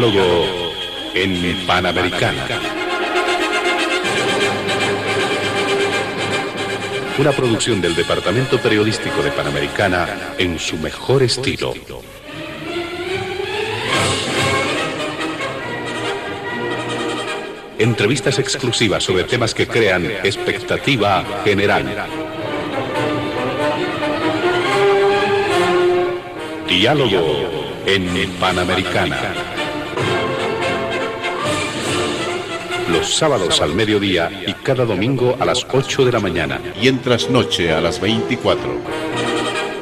Diálogo en Panamericana. Una producción del Departamento Periodístico de Panamericana en su mejor estilo. Entrevistas exclusivas sobre temas que crean expectativa general. Diálogo en Panamericana. Los sábados al mediodía y cada domingo a las 8 de la mañana. Y en trasnoche a las 24.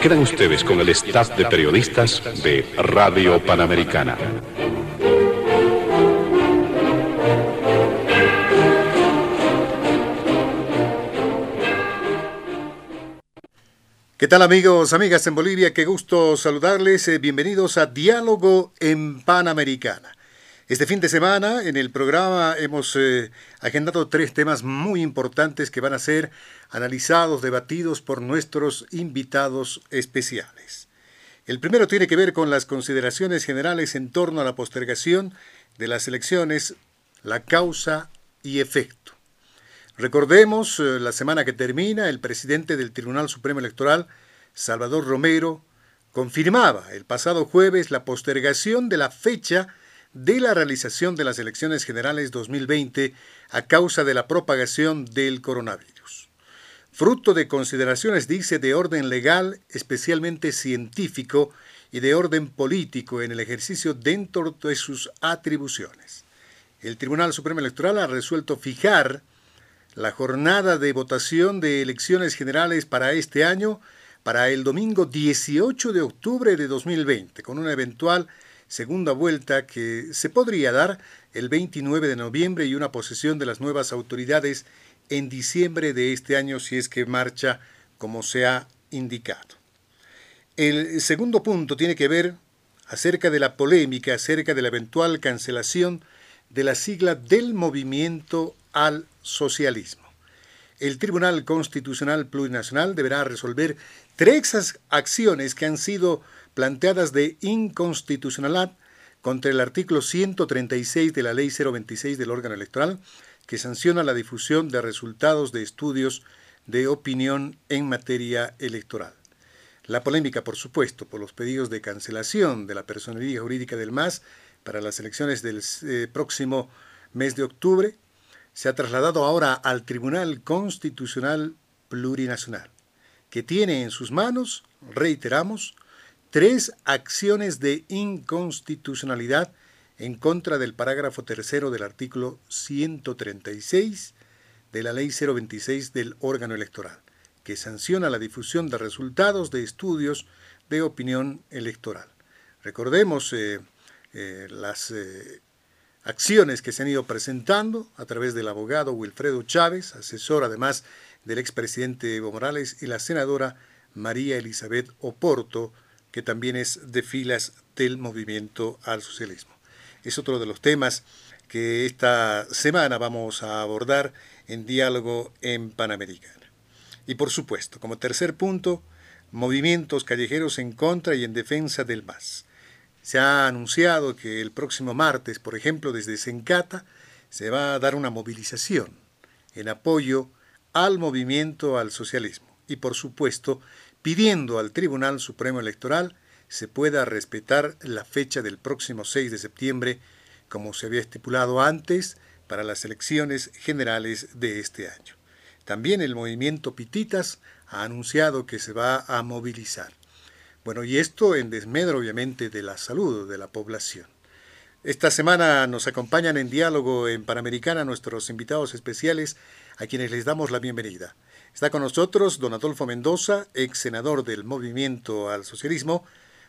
Quedan ustedes con el staff de periodistas de Radio Panamericana. ¿Qué tal amigos, amigas en Bolivia? Qué gusto saludarles. Eh, bienvenidos a Diálogo en Panamericana. Este fin de semana en el programa hemos eh, agendado tres temas muy importantes que van a ser analizados, debatidos por nuestros invitados especiales. El primero tiene que ver con las consideraciones generales en torno a la postergación de las elecciones, la causa y efecto. Recordemos, eh, la semana que termina, el presidente del Tribunal Supremo Electoral, Salvador Romero, confirmaba el pasado jueves la postergación de la fecha de la realización de las elecciones generales 2020 a causa de la propagación del coronavirus. Fruto de consideraciones, dice, de orden legal, especialmente científico, y de orden político en el ejercicio dentro de sus atribuciones. El Tribunal Supremo Electoral ha resuelto fijar la jornada de votación de elecciones generales para este año para el domingo 18 de octubre de 2020, con una eventual segunda vuelta que se podría dar el 29 de noviembre y una posesión de las nuevas autoridades en diciembre de este año si es que marcha como se ha indicado. El segundo punto tiene que ver acerca de la polémica acerca de la eventual cancelación de la sigla del movimiento al socialismo. El Tribunal Constitucional Plurinacional deberá resolver tres acciones que han sido planteadas de inconstitucionalidad contra el artículo 136 de la Ley 026 del órgano electoral, que sanciona la difusión de resultados de estudios de opinión en materia electoral. La polémica, por supuesto, por los pedidos de cancelación de la personalidad jurídica del MAS para las elecciones del eh, próximo mes de octubre, se ha trasladado ahora al Tribunal Constitucional Plurinacional, que tiene en sus manos, reiteramos, tres acciones de inconstitucionalidad en contra del parágrafo tercero del artículo 136 de la Ley 026 del órgano electoral, que sanciona la difusión de resultados de estudios de opinión electoral. Recordemos eh, eh, las eh, acciones que se han ido presentando a través del abogado Wilfredo Chávez, asesor además del expresidente Evo Morales, y la senadora María Elizabeth Oporto, que también es de filas del movimiento al socialismo. Es otro de los temas que esta semana vamos a abordar en diálogo en Panamericana. Y por supuesto, como tercer punto, movimientos callejeros en contra y en defensa del MAS. Se ha anunciado que el próximo martes, por ejemplo, desde Sencata, se va a dar una movilización en apoyo al movimiento al socialismo y, por supuesto, pidiendo al Tribunal Supremo Electoral se pueda respetar la fecha del próximo 6 de septiembre, como se había estipulado antes, para las elecciones generales de este año. También el movimiento Pititas ha anunciado que se va a movilizar. Bueno, y esto en desmedro obviamente de la salud de la población. Esta semana nos acompañan en diálogo en Panamericana nuestros invitados especiales a quienes les damos la bienvenida. Está con nosotros don Adolfo Mendoza, ex senador del Movimiento al Socialismo,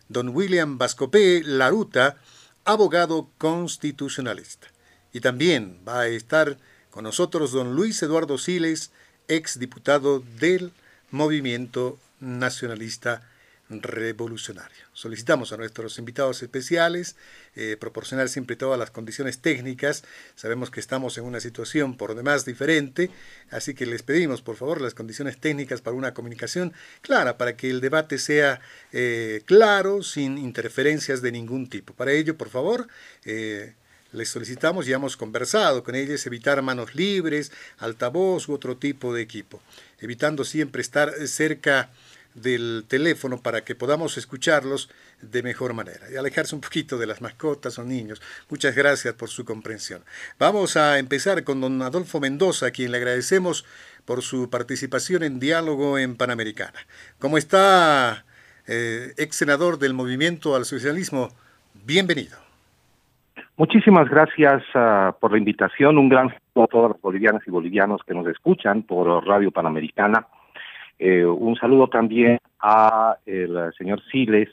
don William Vascopé Laruta, abogado constitucionalista. Y también va a estar con nosotros don Luis Eduardo Siles, ex diputado del Movimiento Nacionalista revolucionario. Solicitamos a nuestros invitados especiales eh, proporcionar siempre todas las condiciones técnicas. Sabemos que estamos en una situación por demás diferente, así que les pedimos por favor las condiciones técnicas para una comunicación clara, para que el debate sea eh, claro, sin interferencias de ningún tipo. Para ello, por favor, eh, les solicitamos, ya hemos conversado con ellos, evitar manos libres, altavoz u otro tipo de equipo, evitando siempre estar cerca del teléfono para que podamos escucharlos de mejor manera y alejarse un poquito de las mascotas o niños. Muchas gracias por su comprensión. Vamos a empezar con don Adolfo Mendoza, a quien le agradecemos por su participación en diálogo en Panamericana. ¿Cómo está, eh, ex senador del Movimiento al Socialismo? Bienvenido. Muchísimas gracias uh, por la invitación. Un gran saludo a todos los bolivianas y bolivianos que nos escuchan por Radio Panamericana. Eh, un saludo también a el señor Siles,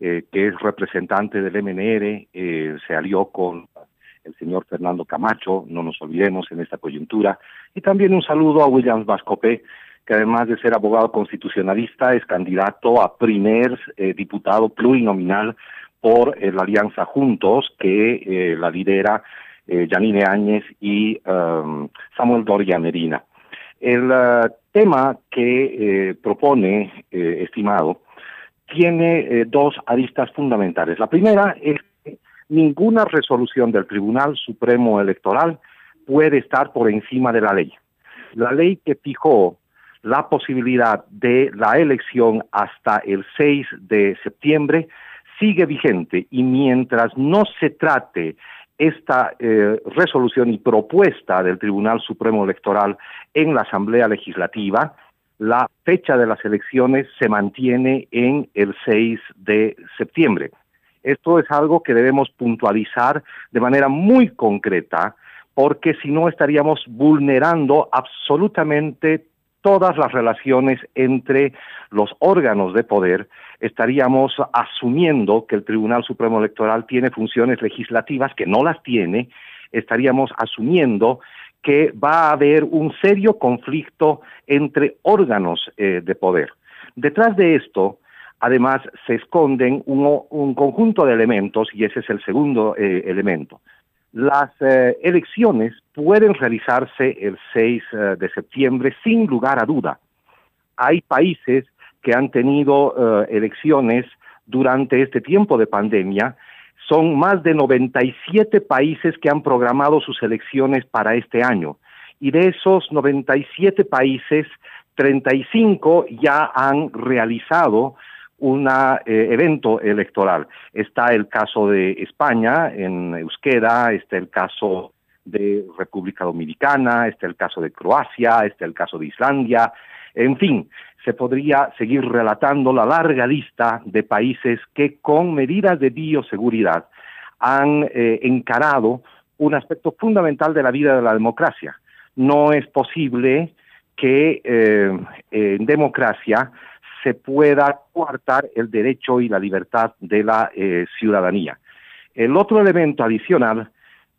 eh, que es representante del MNR, eh, se alió con el señor Fernando Camacho, no nos olvidemos en esta coyuntura, y también un saludo a Williams Vascopé, que además de ser abogado constitucionalista, es candidato a primer diputado plurinominal por la Alianza Juntos, que la lidera Janine Áñez y um, Samuel Doria Medina. El uh, tema que eh, propone, estimado, tiene dos aristas fundamentales. La primera es que ninguna resolución del Tribunal Supremo Electoral puede estar por encima de la ley. La ley que fijó la posibilidad de la elección hasta el 6 de septiembre sigue vigente y mientras no se trate esta eh, resolución y propuesta del Tribunal Supremo Electoral en la Asamblea Legislativa, la fecha de las elecciones se mantiene en el 6 de septiembre. Esto es algo que debemos puntualizar de manera muy concreta, porque si no estaríamos vulnerando absolutamente todas las relaciones entre los órganos de poder, estaríamos asumiendo que el Tribunal Supremo Electoral tiene funciones legislativas que no las tiene, estaríamos asumiendo que va a haber un serio conflicto entre órganos eh, de poder. Detrás de esto, además, se esconden un, conjunto de elementos, y ese es el segundo eh, elemento. Las eh, elecciones pueden realizarse el 6 eh, de septiembre sin lugar a duda. Hay países que han tenido eh, elecciones durante este tiempo de pandemia. Son más de 97 países que han programado sus elecciones para este año. Y de esos 97 países, 35 ya han realizado un eh, evento electoral. Está el caso de España en Euskera, está el caso de República Dominicana, está el caso de Croacia, está el caso de Islandia, en fin, se podría seguir relatando la larga lista de países que con medidas de bioseguridad han eh, encarado un aspecto fundamental de la vida de la democracia. No es posible que eh, en democracia se pueda coartar el derecho y la libertad de la eh, ciudadanía. El otro elemento adicional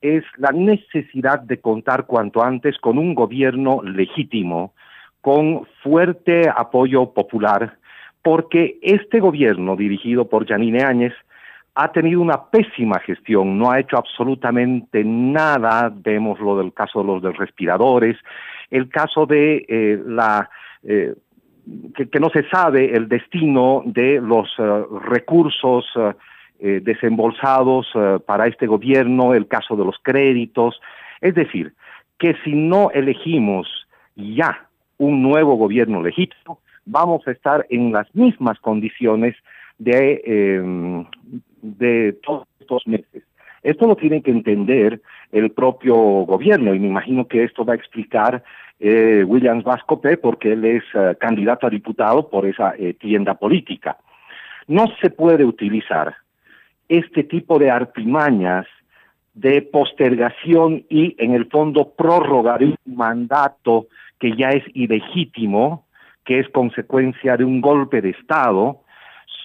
es la necesidad de contar cuanto antes con un gobierno legítimo, con fuerte apoyo popular, porque este gobierno dirigido por Janine Áñez ha tenido una pésima gestión, no ha hecho absolutamente nada, vemos lo del caso de los respiradores, el caso de eh, la eh, que, no se sabe el destino de los eh, recursos eh, eh, desembolsados para este gobierno, el caso de los créditos. Es decir, que si no elegimos ya un nuevo gobierno legítimo, vamos a estar en las mismas condiciones de, em, de todos estos meses. Esto lo tiene que entender el propio gobierno y me imagino que esto va a explicar eh, Williams Vascope porque él es eh, candidato a diputado por esa eh, tienda política. No se puede utilizar este tipo de artimañas de postergación y en el fondo prórroga de un mandato que ya es ilegítimo, que es consecuencia de un golpe de Estado,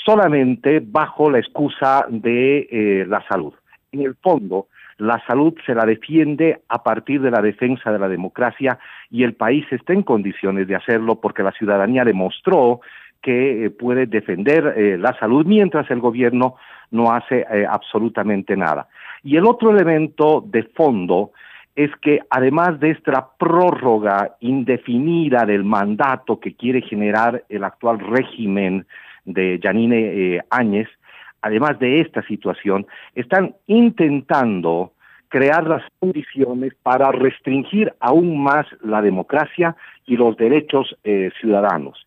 solamente bajo la excusa de eh, la salud. En el fondo, la salud se la defiende a partir de la defensa de la democracia y el país está en condiciones de hacerlo porque la ciudadanía demostró que eh, puede defender eh, la salud mientras el gobierno no hace eh, absolutamente nada. Y el otro elemento de fondo es que además de esta prórroga indefinida del mandato que quiere generar el actual régimen de Yanine Áñez, además de esta situación, están intentando crear las condiciones para restringir aún más la democracia y los derechos eh, ciudadanos,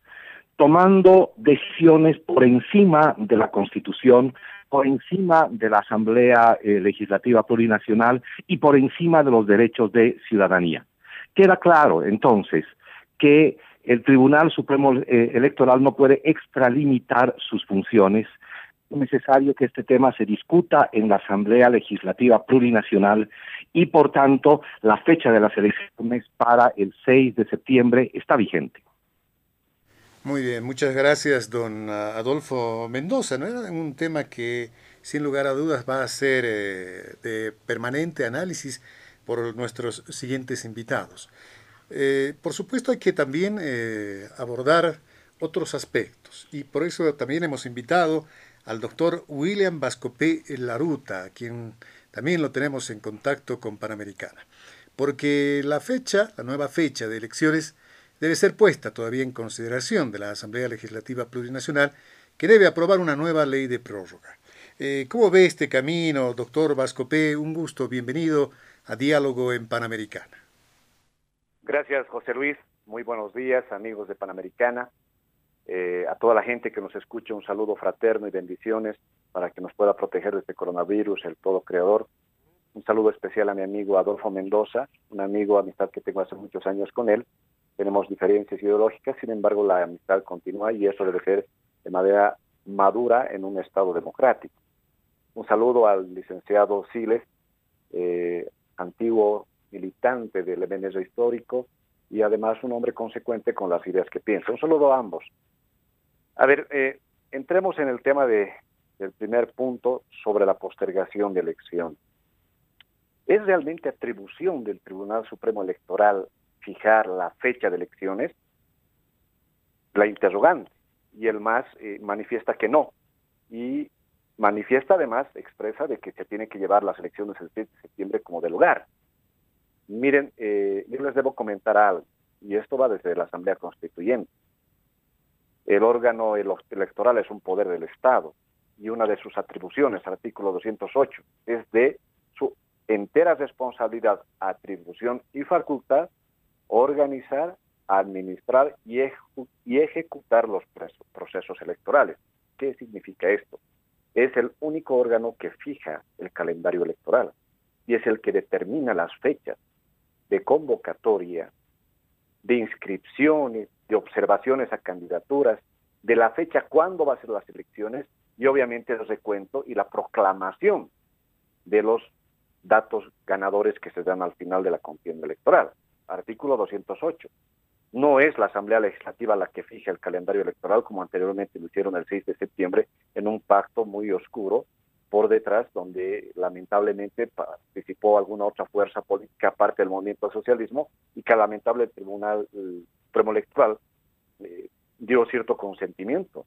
tomando decisiones por encima de la Constitución, por encima de la Asamblea eh, Legislativa Plurinacional y por encima de los derechos de ciudadanía. Queda claro, entonces, que el Tribunal Supremo eh, Electoral no puede extralimitar sus funciones necesario que este tema se discuta en la Asamblea Legislativa Plurinacional y, por tanto, la fecha de las elecciones para el 6 de septiembre está vigente. Muy bien, muchas gracias, don ah, Adolfo Mendoza. ¿no? Era un tema que, sin lugar a dudas, va a ser eh, de permanente análisis por nuestros siguientes invitados. Eh, por supuesto, hay que también eh, abordar otros aspectos y por eso también hemos invitado al doctor William Vascopé Laruta, quien también lo tenemos en contacto con Panamericana. Porque la fecha, la nueva fecha de elecciones, debe ser puesta todavía en consideración de la Asamblea Legislativa Plurinacional, que debe aprobar una nueva ley de prórroga. Eh, ¿Cómo ve este camino, doctor Vascopé? Un gusto, bienvenido a Diálogo en Panamericana. Gracias, José Luis. Muy buenos días, amigos de Panamericana. Eh, a toda la gente que nos escucha un saludo fraterno y bendiciones para que nos pueda proteger de este coronavirus, el todo creador. Un saludo especial a mi amigo Adolfo Mendoza, un amigo, amistad que tengo hace muchos años con él. Tenemos diferencias ideológicas, sin embargo la amistad continúa y eso debe ser de manera madura en un Estado democrático. Un saludo al licenciado Siles, eh, antiguo militante del MNS histórico y además un hombre consecuente con las ideas que piensa. Un saludo a ambos. A ver, eh, entremos en el tema de, del primer punto sobre la postergación de elección. ¿Es realmente atribución del Tribunal Supremo Electoral fijar la fecha de elecciones? La interrogante. Y el MAS eh, manifiesta que no. Y manifiesta además, expresa de que se tiene que llevar las elecciones el 7 de septiembre como de lugar. Miren, eh, yo les debo comentar algo, y esto va desde la Asamblea Constituyente. El órgano electoral es un poder del Estado y una de sus atribuciones, artículo 208, es de su entera responsabilidad, atribución y facultad organizar, administrar y, y ejecutar los procesos electorales. ¿Qué significa esto? Es el único órgano que fija el calendario electoral y es el que determina las fechas de convocatoria, de inscripciones, de observaciones a candidaturas, de la fecha cuándo va a ser las elecciones y obviamente el recuento y la proclamación de los datos ganadores que se dan al final de la contienda electoral. Artículo 208. No es la Asamblea Legislativa la que fija el calendario electoral como anteriormente lo hicieron el 6 de septiembre en un pacto muy oscuro por detrás donde lamentablemente participó alguna otra fuerza política aparte del movimiento socialismo y que lamentable el Tribunal Supremo Electoral eh, dio cierto consentimiento.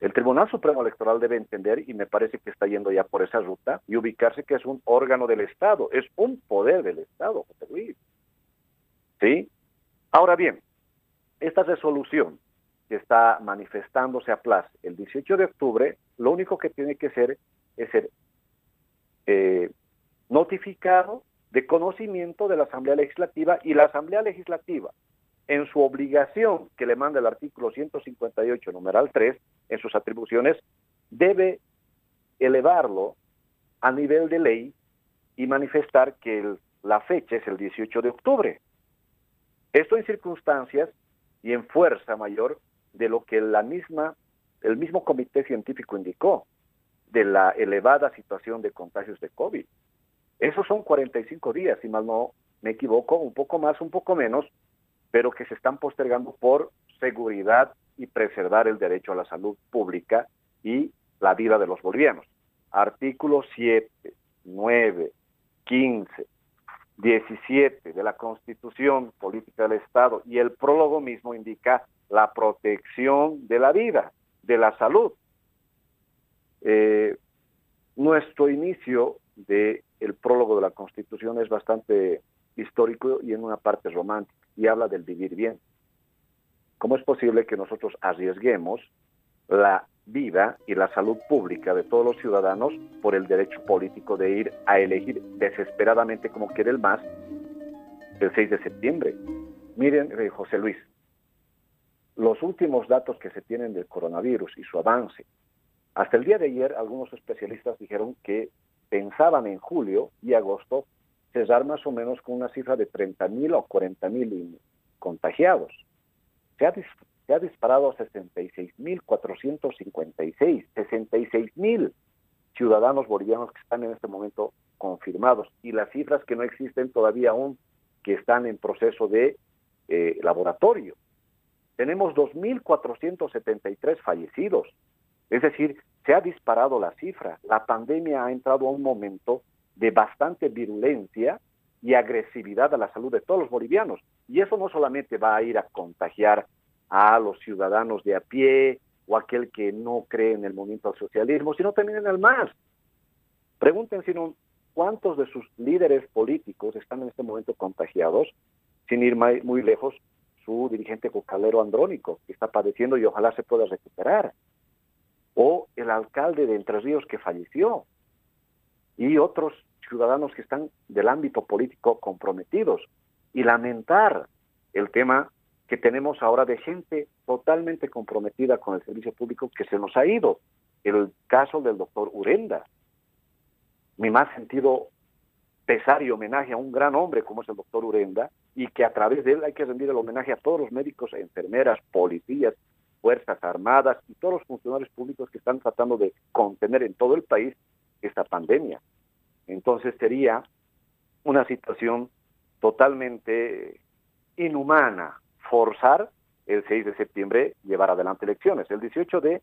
El Tribunal Supremo Electoral debe entender, y me parece que está yendo ya por esa ruta, y ubicarse que es un órgano del Estado, es un poder del Estado, José Luis. ¿Sí? Ahora bien, esta resolución que está manifestándose a el 18 de octubre, lo único que tiene que ser es ser eh, notificado de conocimiento de la Asamblea Legislativa y la Asamblea Legislativa en su obligación que le manda el artículo 158, numeral 3, en sus atribuciones, debe elevarlo a nivel de ley y manifestar que la fecha es el 18 de octubre. Esto en circunstancias y en fuerza mayor de lo que la misma, el mismo comité científico indicó, de la elevada situación de contagios de COVID. Esos son 45 días, si mal no me equivoco, un poco más, un poco menos, pero que se están postergando por seguridad y preservar el derecho a la salud pública y la vida de los bolivianos. Artículos 7, 9, 15, 17 de la Constitución Política del Estado y el prólogo mismo indica la protección de la vida, de la salud. Eh, nuestro inicio del el prólogo de la Constitución es bastante histórico y en una parte romántica, y habla del vivir bien. ¿Cómo es posible que nosotros arriesguemos la vida y la salud pública de todos los ciudadanos por el derecho político de ir a elegir desesperadamente como quiere el más el 6 de septiembre? Miren, eh, José Luis, los últimos datos que se tienen del coronavirus y su avance, hasta el día de ayer algunos especialistas dijeron que pensaban en julio y agosto cerrar más o menos con una cifra de 30 mil o 40 mil contagiados. Se ha, se ha disparado a 66.456, 66.000 ciudadanos bolivianos que están en este momento confirmados y las cifras que no existen todavía aún, que están en proceso de eh, laboratorio. Tenemos 2.473 fallecidos, es decir, se ha disparado la cifra. La pandemia ha entrado a un momento de bastante virulencia y agresividad a la salud de todos los bolivianos. Y eso no solamente va a ir a contagiar a los ciudadanos de a pie o aquel que no cree en el movimiento al socialismo, sino también en el MAS. Pregúntense cuántos de sus líderes políticos están en este momento contagiados, sin ir muy lejos, su dirigente cocalero Andrónico, que está padeciendo y ojalá se pueda recuperar, o el alcalde de Entre Ríos que falleció, y otros ciudadanos que están del ámbito político comprometidos, y lamentar el tema que tenemos ahora de gente totalmente comprometida con el servicio público que se nos ha ido. El caso del doctor Urenda. Mi más sentido pesar y homenaje a un gran hombre como es el doctor Urenda y que a través de él hay que rendir el homenaje a todos los médicos, enfermeras, policías, fuerzas armadas y todos los funcionarios públicos que están tratando de contener en todo el país esta pandemia. Entonces sería una situación totalmente inhumana forzar el 6 de septiembre llevar adelante elecciones. El 18 de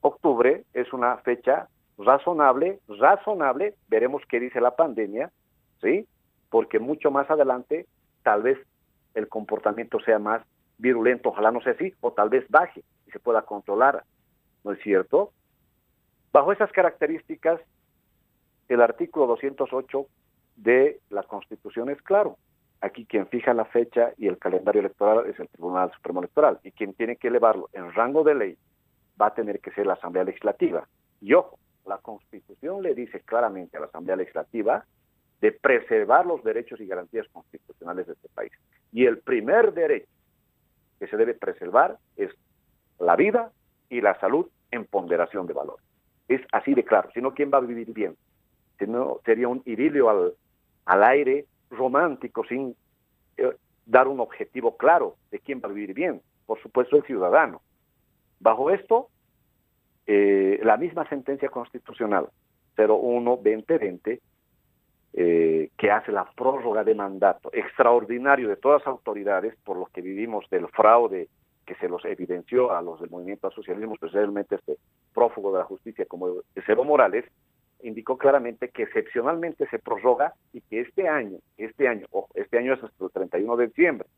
octubre es una fecha razonable, razonable, veremos qué dice la pandemia, ¿sí? Porque mucho más adelante tal vez el comportamiento sea más virulento, ojalá no sea así, o tal vez baje y se pueda controlar, ¿no es cierto? Bajo esas características, el artículo 208 de la Constitución es claro. Aquí quien fija la fecha y el calendario electoral es el Tribunal Supremo Electoral y quien tiene que elevarlo en rango de ley va a tener que ser la Asamblea Legislativa. Y ojo, la Constitución le dice claramente a la Asamblea Legislativa de preservar los derechos y garantías constitucionales de este país. Y el primer derecho que se debe preservar es la vida y la salud en ponderación de valor. Es así de claro, si no, ¿quién va a vivir bien? Si no, sería un idilio al, al aire romántico sin eh, dar un objetivo claro de quién va a vivir bien. Por supuesto, el ciudadano. Bajo esto, eh, la misma sentencia constitucional 01-2020, eh, que hace la prórroga de mandato extraordinario de todas las autoridades por los que vivimos del fraude que se los evidenció a los del movimiento al socialismo, especialmente este prófugo de la justicia como Evo Morales, indicó claramente que excepcionalmente se prorroga y que este año, este año, ojo, este año es hasta el 31 de diciembre,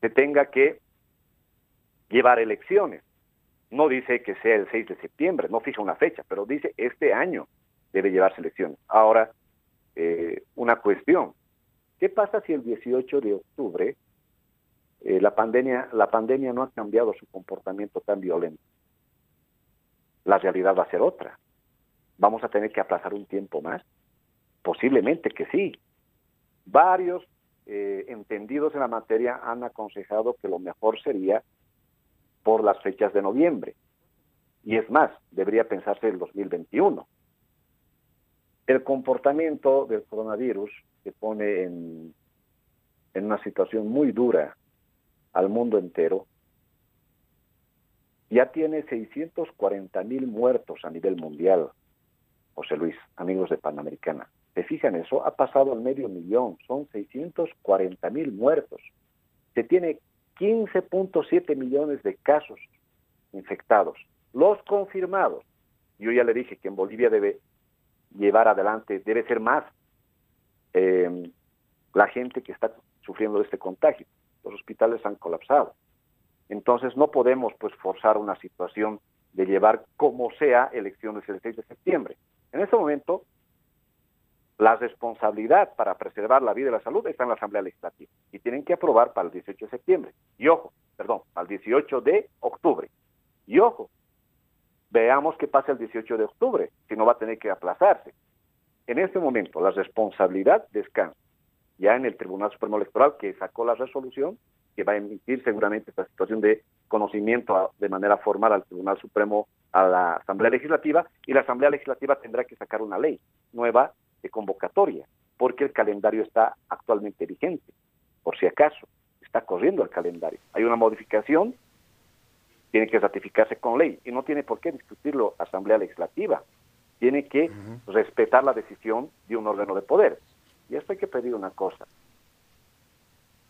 se tenga que llevar elecciones. No dice que sea el 6 de septiembre, no fija una fecha, pero dice este año debe llevarse elecciones. Ahora, eh, una cuestión. ¿Qué pasa si el 18 de octubre eh, la, pandemia, la pandemia no ha cambiado su comportamiento tan violento? La realidad va a ser otra ¿Vamos a tener que aplazar un tiempo más? Posiblemente que sí. Varios eh, entendidos en la materia han aconsejado que lo mejor sería por las fechas de noviembre. Y es más, debería pensarse el 2021. El comportamiento del coronavirus que pone en, una situación muy dura al mundo entero ya tiene 640 mil muertos a nivel mundial. José Luis, amigos de Panamericana. ¿Se fijan eso? Ha pasado el medio millón, son 640 mil muertos. Se tiene 15.7 millones de casos infectados. Los confirmados. Yo ya le dije que en Bolivia debe llevar adelante, debe ser más la gente que está sufriendo de este contagio. Los hospitales han colapsado. Entonces no podemos pues forzar una situación de llevar como sea elecciones el 6 de septiembre. En este momento, la responsabilidad para preservar la vida y la salud está en la Asamblea Legislativa y tienen que aprobar para el 18 de septiembre. Y ojo, perdón, el 18 de octubre. Y ojo, veamos qué pasa el 18 de octubre, si no va a tener que aplazarse. En este momento, la responsabilidad descansa ya en el Tribunal Supremo Electoral que sacó la resolución que va a emitir seguramente esta situación de conocimiento de manera formal al Tribunal Supremo, a la Asamblea Legislativa, y la Asamblea Legislativa tendrá que sacar una ley nueva de convocatoria, porque el calendario está actualmente vigente, por si acaso, está corriendo el calendario. Hay una modificación, tiene que ratificarse con ley, y no tiene por qué discutirlo Asamblea Legislativa, tiene que respetar la decisión de un órgano de poder. Y esto hay que pedir una cosa.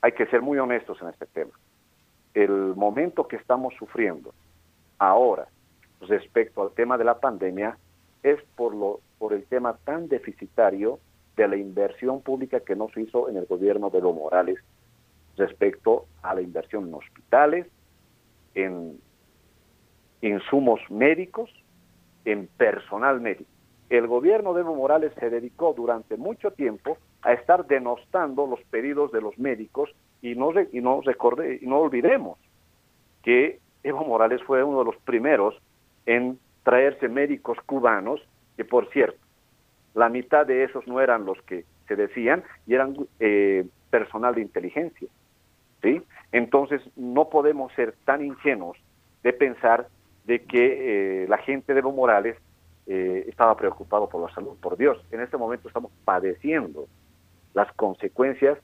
Hay que ser muy honestos en este tema. El momento que estamos sufriendo ahora respecto al tema de la pandemia es por, lo, por el tema tan deficitario de la inversión pública que no se hizo en el gobierno de Evo Morales respecto a la inversión en hospitales, en insumos médicos, en personal médico. El gobierno de Evo Morales se dedicó durante mucho tiempo a estar denostando los pedidos de los médicos y no, y no, recordé, y no olvidemos que Evo Morales fue uno de los primeros en traerse médicos cubanos, que por cierto, la mitad de esos no eran los que se decían y eran eh, personal de inteligencia. ¿sí? Entonces no podemos ser tan ingenuos de pensar de que eh, la gente de Evo Morales eh, estaba preocupado por la salud. Por Dios, en este momento estamos padeciendo las consecuencias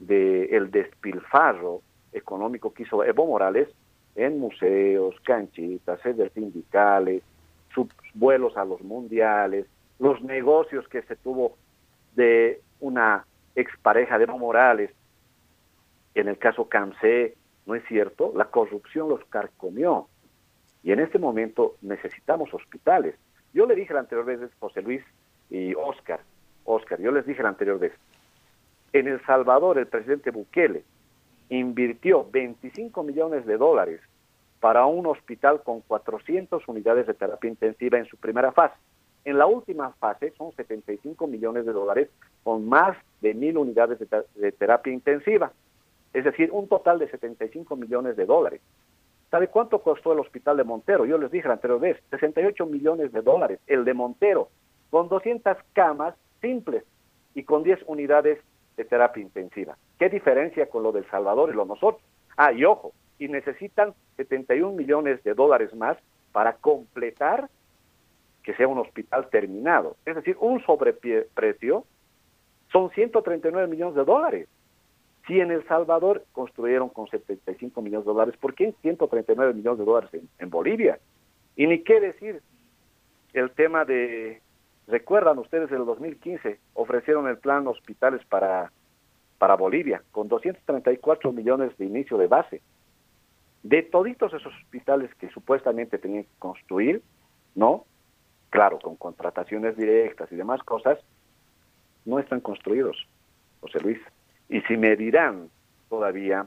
del despilfarro económico que hizo Evo Morales en museos, canchitas, sedes sindicales, sus vuelos a los mundiales, los negocios que se tuvo de una expareja de Evo Morales, en el caso Camse, ¿no es cierto? La corrupción los carcomió. Y en este momento necesitamos hospitales. Yo le dije la anterior vez, José Luis y Oscar, Oscar, yo les dije la anterior vez, en El Salvador, el presidente Bukele invirtió 25 millones de dólares para un hospital con 400 unidades de terapia intensiva en su primera fase. En la última fase son 75 millones de dólares con más de mil unidades de, terapia intensiva. Es decir, un total de 75 millones de dólares. ¿Sabe cuánto costó el hospital de Montero? Yo les dije la anterior vez, 68 millones de dólares, el de Montero, con 200 camas simples y con 10 unidades de terapia intensiva. ¿Qué diferencia con lo del Salvador y lo nosotros? Ah, y ojo, y necesitan 71 millones de dólares más para completar que sea un hospital terminado. Es decir, un sobreprecio son 139 millones de dólares. Si en El Salvador construyeron con 75 millones de dólares, ¿por qué 139 millones de dólares en, en Bolivia? Y ni qué decir el tema de Recuerdan ustedes, en el 2015 ofrecieron el plan hospitales para, para Bolivia, con 234 millones de inicio de base. De toditos esos hospitales que supuestamente tenían que construir, ¿no? Claro, con contrataciones directas y demás cosas, no están construidos, José Luis. Y si me dirán todavía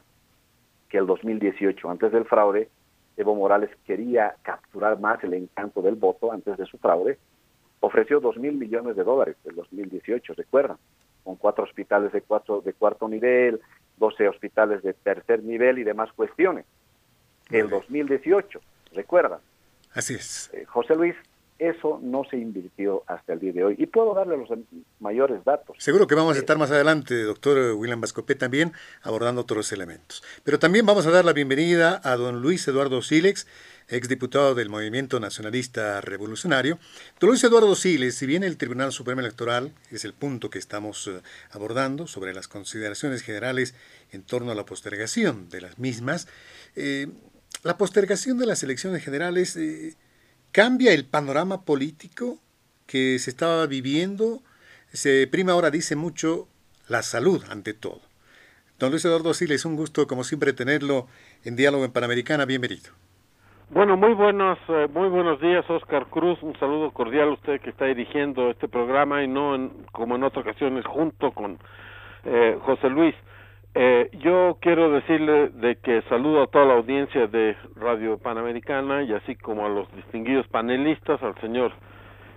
que el 2018, antes del fraude, Evo Morales quería capturar más el encanto del voto antes de su fraude, ofreció dos mil millones de dólares en 2018, recuerdan, con cuatro hospitales de, cuatro, de cuarto nivel, 12 hospitales de tercer nivel y demás cuestiones. El 2018, recuerdan. Así es. Eh, José Luis, eso no se invirtió hasta el día de hoy. Y puedo darle los mayores datos. Seguro que vamos a estar más adelante, doctor William Bascopé, también abordando otros elementos. Pero también vamos a dar la bienvenida a don Luis Eduardo Silex, exdiputado del Movimiento Nacionalista Revolucionario. Don Luis Eduardo Siles, si bien el Tribunal Supremo Electoral es el punto que estamos eh, abordando sobre las consideraciones generales en torno a la postergación de las mismas, eh, la postergación de las elecciones generales... Eh, cambia el panorama político que se estaba viviendo. Se prima ahora, dice mucho, la salud ante todo. Don Luis Eduardo Siles, un gusto como siempre tenerlo en Diálogo en Panamericana. Bienvenido. Bueno, muy buenos, eh, muy buenos días, Oscar Cruz. Un saludo cordial a usted que está dirigiendo este programa y no como en otras ocasiones junto con eh, José Luis. Eh, yo quiero decirle de que saludo a toda la audiencia de Radio Panamericana y así como a los distinguidos panelistas, al señor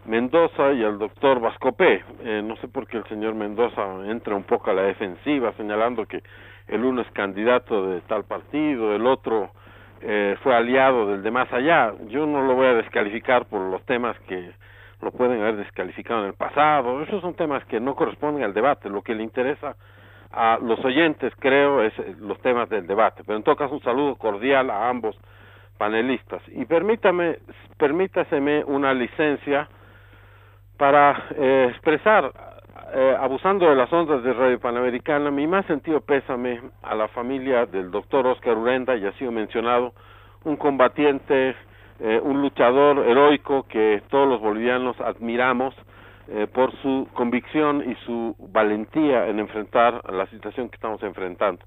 Mendoza y al doctor Vascopé. Eh, no sé por qué el señor Mendoza entra un poco a la defensiva señalando que el uno es candidato de tal partido, el otro eh, fue aliado del de más allá. Yo no lo voy a descalificar por los temas que lo pueden haber descalificado en el pasado. Esos son temas que no corresponden al debate. Lo que le interesa a los oyentes, creo, es eh, los temas del debate. Pero en todo caso, un saludo cordial a ambos panelistas. Y permítame, permítaseme una licencia para eh, expresar, eh, abusando de las ondas de Radio Panamericana, mi más sentido pésame a la familia del doctor Oscar Urenda, y ha sido mencionado, un combatiente, eh, un luchador heroico que todos los bolivianos admiramos por su convicción y su valentía en enfrentar la situación que estamos enfrentando.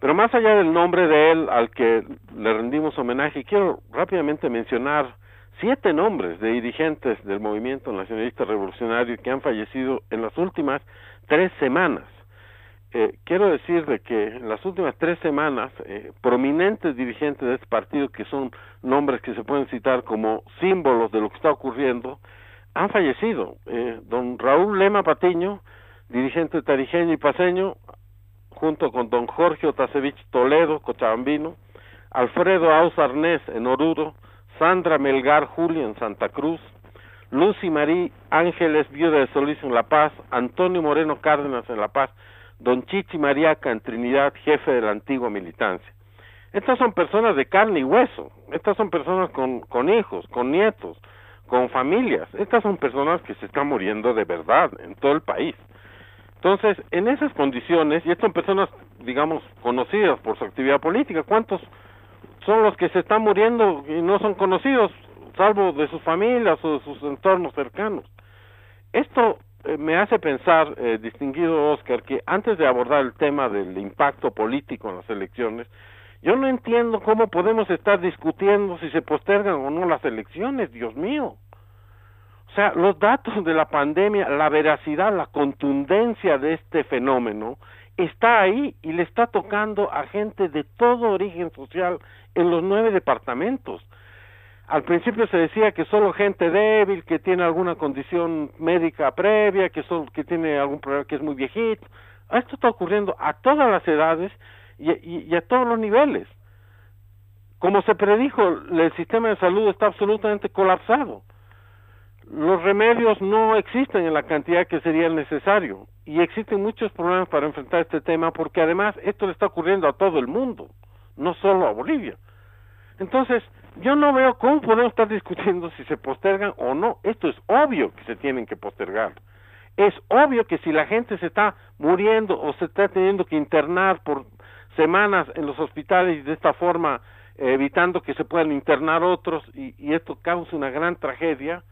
Pero más allá del nombre de él al que le rendimos homenaje, quiero rápidamente mencionar siete nombres de dirigentes del movimiento nacionalista revolucionario que han fallecido en las últimas tres semanas. Eh, quiero decir de que en las últimas tres semanas, eh, prominentes dirigentes de este partido, que son nombres que se pueden citar como símbolos de lo que está ocurriendo, han fallecido. Eh, don Raúl Lema Patiño, dirigente tarijeño y paseño, junto con don Jorge Otacevich Toledo, cochabambino, Alfredo Aus Arnés en Oruro, Sandra Melgar Julio en Santa Cruz, Lucy Marí Ángeles Viuda de Solís en La Paz, Antonio Moreno Cárdenas en La Paz, Don Chichi Mariaca en Trinidad, jefe de la antigua militancia. Estas son personas de carne y hueso, estas son personas con hijos, con nietos, con familias, estas son personas que se están muriendo de verdad en todo el país. Entonces, en esas condiciones, y estas son personas, digamos, conocidas por su actividad política, ¿cuántos son los que se están muriendo y no son conocidos, salvo de sus familias o de sus entornos cercanos. Esto eh, me hace pensar, eh, distinguido Oscar, que antes de abordar el tema del impacto político en las elecciones, yo no entiendo cómo podemos estar discutiendo si se postergan o no las elecciones, Dios mío. O sea, los datos de la pandemia, la veracidad, la contundencia de este fenómeno está ahí y le está tocando a gente de todo origen social en los nueve departamentos. Al principio se decía que solo gente débil, que tiene alguna condición médica previa, que, solo, que tiene algún problema, que es muy viejito. Esto está ocurriendo a todas las edades y, y a todos los niveles. Como se predijo, el sistema de salud está absolutamente colapsado. Los remedios no existen en la cantidad que sería necesario y existen muchos problemas para enfrentar este tema porque además esto le está ocurriendo a todo el mundo, no solo a Bolivia. Entonces, yo no veo cómo podemos estar discutiendo si se postergan o no. Esto es obvio que se tienen que postergar. Es obvio que si la gente se está muriendo o se está teniendo que internar por semanas en los hospitales y de esta forma evitando que se puedan internar otros y, esto causa una gran tragedia,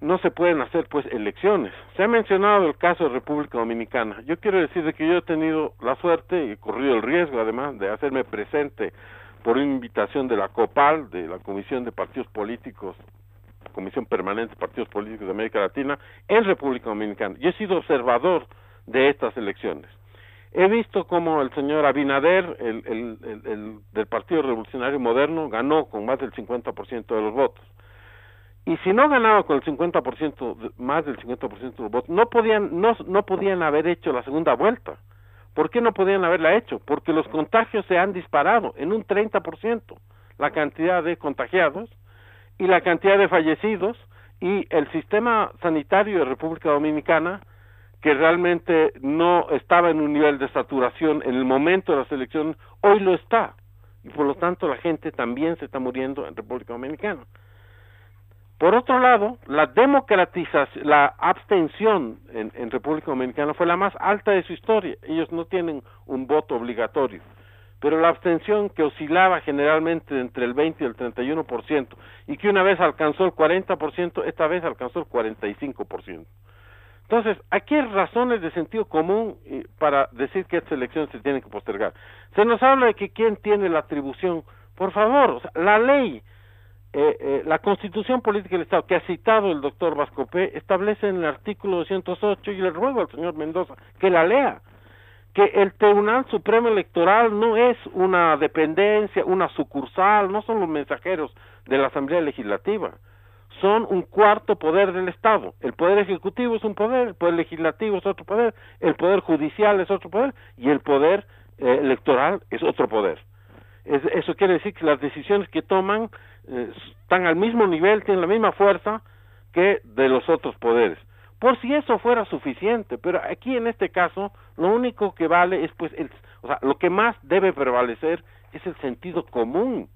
no se pueden hacer pues elecciones. Se ha mencionado el caso de República Dominicana. Yo quiero decir que yo he tenido la suerte y he corrido el riesgo además de hacerme presente por invitación de la COPAL, de la Comisión de Partidos Políticos, Comisión Permanente de Partidos Políticos de América Latina, en República Dominicana. Yo he sido observador de estas elecciones. He visto cómo el señor Abinader, el, el, el, del Partido Revolucionario Moderno, ganó con más del 50% de los votos. Y si no ganaba con el 50%, más del 50% de los votos, no podían, no, no podían haber hecho la segunda vuelta ¿Por qué no podían haberla hecho? Porque los contagios se han disparado en un 30%, la cantidad de contagiados y la cantidad de fallecidos y el sistema sanitario de República Dominicana que realmente no estaba en un nivel de saturación en el momento de la selección, hoy lo está. Y por lo tanto la gente también se está muriendo en República Dominicana. Por otro lado, la democratización, la abstención en, República Dominicana fue la más alta de su historia. Ellos no tienen un voto obligatorio, pero la abstención que oscilaba generalmente entre el 20 y el 31% y que una vez alcanzó el 40%, esta vez alcanzó el 45%. Entonces, aquí hay razones de sentido común para decir que estas elecciones se tienen que postergar. Se nos habla de que quién tiene la atribución. Por favor, la ley eh, eh, la Constitución Política del Estado que ha citado el doctor Vascopé establece en el artículo 208 y le ruego al señor Mendoza que la lea que el Tribunal Supremo Electoral no es una dependencia, una sucursal, no son los mensajeros de la Asamblea Legislativa, son un cuarto poder del Estado. El poder ejecutivo es un poder, el poder legislativo es otro poder, el poder judicial es otro poder y el poder eh, electoral es otro poder. eso quiere decir que las decisiones que toman eh, están al mismo nivel, tienen la misma fuerza que de los otros poderes. Por si eso fuera suficiente, pero aquí en este caso lo único que vale es pues el, o sea, lo que más debe prevalecer es el sentido común.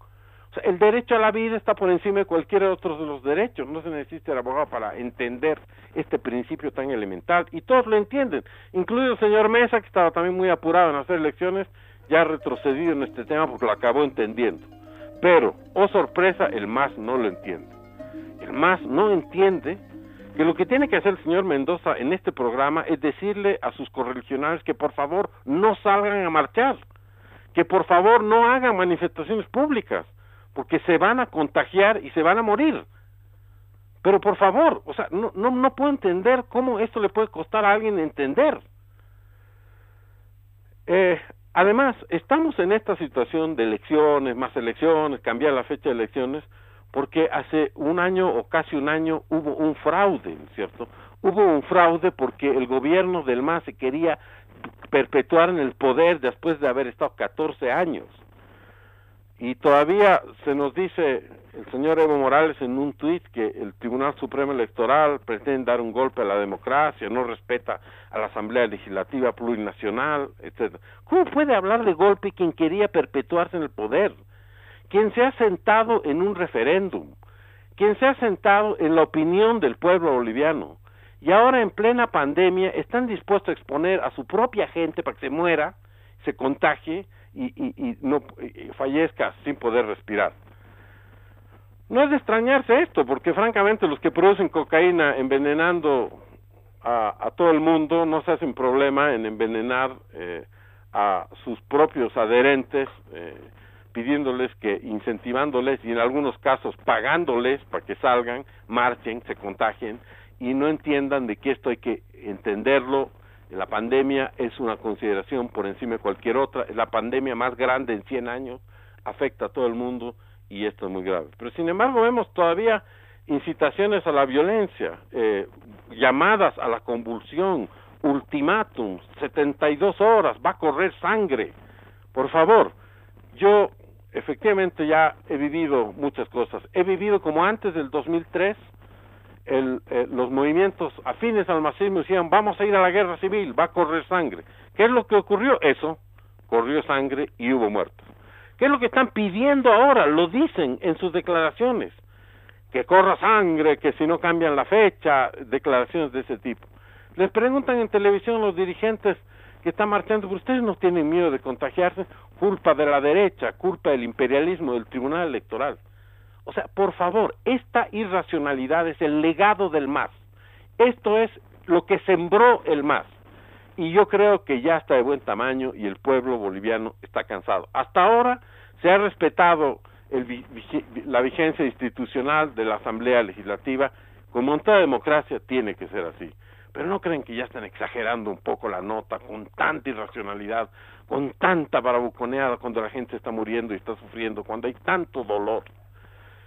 El derecho a la vida está por encima de cualquier otro de los derechos. No se necesita el abogado para entender este principio tan elemental. Y todos lo entienden, incluido el señor Mesa, que estaba también muy apurado en hacer elecciones, ya ha retrocedido en este tema porque lo acabó entendiendo. Pero, oh sorpresa, el MAS no lo entiende. El MAS no entiende que lo que tiene que hacer el señor Mendoza en este programa es decirle a sus correligionarios que por favor no salgan a marchar, que por favor no hagan manifestaciones públicas, porque se van a contagiar y se van a morir. Pero por favor, o sea, no, no, no puedo entender cómo esto le puede costar a alguien entender. Eh, además, estamos en esta situación de elecciones, más elecciones, cambiar la fecha de elecciones, porque hace un año o casi un año hubo un fraude, ¿cierto? Hubo un fraude porque el gobierno del MAS se quería perpetuar en el poder después de haber estado 14 años. Y todavía se nos dice el señor Evo Morales en un tuit que el Tribunal Supremo Electoral pretende dar un golpe a la democracia, no respeta a la Asamblea Legislativa Plurinacional, etc. ¿Cómo puede hablar de golpe quien quería perpetuarse en el poder? quien se ha sentado en un referéndum, quien se ha sentado en la opinión del pueblo boliviano y ahora en plena pandemia están dispuestos a exponer a su propia gente para que se muera, se contagie y, no fallezca sin poder respirar. No es de extrañarse esto, porque francamente los que producen cocaína envenenando a, todo el mundo no se hacen problema en envenenar eh, a sus propios adherentes eh, pidiéndoles que, incentivándoles y en algunos casos pagándoles para que salgan, marchen, se contagien y no entiendan de que esto hay que entenderlo. La pandemia es una consideración por encima de cualquier otra, es la pandemia más grande en 100 años, afecta a todo el mundo y esto es muy grave. Pero sin embargo vemos todavía incitaciones a la violencia, eh, llamadas a la convulsión, ultimátums, 72 horas, va a correr sangre. Por favor, yo efectivamente ya he vivido muchas cosas. He vivido como antes del 2003, el, eh, los movimientos afines al marxismo decían vamos a ir a la guerra civil, va a correr sangre. ¿Qué es lo que ocurrió? Eso, corrió sangre y hubo muertos. ¿Qué es lo que están pidiendo ahora? Lo dicen en sus declaraciones. Que corra sangre, que si no cambian la fecha, declaraciones de ese tipo. Les preguntan en televisión los dirigentes que están marchando, ustedes no tienen miedo de contagiarse, culpa de la derecha, culpa del imperialismo, del Tribunal Electoral. O sea, por favor, esta irracionalidad es el legado del MAS. Esto es lo que sembró el MAS. Y yo creo que ya está de buen tamaño y el pueblo boliviano está cansado. Hasta ahora se ha respetado la vigencia institucional de la Asamblea Legislativa. Con montada democracia tiene que ser así. Pero no creen que ya están exagerando un poco la nota con tanta irracionalidad, con tanta barabuconeada cuando la gente está muriendo y está sufriendo, cuando hay tanto dolor.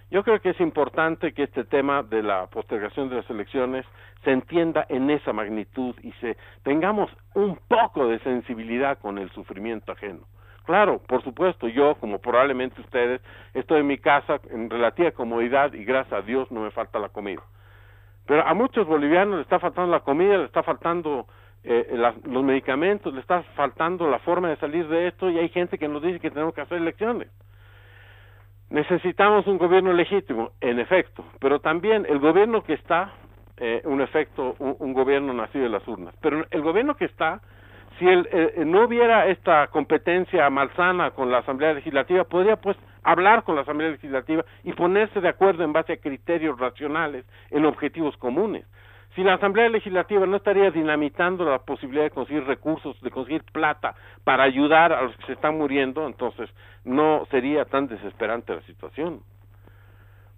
Yo creo que es importante que este tema de la postergación de las elecciones se entienda en esa magnitud y se tengamos un poco de sensibilidad con el sufrimiento ajeno. Claro, por supuesto, yo, como probablemente ustedes, estoy en mi casa en relativa comodidad y gracias a Dios no me falta la comida. Pero a muchos bolivianos le está faltando la comida, le está faltando eh, los medicamentos, le está faltando la forma de salir de esto y hay gente que nos dice que tenemos que hacer elecciones. Necesitamos un gobierno legítimo, en efecto, pero también el gobierno que está, eh, un efecto, un, gobierno nacido de las urnas, pero el gobierno que está, si el, eh, no hubiera esta competencia malsana con la Asamblea Legislativa, podría pues hablar con la Asamblea Legislativa y ponerse de acuerdo en base a criterios racionales, en objetivos comunes. Si la Asamblea Legislativa no estaría dinamitando la posibilidad de conseguir recursos, de conseguir plata para ayudar a los que se están muriendo, entonces no sería tan desesperante la situación.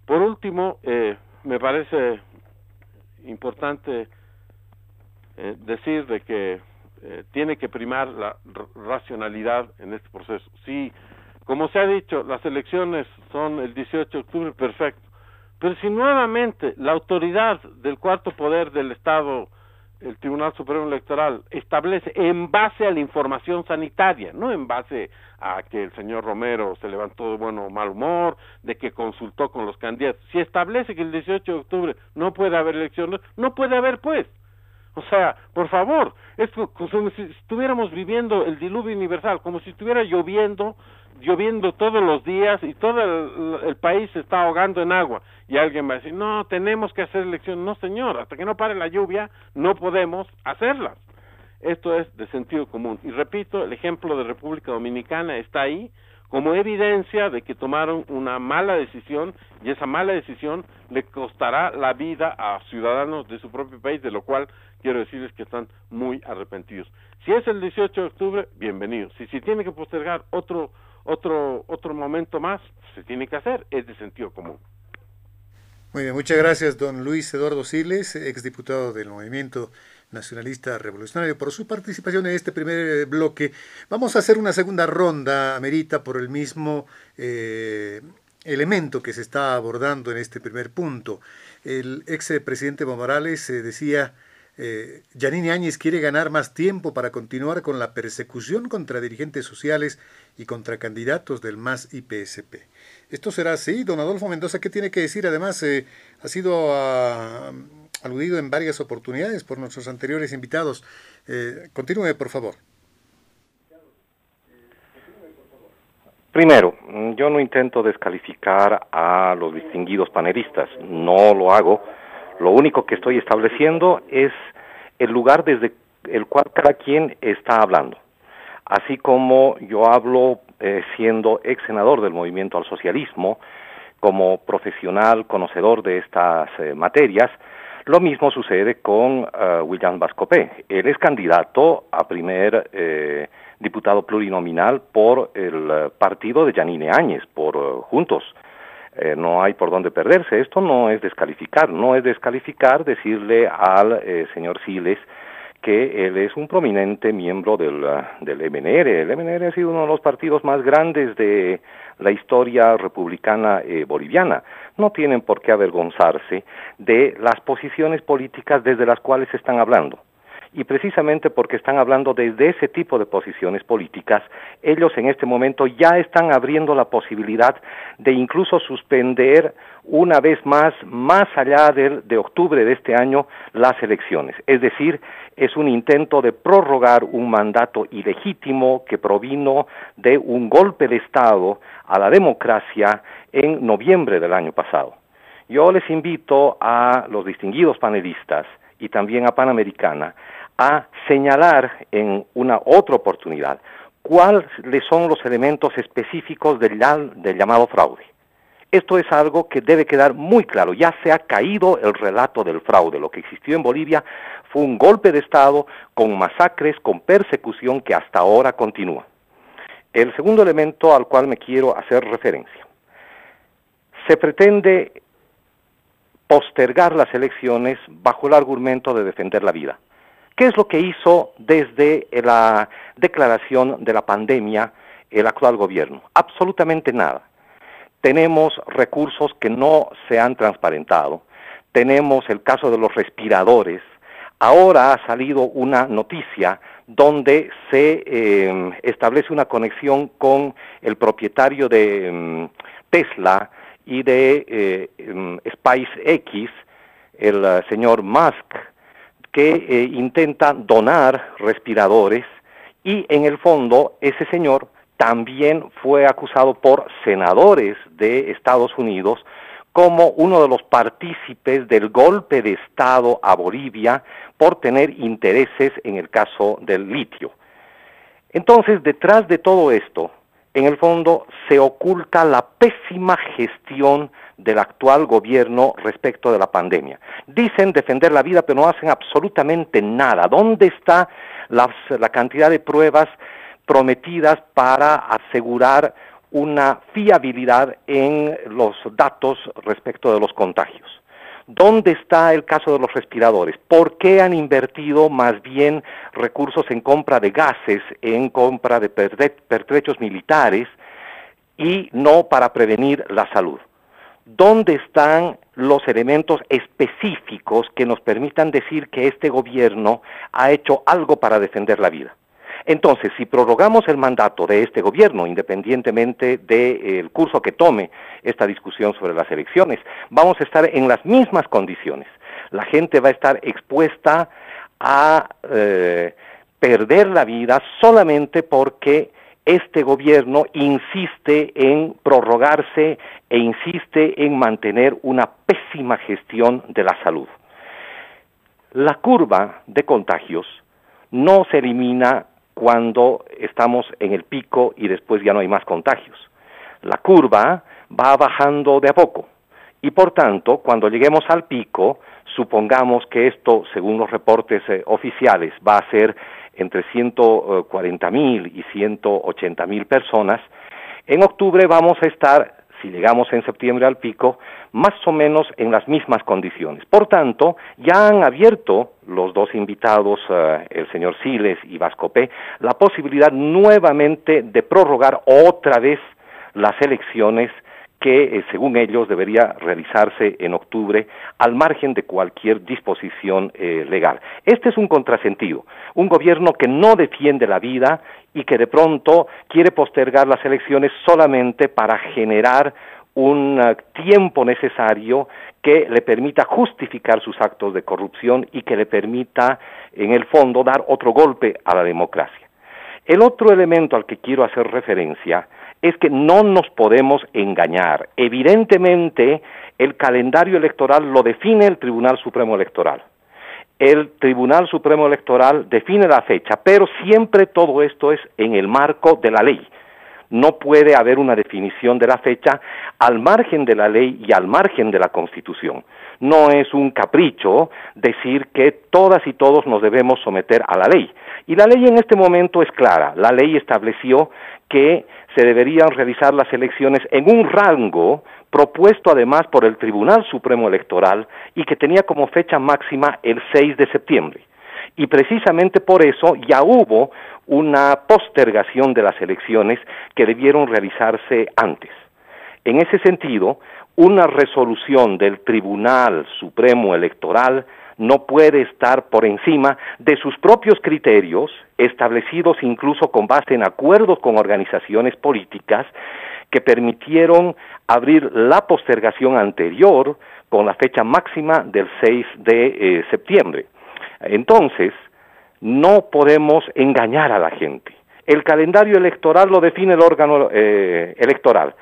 Por último, eh, me parece importante eh, decir de que eh, tiene que primar la racionalidad en este proceso. Sí, como se ha dicho, las elecciones son el 18 de octubre, perfecto. Pero si nuevamente la autoridad del cuarto poder del Estado, el Tribunal Supremo Electoral, establece en base a la información sanitaria, no en base a que el señor Romero se levantó de bueno o mal humor, de que consultó con los candidatos, si establece que el 18 de octubre no puede haber elecciones, no puede haber pues. O sea, por favor, es como si estuviéramos viviendo el diluvio universal, como si estuviera lloviendo, lloviendo todos los días y todo el, país se está ahogando en agua. Y alguien va a decir, no, tenemos que hacer elecciones. No, señor, hasta que no pare la lluvia, no podemos hacerlas. Esto es de sentido común. Y repito, el ejemplo de República Dominicana está ahí como evidencia de que tomaron una mala decisión y esa mala decisión le costará la vida a ciudadanos de su propio país, de lo cual quiero decirles que están muy arrepentidos. Si es el 18 de octubre, bienvenido. Si se tiene que postergar otro otro otro momento más, se tiene que hacer, es de sentido común. Muy bien, muchas gracias, don Luis Eduardo Siles, exdiputado del Movimiento Nacionalista Revolucionario, por su participación en este primer bloque. Vamos a hacer una segunda ronda, Amerita, por el mismo eh, elemento que se está abordando en este primer punto. El ex presidente Morales eh, decía, eh, Yanine Áñez quiere ganar más tiempo para continuar con la persecución contra dirigentes sociales y contra candidatos del MAS IPSP. Esto será así, don Adolfo Mendoza, ¿qué tiene que decir? Además, ha sido... a aludido en varias oportunidades por nuestros anteriores invitados. Eh, continúe, por favor. Primero, yo no intento descalificar a los distinguidos panelistas, no lo hago. Lo único que estoy estableciendo es el lugar desde el cual cada quien está hablando. Así como yo hablo eh, siendo ex senador del movimiento al socialismo, como profesional conocedor de estas eh, materias, lo mismo sucede con uh, William Bascopé. Él es candidato a primer eh, diputado plurinominal por el eh, partido de Yanine Áñez, por Juntos. Eh, no hay por dónde perderse. Esto no es descalificar, no es descalificar decirle al eh, señor Siles que él es un prominente miembro del, uh, del MNR. El MNR ha sido uno de los partidos más grandes de la historia republicana eh, boliviana. No tienen por qué avergonzarse de las posiciones políticas desde las cuales están hablando. Y precisamente porque están hablando desde ese tipo de posiciones políticas, ellos en este momento ya están abriendo la posibilidad de incluso suspender una vez más, más allá de, de octubre de este año, las elecciones. Es decir, es un intento de prorrogar un mandato ilegítimo que provino de un golpe de Estado a la democracia en noviembre del año pasado. Yo les invito a los distinguidos panelistas y también a Panamericana a señalar en una otra oportunidad cuáles son los elementos específicos del, llamado fraude. Esto es algo que debe quedar muy claro. Ya se ha caído el relato del fraude. Lo que existió en Bolivia fue un golpe de Estado con masacres, con persecución que hasta ahora continúa. El segundo elemento al cual me quiero hacer referencia. Se pretende postergar las elecciones bajo el argumento de defender la vida. ¿Qué es lo que hizo desde la declaración de la pandemia el actual gobierno? Absolutamente nada. Tenemos recursos que no se han transparentado. Tenemos el caso de los respiradores. Ahora ha salido una noticia donde se eh, establece una conexión con el propietario de mm, Tesla y de eh, mm, SpaceX, el uh, señor Musk, que eh, intenta donar respiradores y en el fondo ese señor también fue acusado por senadores de Estados Unidos como uno de los partícipes del golpe de Estado a Bolivia por tener intereses en el caso del litio. Entonces, detrás de todo esto, en el fondo, se oculta la pésima gestión del actual gobierno respecto de la pandemia. Dicen defender la vida, pero no hacen absolutamente nada. ¿Dónde está la, cantidad de pruebas prometidas para asegurar una fiabilidad en los datos respecto de los contagios. ¿Dónde está el caso de los respiradores? ¿Por qué han invertido más bien recursos en compra de gases, en compra de pertrechos militares y no para prevenir la salud? ¿Dónde están los elementos específicos que nos permitan decir que este gobierno ha hecho algo para defender la vida? Entonces, si prorrogamos el mandato de este gobierno, independientemente del curso que tome esta discusión sobre las elecciones, vamos a estar en las mismas condiciones. La gente va a estar expuesta a eh, perder la vida solamente porque este gobierno insiste en prorrogarse e insiste en mantener una pésima gestión de la salud. La curva de contagios no se elimina cuando estamos en el pico y después ya no hay más contagios. La curva va bajando de a poco y por tanto, cuando lleguemos al pico, supongamos que esto, según los reportes eh, oficiales, va a ser entre 140 mil y 180 mil personas, en octubre vamos a estar si llegamos en septiembre al pico, más o menos en las mismas condiciones. Por tanto, ya han abierto los dos invitados, eh, el señor Siles y Vascopé, la posibilidad nuevamente de prorrogar otra vez las elecciones que, eh, según ellos, debería realizarse en octubre al margen de cualquier disposición eh, legal. Este es un contrasentido. Un gobierno que no defiende la vida y que de pronto quiere postergar las elecciones solamente para generar un uh, tiempo necesario que le permita justificar sus actos de corrupción y que le permita, en el fondo, dar otro golpe a la democracia. El otro elemento al que quiero hacer referencia es que no nos podemos engañar. Evidentemente, el calendario electoral lo define el Tribunal Supremo Electoral el Tribunal Supremo Electoral define la fecha, pero siempre todo esto es en el marco de la ley. No puede haber una definición de la fecha al margen de la ley y al margen de la Constitución. No es un capricho decir que todas y todos nos debemos someter a la ley. Y la ley en este momento es clara. La ley estableció que se deberían realizar las elecciones en un rango propuesto además por el Tribunal Supremo Electoral y que tenía como fecha máxima el 6 de septiembre. Y precisamente por eso ya hubo una postergación de las elecciones que debieron realizarse antes. En ese sentido, una resolución del Tribunal Supremo Electoral no puede estar por encima de sus propios criterios, establecidos incluso con base en acuerdos con organizaciones políticas, que permitieron abrir la postergación anterior con la fecha máxima del 6 de eh, septiembre. Entonces, no podemos engañar a la gente. El calendario electoral lo define el órgano eh, electoral.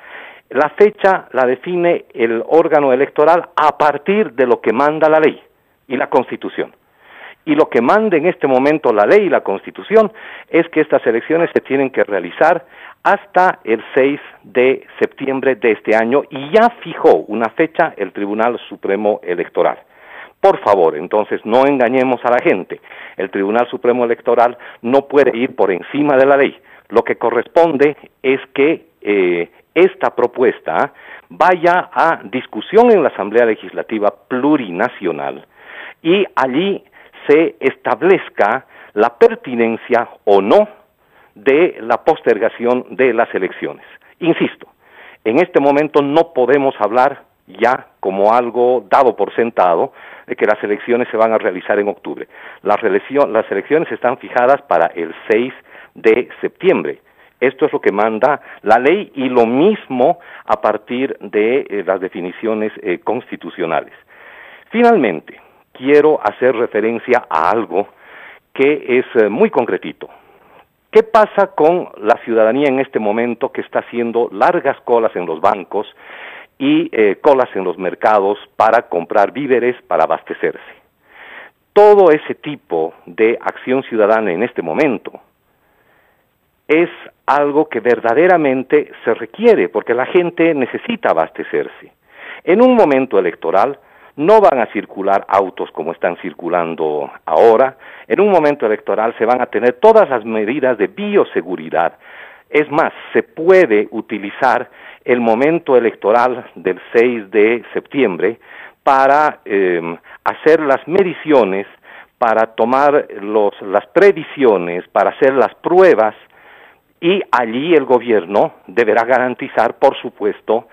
La fecha la define el órgano electoral a partir de lo que manda la ley y la constitución. Y lo que manda en este momento la ley y la constitución es que estas elecciones se tienen que realizar hasta el 6 de septiembre de este año y ya fijó una fecha el Tribunal Supremo Electoral. Por favor, entonces no engañemos a la gente. El Tribunal Supremo Electoral no puede ir por encima de la ley. Lo que corresponde es que eh, esta propuesta vaya a discusión en la Asamblea Legislativa Plurinacional y allí se establezca la pertinencia o no de la postergación de las elecciones. Insisto, en este momento no podemos hablar ya como algo dado por sentado de que las elecciones se van a realizar en octubre. Las, elecciones están fijadas para el 6 de septiembre. Esto es lo que manda la ley y lo mismo a partir de eh, las definiciones eh, constitucionales. Finalmente, quiero hacer referencia a algo que es eh, muy concretito. ¿Qué pasa con la ciudadanía en este momento que está haciendo largas colas en los bancos y eh, colas en los mercados para comprar víveres para abastecerse? Todo ese tipo de acción ciudadana en este momento es algo que verdaderamente se requiere porque la gente necesita abastecerse. En un momento electoral, no van a circular autos como están circulando ahora. En un momento electoral se van a tener todas las medidas de bioseguridad. Es más, se puede utilizar el momento electoral del 6 de septiembre para em, hacer las mediciones, para tomar los, las previsiones, para hacer las pruebas y allí el gobierno deberá garantizar, por supuesto,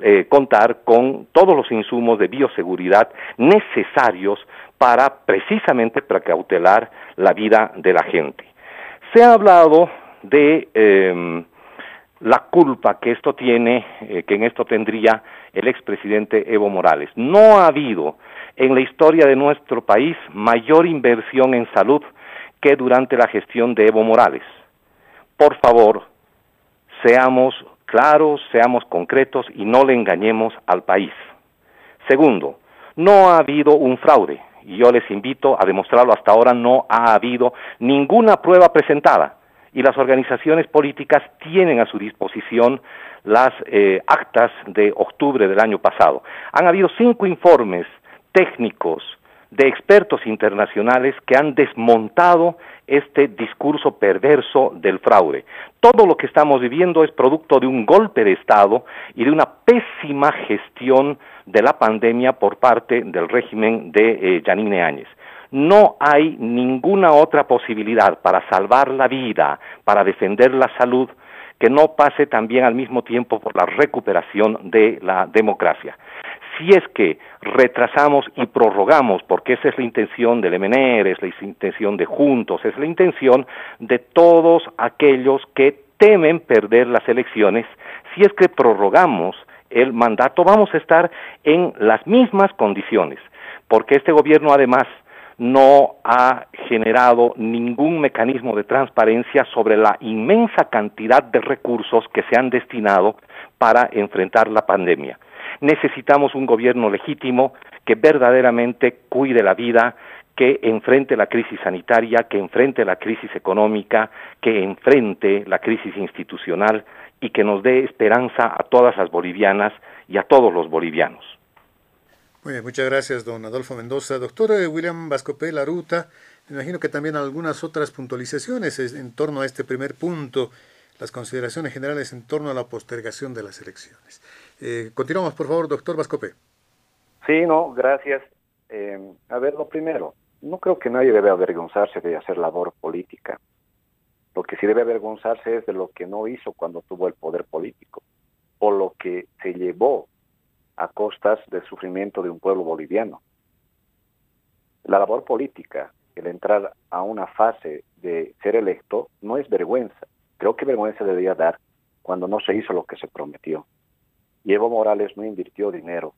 eh, contar con todos los insumos de bioseguridad necesarios para precisamente precautelar la vida de la gente. Se ha hablado de em, la culpa que esto tiene, eh, que en esto tendría el expresidente Evo Morales. No ha habido en la historia de nuestro país mayor inversión en salud que durante la gestión de Evo Morales. Por favor, seamos claros, seamos concretos y no le engañemos al país. Segundo, no ha habido un fraude y yo les invito a demostrarlo hasta ahora, no ha habido ninguna prueba presentada y las organizaciones políticas tienen a su disposición las eh, actas de octubre del año pasado. Han habido cinco informes técnicos de expertos internacionales que han desmontado este discurso perverso del fraude. Todo lo que estamos viviendo es producto de un golpe de Estado y de una pésima gestión de la pandemia por parte del régimen de eh, Yanine Áñez. No hay ninguna otra posibilidad para salvar la vida, para defender la salud, que no pase también al mismo tiempo por la recuperación de la democracia. Si es que retrasamos y prorrogamos, porque esa es la intención del MNR, es la intención de Juntos, es la intención de todos aquellos que temen perder las elecciones, si es que prorrogamos el mandato, vamos a estar en las mismas condiciones, porque este gobierno además no ha generado ningún mecanismo de transparencia sobre la inmensa cantidad de recursos que se han destinado para enfrentar la pandemia. Necesitamos un gobierno legítimo que verdaderamente cuide la vida, que enfrente la crisis sanitaria, que enfrente la crisis económica, que enfrente la crisis institucional y que nos dé esperanza a todas las bolivianas y a todos los bolivianos. Muy bien, muchas gracias, don Adolfo Mendoza. Doctor eh, William Vascopé, la ruta, me imagino que también algunas otras puntualizaciones en torno a este primer punto, las consideraciones generales en torno a la postergación de las elecciones. Eh, continuamos, por favor, doctor Vascopé. Sí, no, gracias. Eh, a ver, lo primero, no creo que nadie debe avergonzarse de hacer labor política. Lo que sí debe avergonzarse es de lo que no hizo cuando tuvo el poder político, o lo que se llevó a costas del sufrimiento de un pueblo boliviano. La labor política, el entrar a una fase de ser electo, no es vergüenza. Creo que vergüenza debería dar cuando no se hizo lo que se prometió. Y Evo Morales no invirtió dinero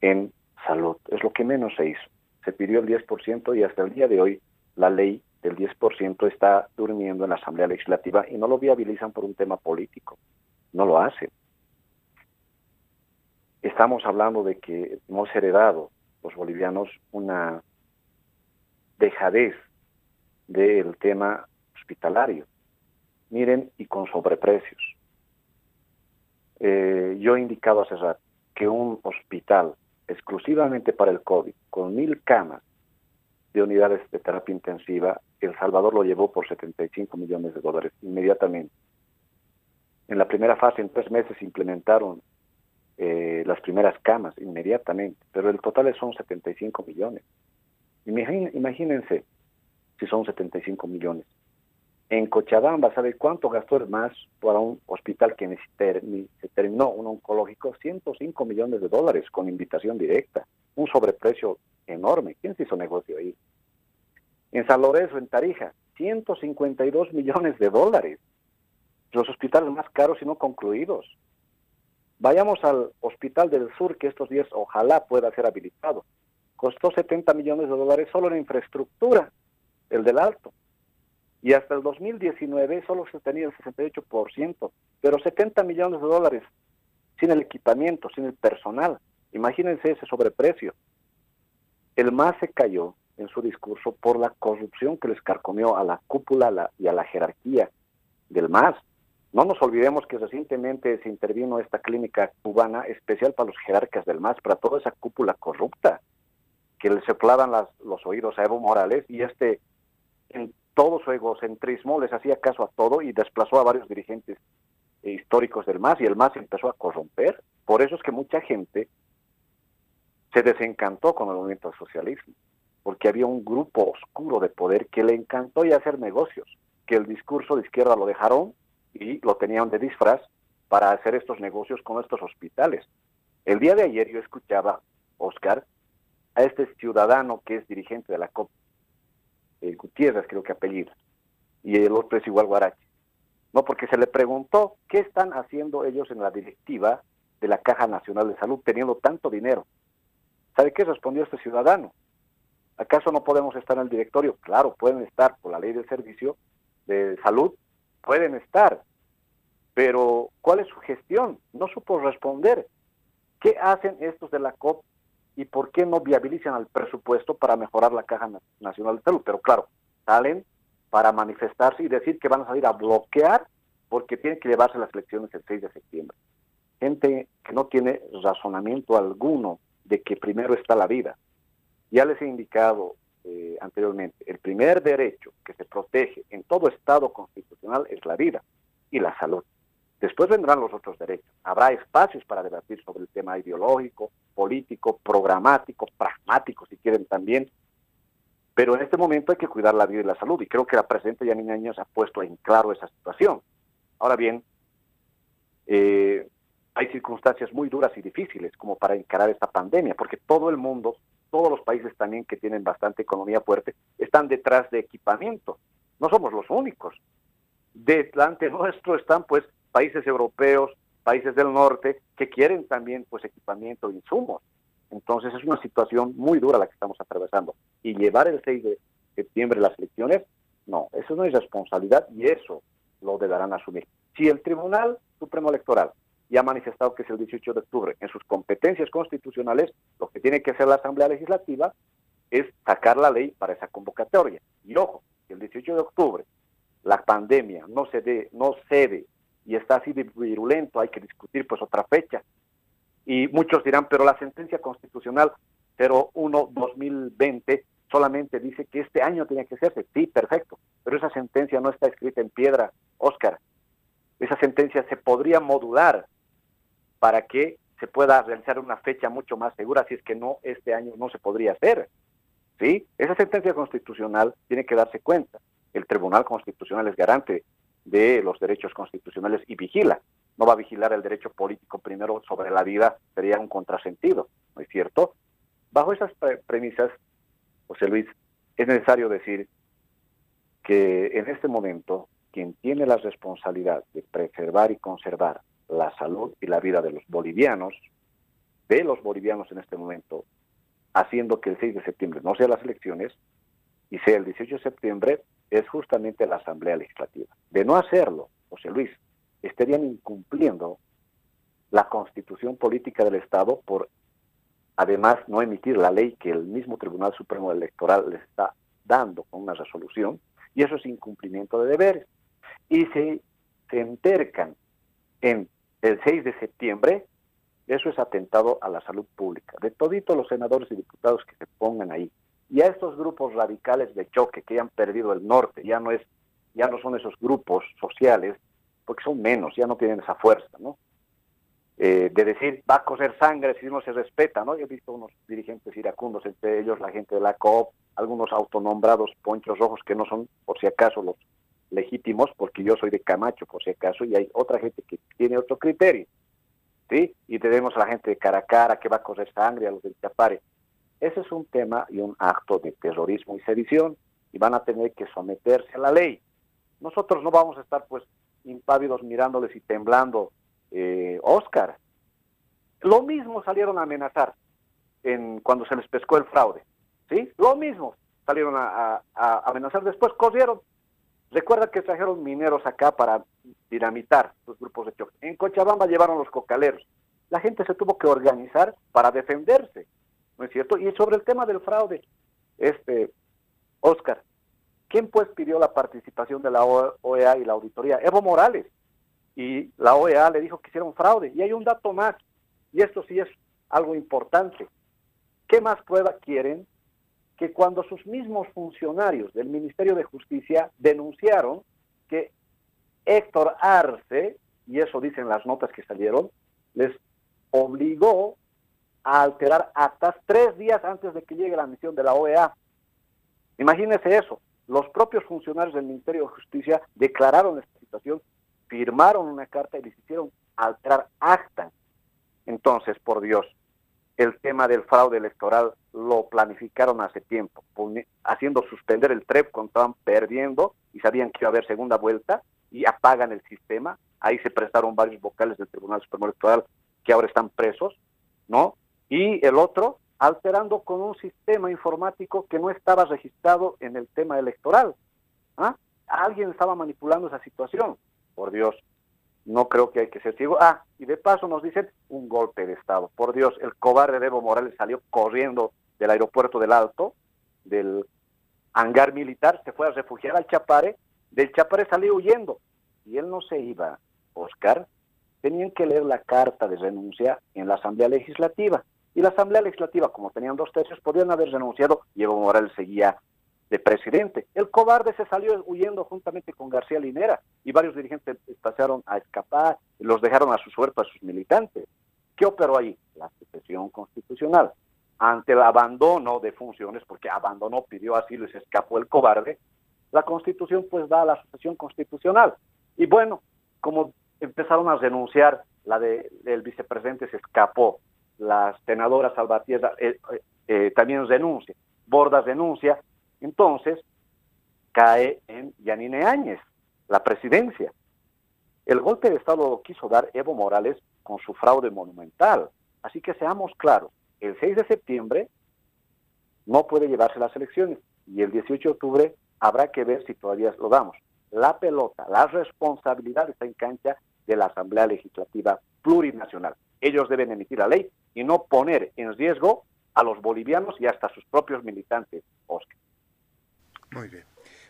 en salud, es lo que menos se hizo. Se pidió el 10% y hasta el día de hoy la ley del 10% está durmiendo en la Asamblea Legislativa y no lo viabilizan por un tema político. No lo hacen estamos hablando de que hemos heredado los bolivianos una dejadez del tema hospitalario. Miren, y con sobreprecios. Eh, yo he indicado hace rato que un hospital exclusivamente para el COVID, con mil camas de unidades de terapia intensiva, El Salvador lo llevó por 75 millones de dólares inmediatamente. En la primera fase, en tres meses, implementaron eh, las primeras camas inmediatamente, pero el total son 75 millones. imagínense si son 75 millones. En Cochabamba, ¿sabe cuánto gastó el MAS para un hospital que se terminó, un oncológico? 105 millones de dólares con invitación directa, un sobreprecio enorme. ¿Quién se hizo negocio ahí? En San Lorenzo, en Tarija, 152 millones de dólares. Los hospitales más caros y no concluidos. Vayamos al Hospital del Sur, que estos días ojalá pueda ser habilitado. Costó 70 millones de dólares solo en infraestructura, el del Alto. Y hasta el 2019 solo se tenía el 68%, pero 70 millones de dólares sin el equipamiento, sin el personal. Imagínense ese sobreprecio. El MAS se cayó en su discurso por la corrupción que les carcomió a la cúpula y a la jerarquía del MAS. No nos olvidemos que recientemente se intervino esta clínica cubana especial para los jerarcas del MAS, para toda esa cúpula corrupta, que le soplaban los oídos a Evo Morales y este, todo su egocentrismo, les hacía caso a todo y desplazó a varios dirigentes históricos del MAS y el MAS empezó a corromper. Por eso es que mucha gente se desencantó con el movimiento del socialismo, porque había un grupo oscuro de poder que le encantó ya hacer negocios, que el discurso de izquierda lo dejaron y lo tenían de disfraz para hacer estos negocios con estos hospitales. El día de ayer yo escuchaba, Oscar, a este ciudadano que es dirigente de la COP, eh, Gutiérrez creo que apellido, y el otro es igual Guarache. No, porque se le preguntó qué están haciendo ellos en la directiva de la Caja Nacional de Salud teniendo tanto dinero. ¿Sabe qué respondió este ciudadano? ¿Acaso no podemos estar en el directorio? Claro, pueden estar por la ley del servicio de salud, pueden estar. Pero, ¿cuál es su gestión? No supo responder. ¿Qué hacen estos de la COP y por qué no viabilizan el presupuesto para mejorar la Caja Nacional de Salud? Pero claro, salen para manifestarse y decir que van a salir a bloquear porque tienen que llevarse las elecciones el 6 de septiembre. Gente que no tiene razonamiento alguno de que primero está la vida. Ya les he indicado eh, anteriormente, el primer derecho que se protege en todo Estado constitucional es la vida y la salud. Después vendrán los otros derechos. Habrá espacios para debatir sobre el tema ideológico, político, programático, pragmático, si quieren también. Pero en este momento hay que cuidar la vida y la salud. Y creo que la presidenta Yanina Años ha puesto en claro esa situación. Ahora bien, eh, hay circunstancias muy duras y difíciles como para encarar esta pandemia, porque todo el mundo, todos los países también que tienen bastante economía fuerte, están detrás de equipamiento. No somos los únicos. Delante nuestro están pues países europeos, países del norte, que quieren también pues equipamiento e insumos. Entonces es una situación muy dura la que estamos atravesando. Y llevar el 6 de septiembre las elecciones, no, eso no es responsabilidad y eso lo deberán asumir. Si el Tribunal Supremo Electoral ya ha manifestado que es el 18 de octubre, en sus competencias constitucionales, lo que tiene que hacer la Asamblea Legislativa es sacar la ley para esa convocatoria. Y ojo, el 18 de octubre la pandemia no se dé, no cede y está así virulento, hay que discutir pues otra fecha. Y muchos dirán, pero la sentencia constitucional 01-2020 solamente dice que este año tiene que hacerse. Sí, perfecto, pero esa sentencia no está escrita en piedra, Oscar. Esa sentencia se podría modular para que se pueda realizar una fecha mucho más segura, si es que no, este año no se podría hacer. ¿Sí? Esa sentencia constitucional tiene que darse cuenta. El Tribunal Constitucional es garante de los derechos constitucionales y vigila. No va a vigilar el derecho político primero sobre la vida, sería un contrasentido, ¿no es cierto? Bajo esas premisas, José Luis, es necesario decir que en este momento quien tiene la responsabilidad de preservar y conservar la salud y la vida de los bolivianos, de los bolivianos en este momento, haciendo que el 6 de septiembre no sea las elecciones y sea el 18 de septiembre, es justamente la Asamblea Legislativa. De no hacerlo, José Luis, estarían incumpliendo la constitución política del Estado por, además, no emitir la ley que el mismo Tribunal Supremo Electoral les está dando con una resolución, y eso es incumplimiento de deberes. Y si se entercan en el 6 de septiembre, eso es atentado a la salud pública. De toditos los senadores y diputados que se pongan ahí, y a estos grupos radicales de choque que ya han perdido el norte, ya no es, ya no son esos grupos sociales, porque son menos, ya no tienen esa fuerza, ¿no? Eh, de decir, va a coser sangre si no se respeta, ¿no? Yo he visto unos dirigentes iracundos, entre ellos la gente de la COP, algunos autonombrados ponchos rojos que no son, por si acaso, los legítimos, porque yo soy de Camacho, por si acaso, y hay otra gente que tiene otro criterio, ¿sí? Y tenemos a la gente de Caracara que va a coser sangre, a los del Chapare. Ese es un tema y un acto de terrorismo y sedición y van a tener que someterse a la ley. Nosotros no vamos a estar pues impávidos mirándoles y temblando, eh, Oscar. Lo mismo salieron a amenazar en, cuando se les pescó el fraude, ¿sí? Lo mismo salieron a, amenazar, después corrieron. Recuerda que trajeron mineros acá para dinamitar los grupos de choque. En Cochabamba llevaron los cocaleros. La gente se tuvo que organizar para defenderse. ¿No es cierto? Y sobre el tema del fraude, este, Oscar, ¿quién pues pidió la participación de la OEA y la auditoría? Evo Morales. Y la OEA le dijo que hiciera un fraude. Y hay un dato más, y esto sí es algo importante. ¿Qué más prueba quieren? Que cuando sus mismos funcionarios del Ministerio de Justicia denunciaron que Héctor Arce, y eso dicen las notas que salieron, les obligó a alterar actas tres días antes de que llegue la misión de la OEA. Imagínense eso. Los propios funcionarios del Ministerio de Justicia declararon esta situación, firmaron una carta y les hicieron alterar actas. Entonces, por Dios, el tema del fraude electoral lo planificaron hace tiempo, haciendo suspender el TREP cuando estaban perdiendo y sabían que iba a haber segunda vuelta y apagan el sistema. Ahí se prestaron varios vocales del Tribunal Supremo Electoral que ahora están presos, ¿no? Y el otro, alterando con un sistema informático que no estaba registrado en el tema electoral. ¿Ah? Alguien estaba manipulando esa situación. Por Dios, no creo que hay que ser ciego. Ah, y de paso nos dicen un golpe de Estado. Por Dios, el cobarde de Evo Morales salió corriendo del aeropuerto del Alto, del hangar militar, se fue a refugiar al Chapare, del Chapare salió huyendo. Y él no se iba, Oscar. Tenían que leer la carta de renuncia en la Asamblea Legislativa. Y la Asamblea Legislativa, como tenían dos tercios, podían haber renunciado y Evo Morales seguía de presidente. El cobarde se salió huyendo juntamente con García Linera y varios dirigentes pasaron a escapar, los dejaron a su suerte a sus militantes. ¿Qué operó ahí? La sucesión constitucional. Ante el abandono de funciones, porque abandonó, pidió asilo y se escapó el cobarde, la constitución pues da a la sucesión constitucional. Y bueno, como empezaron a renunciar, la de, vicepresidente se escapó, la senadora Salvatierra eh, eh, también renuncia, Bordas renuncia, entonces, cae en Yanine Áñez, la presidencia. El golpe de Estado lo quiso dar Evo Morales con su fraude monumental. Así que seamos claros, el 6 de septiembre no puede llevarse las elecciones y el 18 de octubre habrá que ver si todavía lo damos. La pelota, la responsabilidad está en cancha de la Asamblea Legislativa Plurinacional. Ellos deben emitir la ley y no poner en riesgo a los bolivianos y hasta a sus propios militantes, Oscar. Muy bien.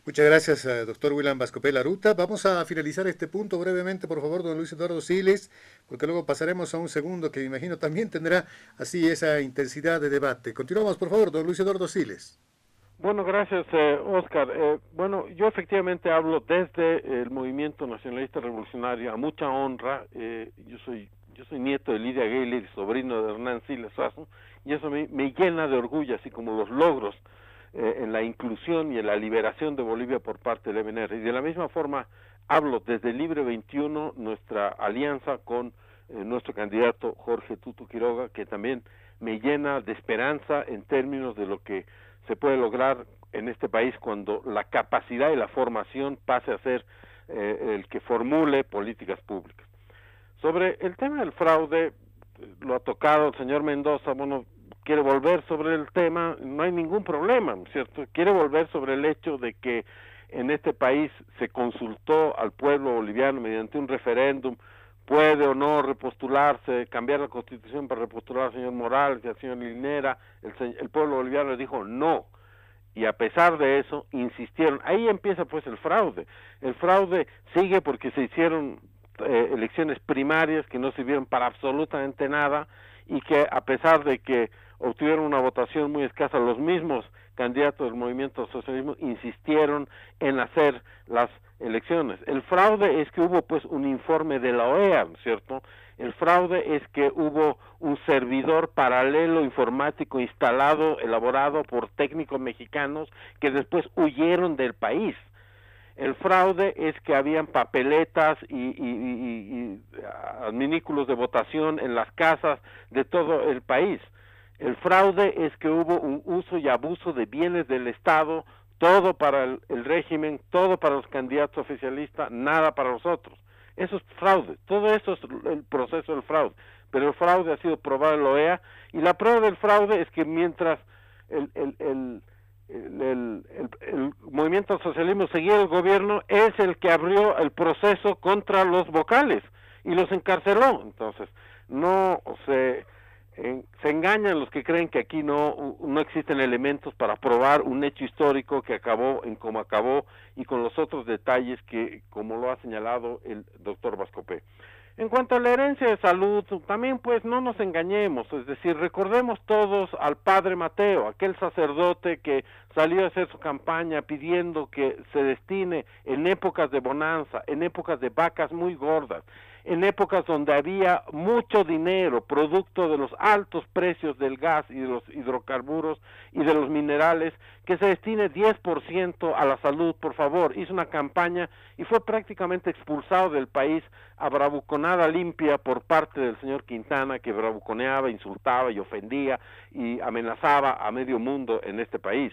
Muchas gracias, eh, doctor William Vascopé Laruta. Vamos a finalizar este punto brevemente, por favor, don Luis Eduardo Siles, porque luego pasaremos a un segundo que me imagino también tendrá así esa intensidad de debate. Continuamos, por favor, don Luis Eduardo Siles. Bueno, gracias, eh, Oscar. Eh, bueno, yo efectivamente hablo desde el movimiento nacionalista revolucionario a mucha honra. yo soy yo soy nieto de Lidia Gayler y sobrino de Hernán Siles Suazo, y eso me, me llena de orgullo, así como los logros eh, en la inclusión y en la liberación de Bolivia por parte del MNR. Y de la misma forma hablo desde Libre 21, nuestra alianza con eh, nuestro candidato Jorge Tutu Quiroga, que también me llena de esperanza en términos de lo que se puede lograr en este país cuando la capacidad y la formación pase a ser eh, el que formule políticas públicas. Sobre el tema del fraude, lo ha tocado el señor Mendoza, bueno, quiere volver sobre el tema, no hay ningún problema, ¿cierto? Quiere volver sobre el hecho de que en este país se consultó al pueblo boliviano mediante un referéndum, puede o no repostularse, cambiar la constitución para repostular al señor Morales y al señor Linera, el, el pueblo boliviano le dijo no, y a pesar de eso insistieron, ahí empieza pues el fraude, el fraude sigue porque se hicieron eh, elecciones primarias que no sirvieron para absolutamente nada y que a pesar de que obtuvieron una votación muy escasa, los mismos candidatos del movimiento socialismo insistieron en hacer las elecciones. El fraude es que hubo pues un informe de la OEA, ¿cierto? El fraude es que hubo un servidor paralelo informático instalado, elaborado por técnicos mexicanos que después huyeron del país. El fraude es que habían papeletas y, y, y, adminículos de votación en las casas de todo el país. El fraude es que hubo un uso y abuso de bienes del Estado, todo para el, régimen, todo para los candidatos oficialistas, nada para los otros. Eso es fraude, todo eso es el proceso del fraude. Pero el fraude ha sido probado en la OEA y la prueba del fraude es que mientras el, el, el el, el, movimiento socialismo seguía el gobierno es el que abrió el proceso contra los vocales y los encarceló. Entonces, no se se engañan los que creen que aquí no, no existen elementos para probar un hecho histórico que acabó en como acabó y con los otros detalles que, como lo ha señalado el doctor Vascopé. En cuanto a la herencia de salud, también pues no nos engañemos, es decir, recordemos todos al padre Mateo, aquel sacerdote que salió a hacer su campaña pidiendo que se destine en épocas de bonanza, en épocas de vacas muy gordas, en épocas donde había mucho dinero, producto de los altos precios del gas y de los hidrocarburos y de los minerales, que se destine 10% a la salud, por favor. Hizo una campaña y fue prácticamente expulsado del país a bravuconada limpia por parte del señor Quintana, que bravuconeaba, insultaba y ofendía y amenazaba a medio mundo en este país.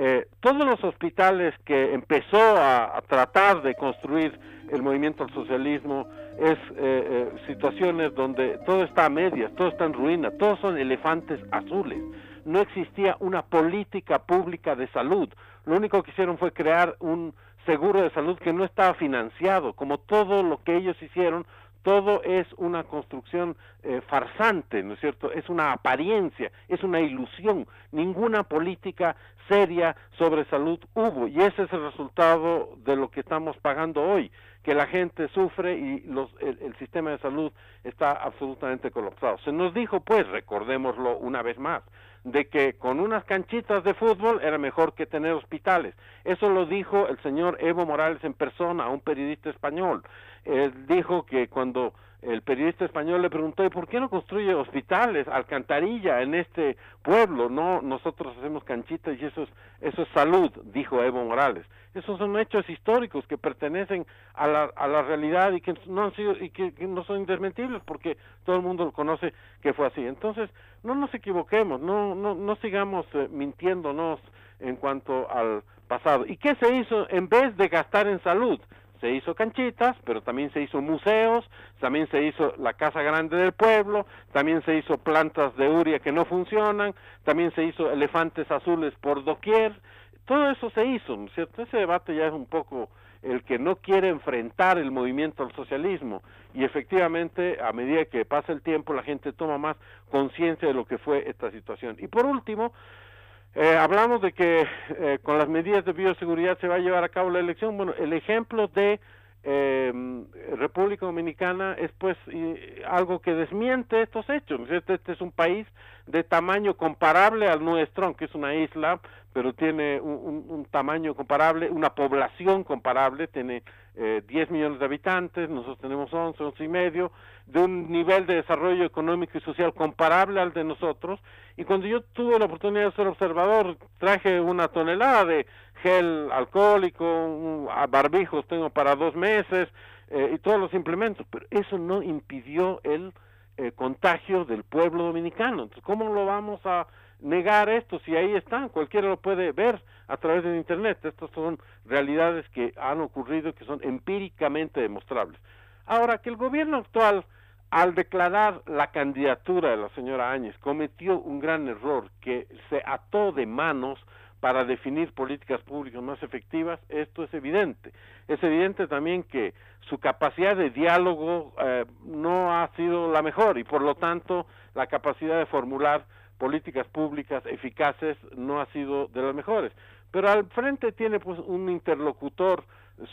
Eh, todos los hospitales que empezó a, tratar de construir el movimiento al socialismo es eh, eh, situaciones donde todo está a medias, todo está en ruina, todos son elefantes azules. No existía una política pública de salud. Lo único que hicieron fue crear un seguro de salud que no estaba financiado, como todo lo que ellos hicieron todo es una construcción eh, farsante, ¿no es cierto? Es una apariencia, es una ilusión. Ninguna política seria sobre salud hubo y ese es el resultado de lo que estamos pagando hoy, que la gente sufre y los, el, el sistema de salud está absolutamente colapsado. Se nos dijo, pues, recordémoslo una vez más, de que con unas canchitas de fútbol era mejor que tener hospitales. Eso lo dijo el señor Evo Morales en persona a un periodista español. Él dijo que cuando el periodista español le preguntó, ¿y por qué no construye hospitales, alcantarilla en este pueblo? No, nosotros hacemos canchitas y eso es, eso es salud, dijo Evo Morales. Esos son hechos históricos que pertenecen a la, a la realidad y que no han sido y que, no son indesmentibles porque todo el mundo lo conoce que fue así. Entonces, no nos equivoquemos, no, no, no sigamos eh, mintiéndonos en cuanto al pasado. ¿Y qué se hizo en vez de gastar en salud? Se hizo canchitas, pero también se hizo museos, también se hizo la Casa Grande del Pueblo, también se hizo plantas de uria que no funcionan, también se hizo elefantes azules por doquier, todo eso se hizo, ¿no es cierto? Ese debate ya es un poco el que no quiere enfrentar el movimiento al socialismo y efectivamente a medida que pasa el tiempo la gente toma más conciencia de lo que fue esta situación. Y por último, eh, hablamos de que eh, con las medidas de bioseguridad se va a llevar a cabo la elección. Bueno, el ejemplo de eh, República Dominicana es pues algo que desmiente estos hechos. Este, es un país de tamaño comparable al nuestro, aunque es una isla, pero tiene un, un tamaño comparable, una población comparable, tiene eh, 10 millones de habitantes, nosotros tenemos 11, 11 y medio, de un nivel de desarrollo económico y social comparable al de nosotros. Y cuando yo tuve la oportunidad de ser observador, traje una tonelada de gel alcohólico, barbijos tengo para dos meses eh, y todos los implementos, pero eso no impidió el eh, contagio del pueblo dominicano. Entonces, ¿cómo lo vamos a negar esto si ahí están? Cualquiera lo puede ver a través de Internet. Estas son realidades que han ocurrido y que son empíricamente demostrables. Ahora, que el gobierno actual, al declarar la candidatura de la señora Áñez, cometió un gran error que se ató de manos para definir políticas públicas más efectivas, esto es evidente. Es evidente también que su capacidad de diálogo eh, no ha sido la mejor y por lo tanto la capacidad de formular políticas públicas eficaces no ha sido de las mejores pero al frente tiene pues un interlocutor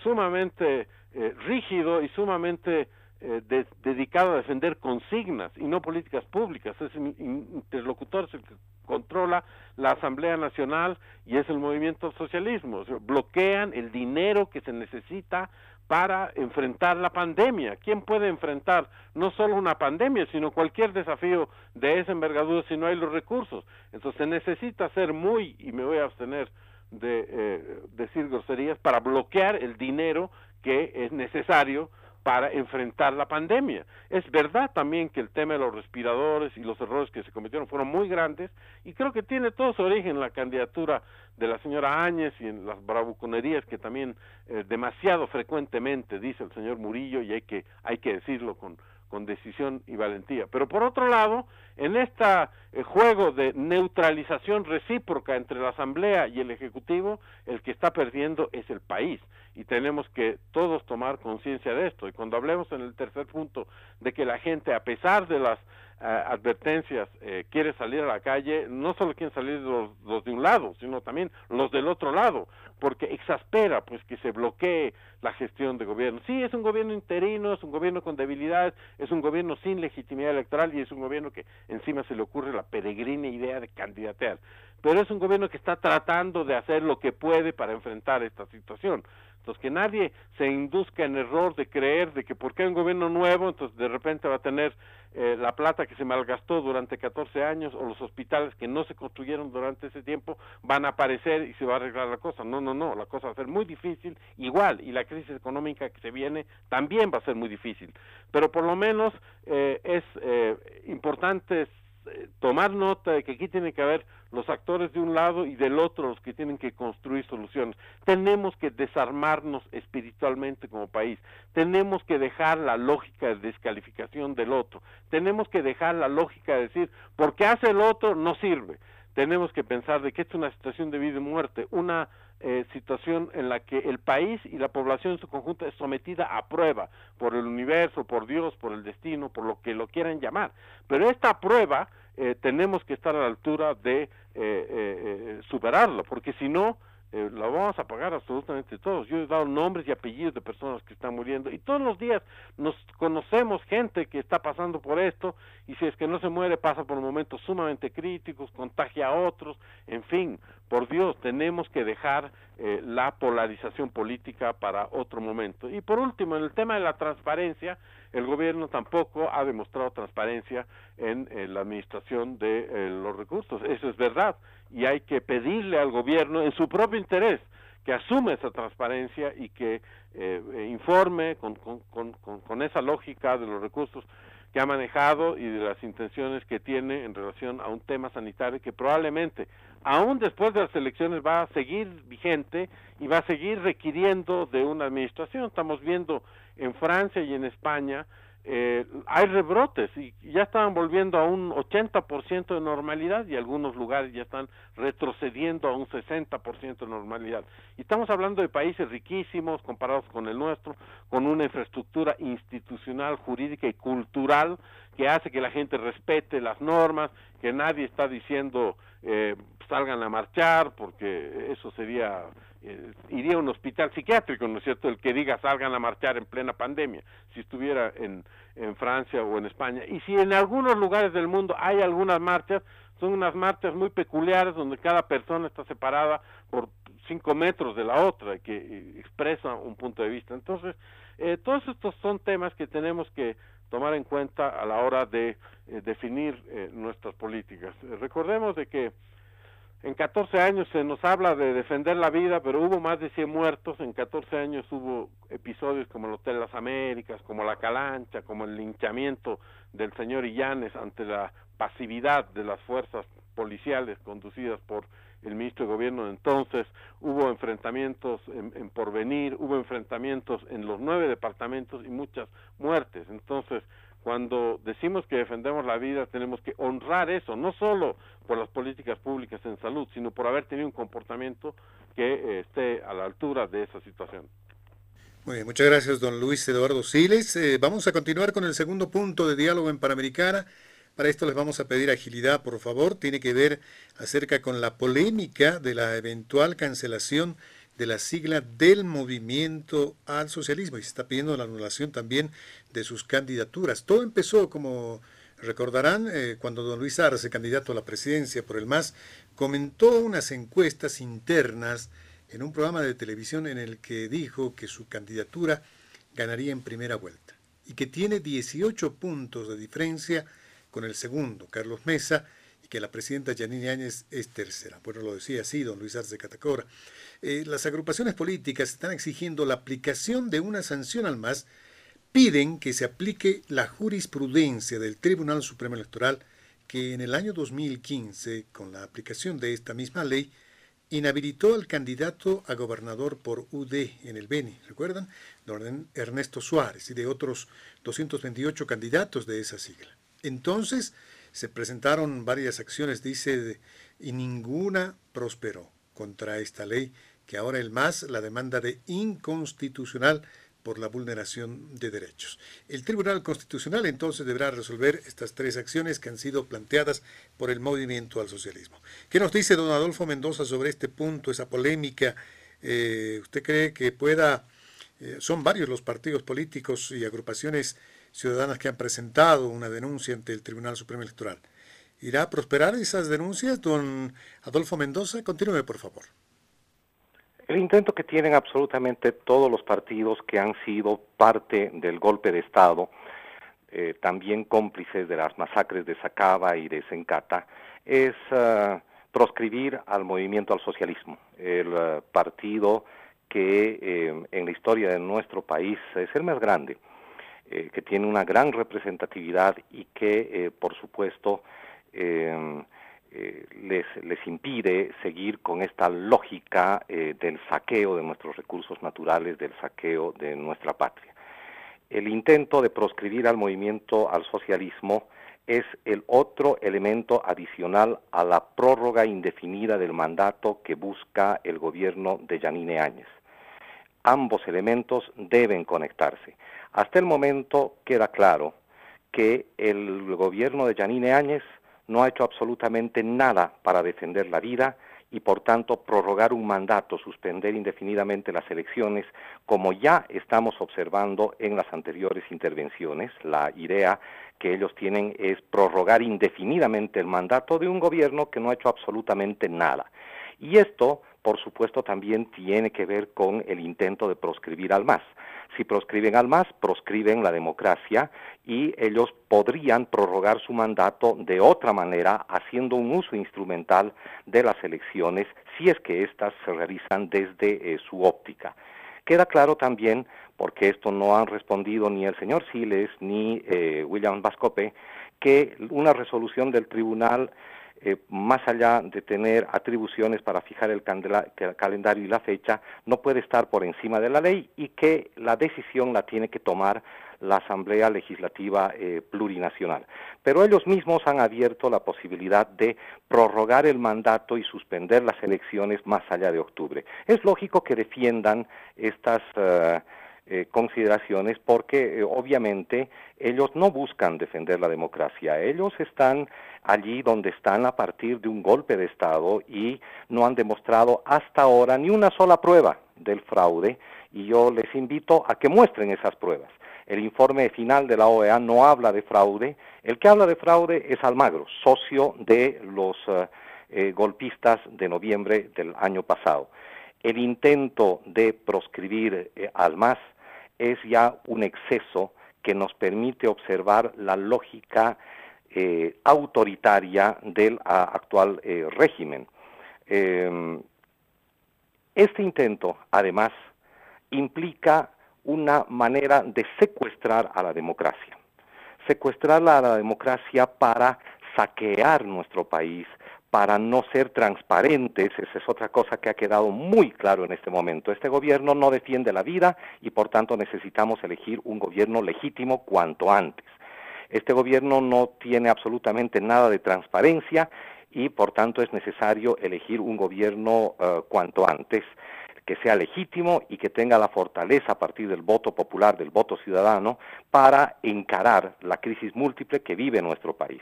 sumamente eh, rígido y sumamente eh, dedicado a defender consignas y no políticas públicas. Ese interlocutor es el que controla la Asamblea Nacional y es el movimiento socialismo. bloquean el dinero que se necesita para enfrentar la pandemia. ¿Quién puede enfrentar no solo una pandemia, sino cualquier desafío de esa envergadura si no hay los recursos? Entonces se necesita ser muy, y me voy a abstener de eh, decir groserías para bloquear el dinero que es necesario para enfrentar la pandemia. Es verdad también que el tema de los respiradores y los errores que se cometieron fueron muy grandes y creo que tiene todo su origen en la candidatura de la señora Áñez y en las bravuconerías que también eh, demasiado frecuentemente dice el señor Murillo y hay que hay que decirlo con con decisión y valentía. Pero por otro lado, en este juego de neutralización recíproca entre la Asamblea y el Ejecutivo, el que está perdiendo es el país. Y tenemos que todos tomar conciencia de esto. Y cuando hablemos en el tercer punto de que la gente, a pesar de las eh, advertencias, eh, quiere salir a la calle, no solo quieren salir los, los, de un lado, sino también los del otro lado, porque exaspera pues que se bloquee la gestión de gobierno. Sí, es un gobierno interino, es un gobierno con debilidades, es un gobierno sin legitimidad electoral y es un gobierno que encima se le ocurre la peregrina idea de candidatear. pero es un gobierno que está tratando de hacer lo que puede para enfrentar esta situación. Que nadie se induzca en error de creer de que porque hay un gobierno nuevo, entonces de repente va a tener eh, la plata que se malgastó durante 14 años o los hospitales que no se construyeron durante ese tiempo van a aparecer y se va a arreglar la cosa. No, no, no, la cosa va a ser muy difícil igual y la crisis económica que se viene también va a ser muy difícil. Pero por lo menos eh, es eh, importante eh, tomar nota de que aquí tiene que haber los actores de un lado y del otro los que tienen que construir soluciones. Tenemos que desarmarnos espiritualmente como país. Tenemos que dejar la lógica de descalificación del otro. Tenemos que dejar la lógica de decir, porque hace el otro no sirve. Tenemos que pensar de que es una situación de vida y muerte, una eh, situación en la que el país y la población en su conjunto es sometida a prueba por el universo, por Dios, por el destino, por lo que lo quieran llamar. Pero esta prueba eh, tenemos que estar a la altura de eh, superarla, porque si no, eh, la vamos a pagar absolutamente todos. Yo he dado nombres y apellidos de personas que están muriendo y todos los días nos conocemos gente que está pasando por esto y si es que no se muere pasa por momentos sumamente críticos, contagia a otros, en fin, por Dios, tenemos que dejar eh, la polarización política para otro momento. Y por último, en el tema de la transparencia, el gobierno tampoco ha demostrado transparencia en, la administración de eh, los recursos. Eso es verdad y hay que pedirle al gobierno en su propio interés que asume esa transparencia y que eh, informe con, con, con, esa lógica de los recursos que ha manejado y de las intenciones que tiene en relación a un tema sanitario que probablemente aún después de las elecciones va a seguir vigente y va a seguir requiriendo de una administración. Estamos viendo en Francia y en España eh, hay rebrotes y ya están volviendo a un 80% de normalidad y algunos lugares ya están retrocediendo a un 60% de normalidad. Y estamos hablando de países riquísimos comparados con el nuestro, con una infraestructura institucional, jurídica y cultural que hace que la gente respete las normas, que nadie está diciendo eh, salgan a marchar porque eso sería eh, iría a un hospital psiquiátrico, ¿no es cierto? El que diga salgan a marchar en plena pandemia, si estuviera en, en Francia o en España. Y si en algunos lugares del mundo hay algunas marchas, son unas marchas muy peculiares donde cada persona está separada por cinco metros de la otra, que eh, expresa un punto de vista. Entonces, eh, todos estos son temas que tenemos que tomar en cuenta a la hora de definir nuestras políticas. recordemos de que en 14 años se nos habla de defender la vida, pero hubo más de 100 muertos. En 14 años hubo episodios como el Hotel Las Américas, como la Calancha, como el linchamiento del señor Illanes ante la pasividad de las fuerzas policiales conducidas por el ministro de Gobierno de entonces. Hubo enfrentamientos en, en Porvenir, hubo enfrentamientos en los nueve departamentos y muchas muertes. Entonces, cuando decimos que defendemos la vida, tenemos que honrar eso, no solo por las políticas públicas en salud, sino por haber tenido un comportamiento que eh, esté a la altura de esa situación. Muy bien, muchas gracias, don Luis Eduardo Siles. Eh, vamos a continuar con el segundo punto de diálogo en Panamericana. Para esto les vamos a pedir agilidad, por favor. Tiene que ver acerca con la polémica de la eventual cancelación de la sigla del movimiento al socialismo y se está pidiendo la anulación también de sus candidaturas. Todo empezó, como recordarán, eh, cuando don Luis Arce, candidato a la presidencia por el MAS, comentó unas encuestas internas en un programa de televisión en el que dijo que su candidatura ganaría en primera vuelta y que tiene 18 puntos de diferencia con el segundo, Carlos Mesa, y que la presidenta Yanine Áñez es tercera. Bueno, lo decía así don Luis Arce Catacora. Eh, las agrupaciones políticas están exigiendo la aplicación de una sanción al MAS, piden que se aplique la jurisprudencia del Tribunal Supremo Electoral que en el año 2015, con la aplicación de esta misma ley, inhabilitó al candidato a gobernador por UD en el Beni, ¿recuerdan? Don Ernesto Suárez y de otros 228 candidatos de esa sigla. Entonces se presentaron varias acciones, dice, y ninguna prosperó contra esta ley, que ahora el MAS la demanda de inconstitucional por la vulneración de derechos. El Tribunal Constitucional entonces deberá resolver estas tres acciones que han sido planteadas por el movimiento al socialismo. ¿Qué nos dice don Adolfo Mendoza sobre este punto, esa polémica? Eh, ¿Usted cree que pueda... Eh, son varios los partidos políticos y agrupaciones ciudadanas que han presentado una denuncia ante el Tribunal Supremo Electoral. ¿Irá a prosperar esas denuncias, don Adolfo Mendoza? Continúe, por favor. El intento que tienen absolutamente todos los partidos que han sido parte del golpe de Estado, eh, también cómplices de las masacres de Sacaba y de Sencata, es uh, proscribir al movimiento al socialismo, el uh, partido que eh, en la historia de nuestro país es el más grande, eh, que tiene una gran representatividad y que, eh, por supuesto, eh, les, les impide seguir con esta lógica eh, del saqueo de nuestros recursos naturales, del saqueo de nuestra patria. El intento de proscribir al movimiento al socialismo es el otro elemento adicional a la prórroga indefinida del mandato que busca el gobierno de Yanine Áñez. Ambos elementos deben conectarse. Hasta el momento queda claro que el gobierno de Yanine Áñez no ha hecho absolutamente nada para defender la vida y por tanto prorrogar un mandato, suspender indefinidamente las elecciones, como ya estamos observando en las anteriores intervenciones. La idea que ellos tienen es prorrogar indefinidamente el mandato de un gobierno que no ha hecho absolutamente nada. Y esto, por supuesto, también tiene que ver con el intento de proscribir al MAS. Si proscriben al MAS, proscriben la democracia y ellos podrían prorrogar su mandato de otra manera, haciendo un uso instrumental de las elecciones, si es que éstas se realizan desde eh, su óptica. Queda claro también, porque esto no han respondido ni el señor Siles ni eh, William Vascope, que una resolución del tribunal eh, más allá de tener atribuciones para fijar el, calendario y la fecha, no puede estar por encima de la ley y que la decisión la tiene que tomar la Asamblea Legislativa eh, Plurinacional. Pero ellos mismos han abierto la posibilidad de prorrogar el mandato y suspender las elecciones más allá de octubre. Es lógico que defiendan estas uh, eh, consideraciones porque eh, obviamente ellos no buscan defender la democracia, ellos están allí donde están a partir de un golpe de Estado y no han demostrado hasta ahora ni una sola prueba del fraude y yo les invito a que muestren esas pruebas. El informe final de la OEA no habla de fraude, el que habla de fraude es Almagro, socio de los uh, eh, golpistas de noviembre del año pasado. El intento de proscribir eh, al MAS es ya un exceso que nos permite observar la lógica eh, autoritaria del a, actual eh, régimen. Eh, este intento, además, implica una manera de secuestrar a la democracia. Secuestrarla a la democracia para saquear nuestro país, para no ser transparentes, esa es otra cosa que ha quedado muy claro en este momento. Este gobierno no defiende la vida y por tanto necesitamos elegir un gobierno legítimo cuanto antes. Este gobierno no tiene absolutamente nada de transparencia y por tanto es necesario elegir un gobierno uh, cuanto antes que sea legítimo y que tenga la fortaleza a partir del voto popular, del voto ciudadano, para encarar la crisis múltiple que vive nuestro país.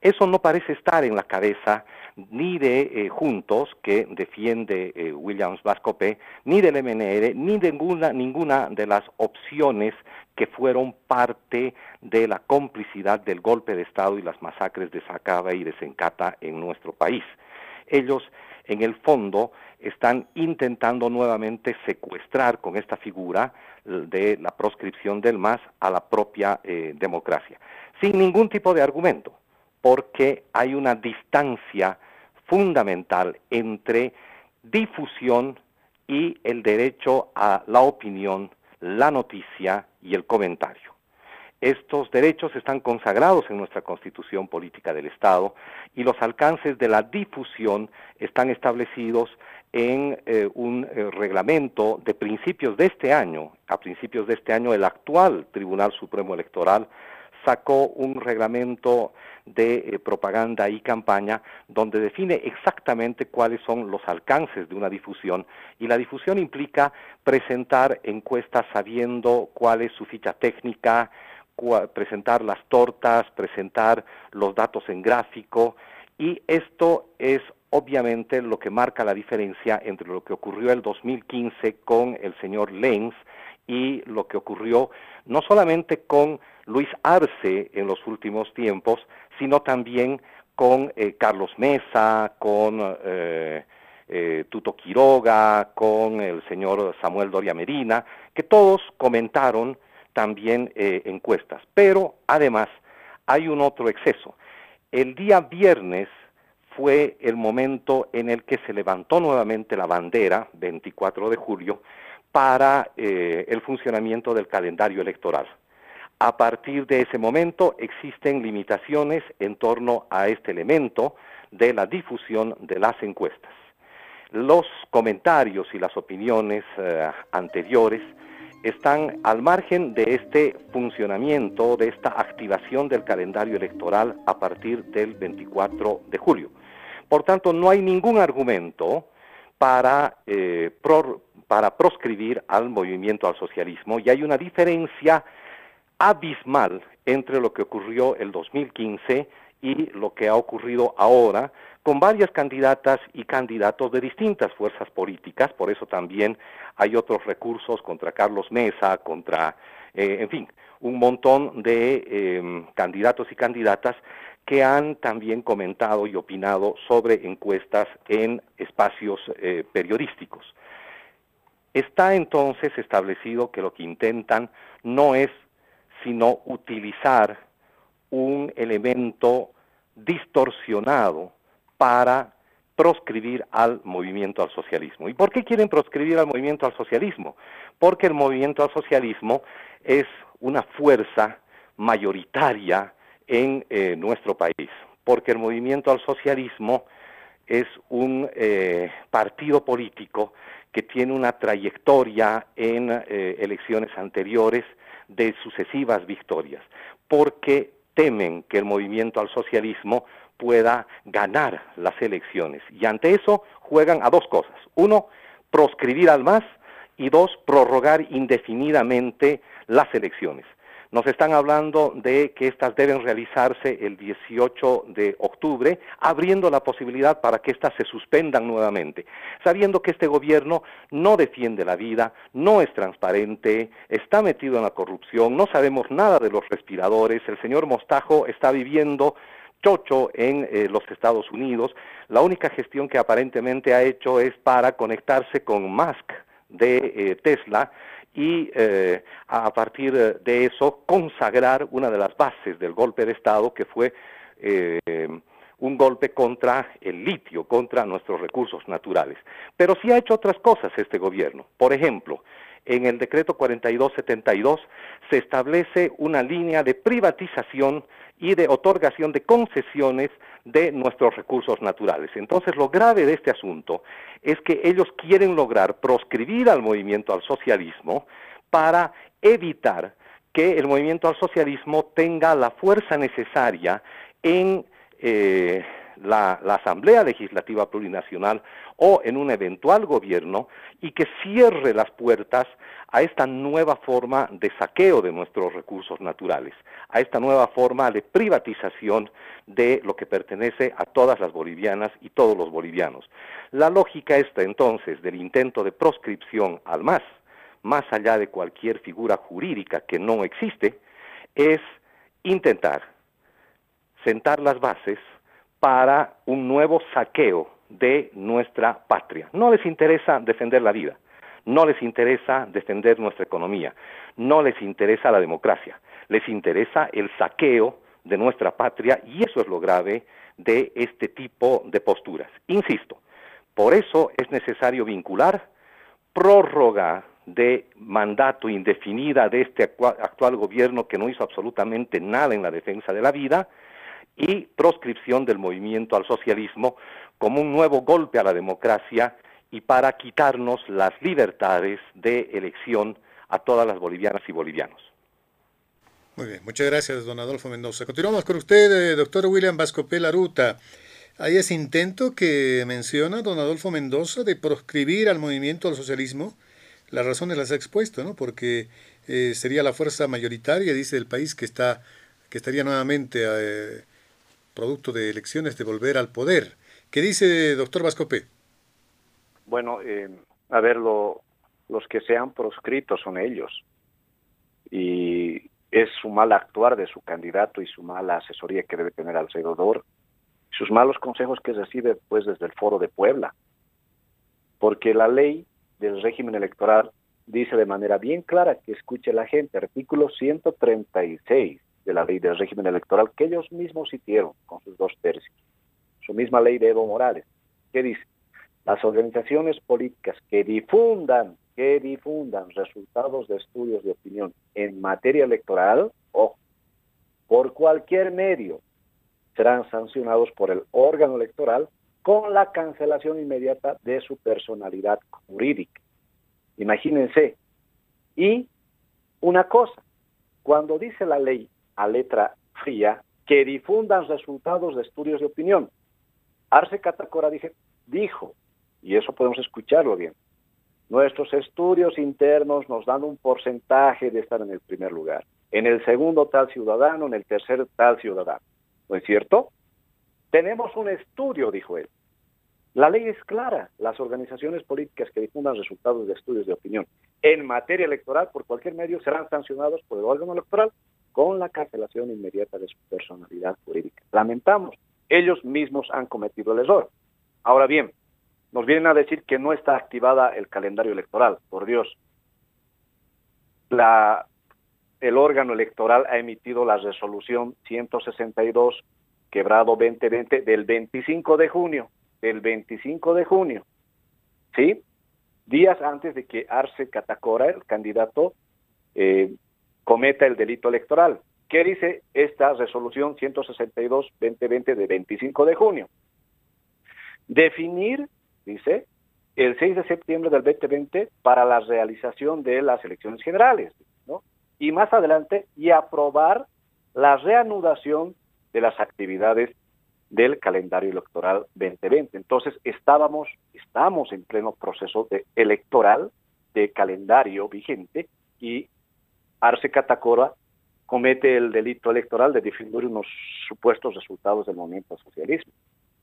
Eso no parece estar en la cabeza ni de eh, Juntos, que defiende eh, Williams Vascope, ni del MNR, ni de ninguna, ninguna de las opciones que fueron parte de la complicidad del golpe de Estado y las masacres de Sacaba y de Sencata en nuestro país. Ellos, en el fondo, están intentando nuevamente secuestrar con esta figura de la proscripción del MAS a la propia eh, democracia, sin ningún tipo de argumento porque hay una distancia fundamental entre difusión y el derecho a la opinión, la noticia y el comentario. Estos derechos están consagrados en nuestra Constitución Política del Estado y los alcances de la difusión están establecidos en eh, un eh, reglamento de principios de este año. A principios de este año el actual Tribunal Supremo Electoral sacó un reglamento de eh, propaganda y campaña donde define exactamente cuáles son los alcances de una difusión. Y la difusión implica presentar encuestas sabiendo cuál es su ficha técnica, presentar las tortas, presentar los datos en gráfico. Y esto es obviamente lo que marca la diferencia entre lo que ocurrió el 2015 con el señor Lenz y lo que ocurrió no solamente con Luis Arce en los últimos tiempos, sino también con eh, Carlos Mesa, con eh, eh, Tuto Quiroga, con el señor Samuel Doria Medina, que todos comentaron también encuestas. Pero además hay un otro exceso. El día viernes fue el momento en el que se levantó nuevamente la bandera, 24 de julio, para el funcionamiento del calendario electoral. A partir de ese momento existen limitaciones en torno a este elemento de la difusión de las encuestas. Los comentarios y las opiniones eh, anteriores están al margen de este funcionamiento, de esta activación del calendario electoral a partir del 24 de julio. Por tanto, no hay ningún argumento para, eh, para proscribir al movimiento al socialismo y hay una diferencia abismal entre lo que ocurrió el 2015 y lo que ha ocurrido ahora con varias candidatas y candidatos de distintas fuerzas políticas, por eso también hay otros recursos contra Carlos Mesa, contra, eh, en fin, un montón de em, candidatos y candidatas que han también comentado y opinado sobre encuestas en espacios eh, periodísticos. Está entonces establecido que lo que intentan no es sino utilizar un elemento distorsionado para proscribir al movimiento al socialismo. ¿Y por qué quieren proscribir al movimiento al socialismo? Porque el movimiento al socialismo es una fuerza mayoritaria en eh, nuestro país, porque el movimiento al socialismo es un eh, partido político que tiene una trayectoria en eh, elecciones anteriores de sucesivas victorias, porque temen que el movimiento al socialismo pueda ganar las elecciones. Y ante eso juegan a dos cosas. Uno, proscribir al MAS y dos, prorrogar indefinidamente las elecciones. Nos están hablando de que estas deben realizarse el 18 de octubre, abriendo la posibilidad para que éstas se suspendan nuevamente, sabiendo que este gobierno no defiende la vida, no es transparente, está metido en la corrupción, no sabemos nada de los respiradores, el señor Mostajo está viviendo chocho en eh, los Estados Unidos. La única gestión que aparentemente ha hecho es para conectarse con Musk de eh, Tesla y eh, a partir de eso consagrar una de las bases del golpe de Estado que fue eh, un golpe contra el litio, contra nuestros recursos naturales. Pero sí ha hecho otras cosas este gobierno. Por ejemplo, en el decreto 4272 se establece una línea de privatización y de otorgación de concesiones de nuestros recursos naturales. Entonces, lo grave de este asunto es que ellos quieren lograr proscribir al movimiento al socialismo para evitar que el movimiento al socialismo tenga la fuerza necesaria en eh, la, Asamblea Legislativa Plurinacional o en un eventual gobierno y que cierre las puertas a esta nueva forma de saqueo de nuestros recursos naturales, a esta nueva forma de privatización de lo que pertenece a todas las bolivianas y todos los bolivianos. La lógica esta entonces del intento de proscripción al más, más allá de cualquier figura jurídica que no existe, es intentar sentar las bases para un nuevo saqueo de nuestra patria. No les interesa defender la vida, no les interesa defender nuestra economía, no les interesa la democracia, les interesa el saqueo de nuestra patria y eso es lo grave de este tipo de posturas. Insisto, por eso es necesario vincular prórroga de mandato indefinida de este actual gobierno que no hizo absolutamente nada en la defensa de la vida, y proscripción del movimiento al socialismo como un nuevo golpe a la democracia y para quitarnos las libertades de elección a todas las bolivianas y bolivianos. Muy bien, muchas gracias, don Adolfo Mendoza. Continuamos con usted, eh, doctor William Vascopé Laruta. Hay ese intento que menciona don Adolfo Mendoza de proscribir al movimiento al socialismo. Las razones las ha expuesto, ¿no? Porque eh, sería la fuerza mayoritaria, dice el país, que está que estaría nuevamente eh, producto de elecciones, de volver al poder. ¿Qué dice doctor Vascope? Bueno, eh, a ver, lo, los que se han proscrito son ellos. Y es su mal actuar de su candidato y su mala asesoría que debe tener al senador, sus malos consejos que recibe pues desde el foro de Puebla, porque la ley del régimen electoral dice de manera bien clara que escuche la gente, artículo 136 de la ley del régimen electoral que ellos mismos hicieron con sus dos tercios, su misma ley de Evo Morales, que dice, las organizaciones políticas que difundan, que difundan resultados de estudios de opinión en materia electoral, o por cualquier medio, serán sancionados por el órgano electoral con la cancelación inmediata de su personalidad jurídica. Imagínense. Y una cosa, cuando dice la ley a letra fría que difundan resultados de estudios de opinión, Arce Catacora dije, dijo, y eso podemos escucharlo bien, nuestros estudios internos nos dan un porcentaje de estar en el primer lugar, en el segundo tal ciudadano, en el tercer tal ciudadano. ¿No es cierto? Tenemos un estudio, dijo él. La ley es clara. Las organizaciones políticas que difundan resultados de estudios de opinión en materia electoral por cualquier medio serán sancionados por el órgano electoral con la cancelación inmediata de su personalidad jurídica. Lamentamos, ellos mismos han cometido el error. Ahora bien, nos vienen a decir que no está activada el calendario electoral, por Dios. El órgano electoral ha emitido la resolución 162 quebrado 2020 del 25 de junio el 25 de junio, ¿sí? Días antes de que Arce Catacora, el candidato, eh, cometa el delito electoral. ¿Qué dice esta resolución 162-2020 de 25 de junio? Definir, dice, el 6 de septiembre del 2020 para la realización de las elecciones generales, ¿no? Y más adelante, y aprobar la reanudación de las actividades del calendario electoral 2020. Entonces estábamos, estamos en pleno proceso de electoral de calendario vigente y Arce Catacora comete el delito electoral de difundir unos supuestos resultados del movimiento socialismo.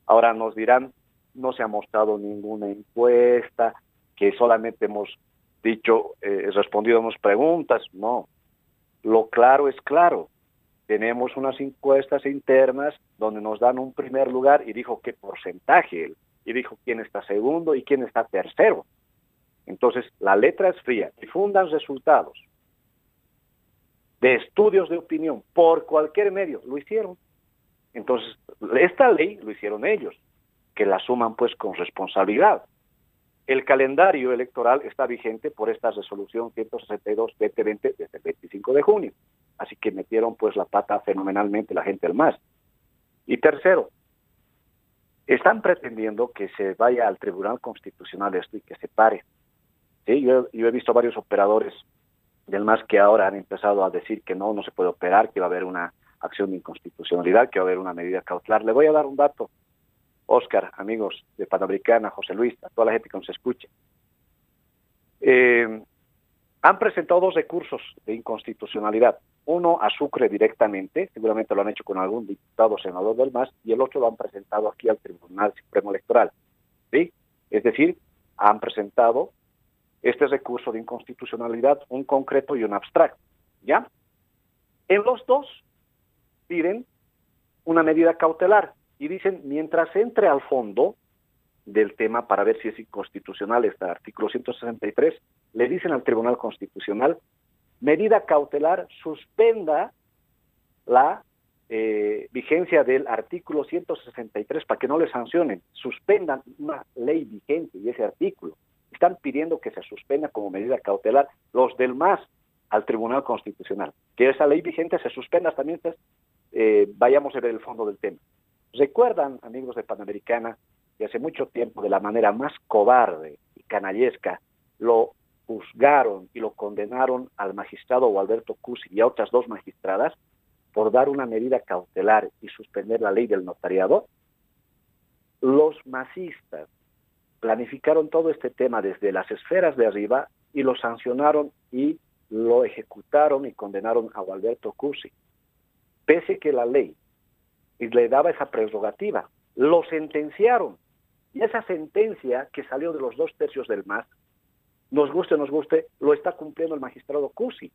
Ahora nos dirán, no se ha mostrado ninguna encuesta, que solamente hemos dicho, eh, respondido a preguntas. No, lo claro es claro tenemos unas encuestas internas donde nos dan un primer lugar y dijo qué porcentaje, y dijo quién está segundo y quién está tercero. Entonces, la letra es fría, difundan resultados de estudios de opinión por cualquier medio, lo hicieron. Entonces, esta ley lo hicieron ellos, que la suman pues con responsabilidad. El calendario electoral está vigente por esta resolución 162-2020 desde el 25 de junio. Así que metieron pues la pata fenomenalmente la gente del MAS. Y tercero, están pretendiendo que se vaya al Tribunal Constitucional esto y que se pare. ¿Sí? Yo, he visto varios operadores del MAS que ahora han empezado a decir que no, no se puede operar, que va a haber una acción de inconstitucionalidad, que va a haber una medida cautelar. Le voy a dar un dato, Oscar, amigos de Panamericana, José Luis, a toda la gente que nos escuche. Eh, han presentado dos recursos de inconstitucionalidad. Uno a Sucre directamente, seguramente lo han hecho con algún diputado o senador del MAS, y el otro lo han presentado aquí al Tribunal Supremo Electoral. ¿sí? Es decir, han presentado este recurso de inconstitucionalidad, un concreto y un abstracto. ¿Ya? En los dos piden una medida cautelar y dicen, mientras entre al fondo del tema para ver si es inconstitucional este artículo 163, le dicen al Tribunal Constitucional medida cautelar suspenda la eh, vigencia del artículo 163 para que no le sancionen, suspendan una ley vigente y ese artículo. Están pidiendo que se suspenda como medida cautelar los del MAS al Tribunal Constitucional, que esa ley vigente se suspenda también, eh, vayamos a ver el fondo del tema. ¿Recuerdan, amigos de Panamericana, que hace mucho tiempo, de la manera más cobarde y canallesca, lo juzgaron y lo condenaron al magistrado Alberto Cusi y a otras dos magistradas por dar una medida cautelar y suspender la ley del notariado, los masistas planificaron todo este tema desde las esferas de arriba y lo sancionaron y lo ejecutaron y condenaron a Alberto Cusi. Pese que la ley le daba esa prerrogativa, lo sentenciaron. Y esa sentencia que salió de los dos tercios del MAS nos guste o nos guste, lo está cumpliendo el magistrado Cusi,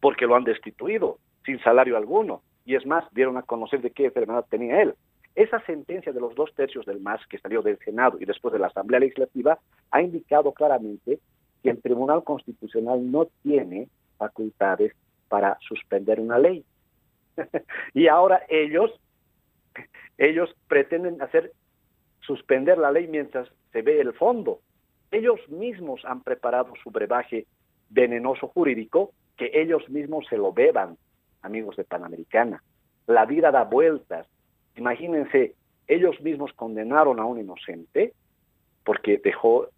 porque lo han destituido sin salario alguno. Y es más, dieron a conocer de qué enfermedad tenía él. Esa sentencia de los dos tercios del MAS que salió del Senado y después de la Asamblea Legislativa ha indicado claramente que el Tribunal Constitucional no tiene facultades para suspender una ley. y ahora ellos, ellos pretenden hacer suspender la ley mientras se ve el fondo. Ellos mismos han preparado su brebaje venenoso jurídico que ellos mismos se lo beban, amigos de Panamericana. La vida da vueltas. Imagínense, ellos mismos condenaron a un inocente porque dejó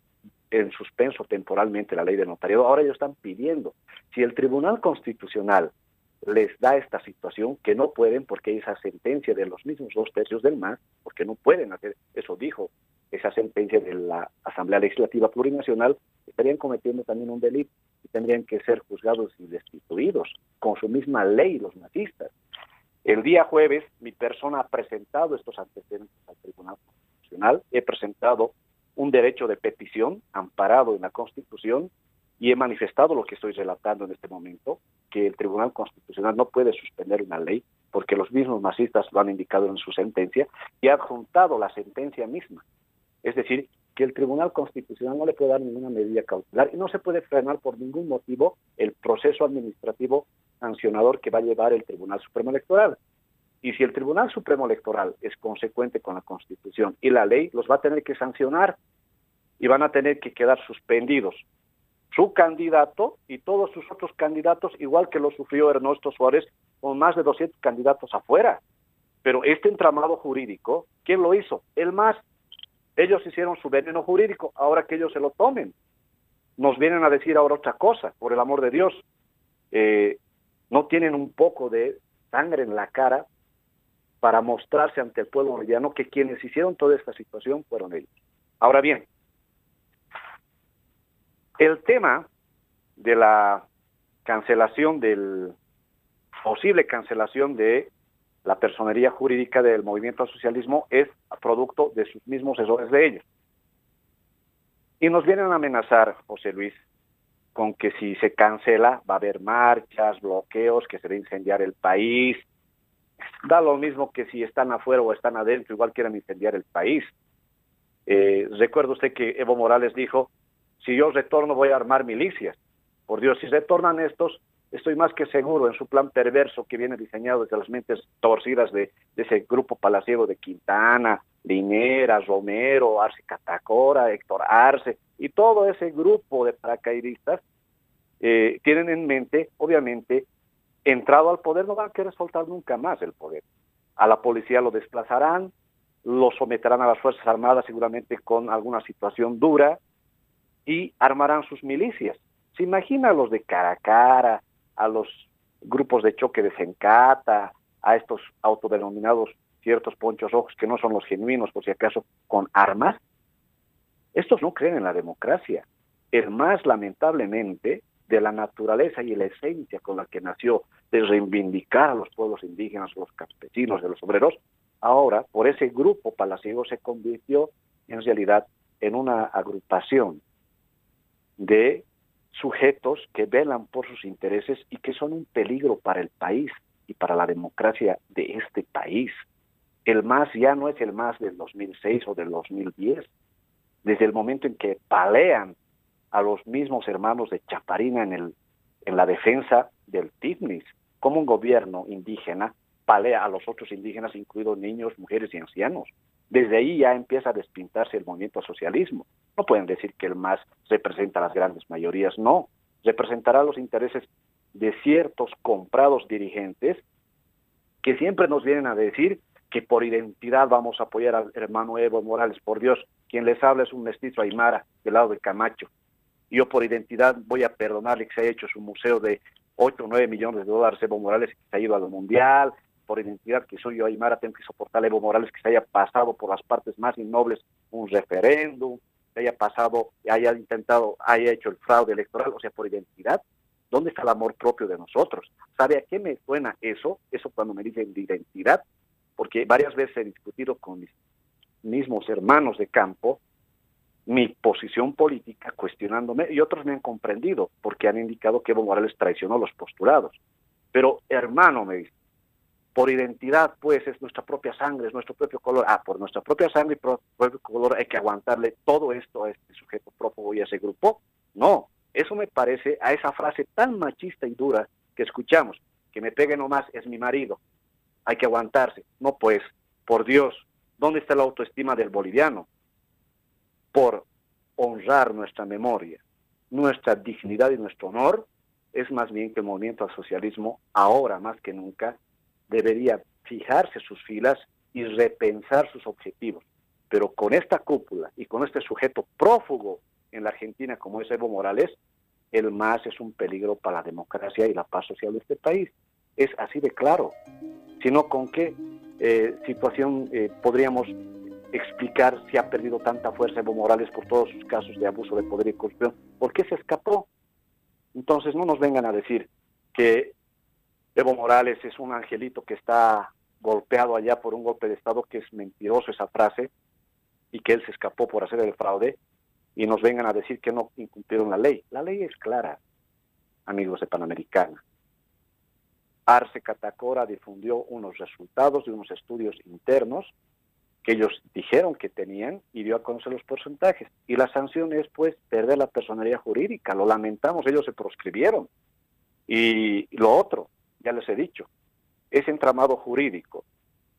en suspenso temporalmente la ley de notariado. Ahora ellos están pidiendo, si el Tribunal Constitucional les da esta situación, que no pueden porque esa sentencia de los mismos dos tercios del MAS, porque no pueden hacer, eso dijo esa sentencia de la Asamblea Legislativa Plurinacional, estarían cometiendo también un delito y tendrían que ser juzgados y destituidos con su misma ley los nazistas. El día jueves mi persona ha presentado estos antecedentes al Tribunal Constitucional, he presentado un derecho de petición amparado en la Constitución y he manifestado lo que estoy relatando en este momento, que el Tribunal Constitucional no puede suspender una ley porque los mismos masistas lo han indicado en su sentencia y ha adjuntado la sentencia misma. Es decir, que el Tribunal Constitucional no le puede dar ninguna medida cautelar y no se puede frenar por ningún motivo el proceso administrativo sancionador que va a llevar el Tribunal Supremo Electoral. Y si el Tribunal Supremo Electoral es consecuente con la Constitución y la ley, los va a tener que sancionar y van a tener que quedar suspendidos su candidato y todos sus otros candidatos, igual que lo sufrió Ernesto Suárez, con más de 200 candidatos afuera. Pero este entramado jurídico, ¿quién lo hizo? El MAS. Ellos hicieron su veneno jurídico, ahora que ellos se lo tomen. Nos vienen a decir ahora otra cosa, por el amor de Dios. Eh, no tienen un poco de sangre en la cara para mostrarse ante el pueblo boliviano que quienes hicieron toda esta situación fueron ellos. Ahora bien, el tema de la cancelación del posible cancelación de la personería jurídica del movimiento al socialismo es producto de sus mismos errores de ellos. Y nos vienen a amenazar, José Luis, con que si se cancela va a haber marchas, bloqueos, que se va a incendiar el país. Da lo mismo que si están afuera o están adentro, igual quieren incendiar el país. Eh, recuerda usted que Evo Morales dijo, si yo retorno voy a armar milicias. Por Dios, si retornan estos, estoy más que seguro en su plan perverso que viene diseñado desde las mentes torcidas de, ese grupo palaciego de Quintana, Linera, Romero, Arce Catacora, Héctor Arce y todo ese grupo de paracaidistas eh, tienen en mente, obviamente, entrado al poder, no van a querer soltar nunca más el poder. A la policía lo desplazarán, lo someterán a las Fuerzas Armadas seguramente con alguna situación dura, y armarán sus milicias. Se imagina los de cara a cara, a los grupos de choque de Sencata, a estos autodenominados ciertos ponchos rojos que no son los genuinos, por si acaso, con armas. Estos no creen en la democracia. El más lamentablemente de la naturaleza y la esencia con la que nació de reivindicar a los pueblos indígenas, los campesinos, de los obreros, ahora por ese grupo palaciego se convirtió en realidad en una agrupación de sujetos que velan por sus intereses y que son un peligro para el país y para la democracia de este país. El MAS ya no es el MAS del 2006 o del 2010. Desde el momento en que palean a los mismos hermanos de Chaparina en, el, en la defensa del TIFNIS, como un gobierno indígena palea a los otros indígenas, incluidos niños, mujeres y ancianos. Desde ahí ya empieza a despintarse el movimiento socialismo. No pueden decir que el MAS representa a las grandes mayorías, no. Representará los intereses de ciertos comprados dirigentes que siempre nos vienen a decir que por identidad vamos a apoyar al hermano Evo Morales. Por Dios, quien les habla es un mestizo aymara del lado de Camacho. Yo por identidad voy a perdonarle que se haya hecho su museo de 8 o 9 millones de dólares Evo Morales que se ha ido al mundial, por identidad que soy yo Aymara, tengo que soportar a Evo Morales que se haya pasado por las partes más innobles un referéndum, que haya pasado, haya intentado, haya hecho el fraude electoral, o sea, por identidad. ¿Dónde está el amor propio de nosotros? ¿Sabe a qué me suena eso? Eso cuando me dicen de identidad, porque varias veces he discutido con mis mismos hermanos de campo mi posición política cuestionándome y otros me han comprendido porque han indicado que Evo Morales traicionó los postulados. Pero hermano, me dice, por identidad, pues es nuestra propia sangre, es nuestro propio color. Ah, por nuestra propia sangre y propio color hay que aguantarle todo esto a este sujeto prófugo y a ese grupo. No, eso me parece a esa frase tan machista y dura que escuchamos, que me pegue nomás es mi marido, hay que aguantarse. No, pues, por Dios, ¿dónde está la autoestima del boliviano? Por honrar nuestra memoria, nuestra dignidad y nuestro honor, es más bien que el movimiento al socialismo, ahora más que nunca, debería fijarse sus filas y repensar sus objetivos. Pero con esta cúpula y con este sujeto prófugo en la Argentina como es Evo Morales, el MAS es un peligro para la democracia y la paz social de este país. Es así de claro. Sino con qué eh, situación eh, podríamos explicar si ha perdido tanta fuerza Evo Morales por todos sus casos de abuso de poder y corrupción. ¿Por qué se escapó? Entonces no nos vengan a decir que Evo Morales es un angelito que está golpeado allá por un golpe de Estado, que es mentiroso esa frase, y que él se escapó por hacer el fraude, y nos vengan a decir que no incumplieron la ley. La ley es clara, amigos de Panamericana. Arce Catacora difundió unos resultados de unos estudios internos que ellos dijeron que tenían y dio a conocer los porcentajes. Y la sanción es, pues, perder la personalidad jurídica. Lo lamentamos, ellos se proscribieron. Y lo otro, ya les he dicho, ese entramado jurídico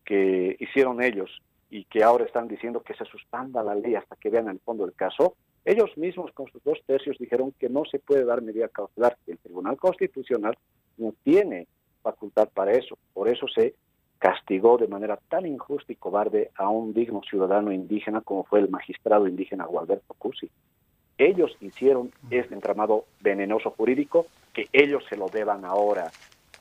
que hicieron ellos y que ahora están diciendo que se suspenda la ley hasta que vean el fondo del caso, ellos mismos con sus dos tercios dijeron que no se puede dar medida cautelar, que el Tribunal Constitucional no tiene facultad para eso. Por eso se castigó de manera tan injusta y cobarde a un digno ciudadano indígena como fue el magistrado indígena Gualberto Cusi. Ellos hicieron este entramado venenoso jurídico que ellos se lo deban ahora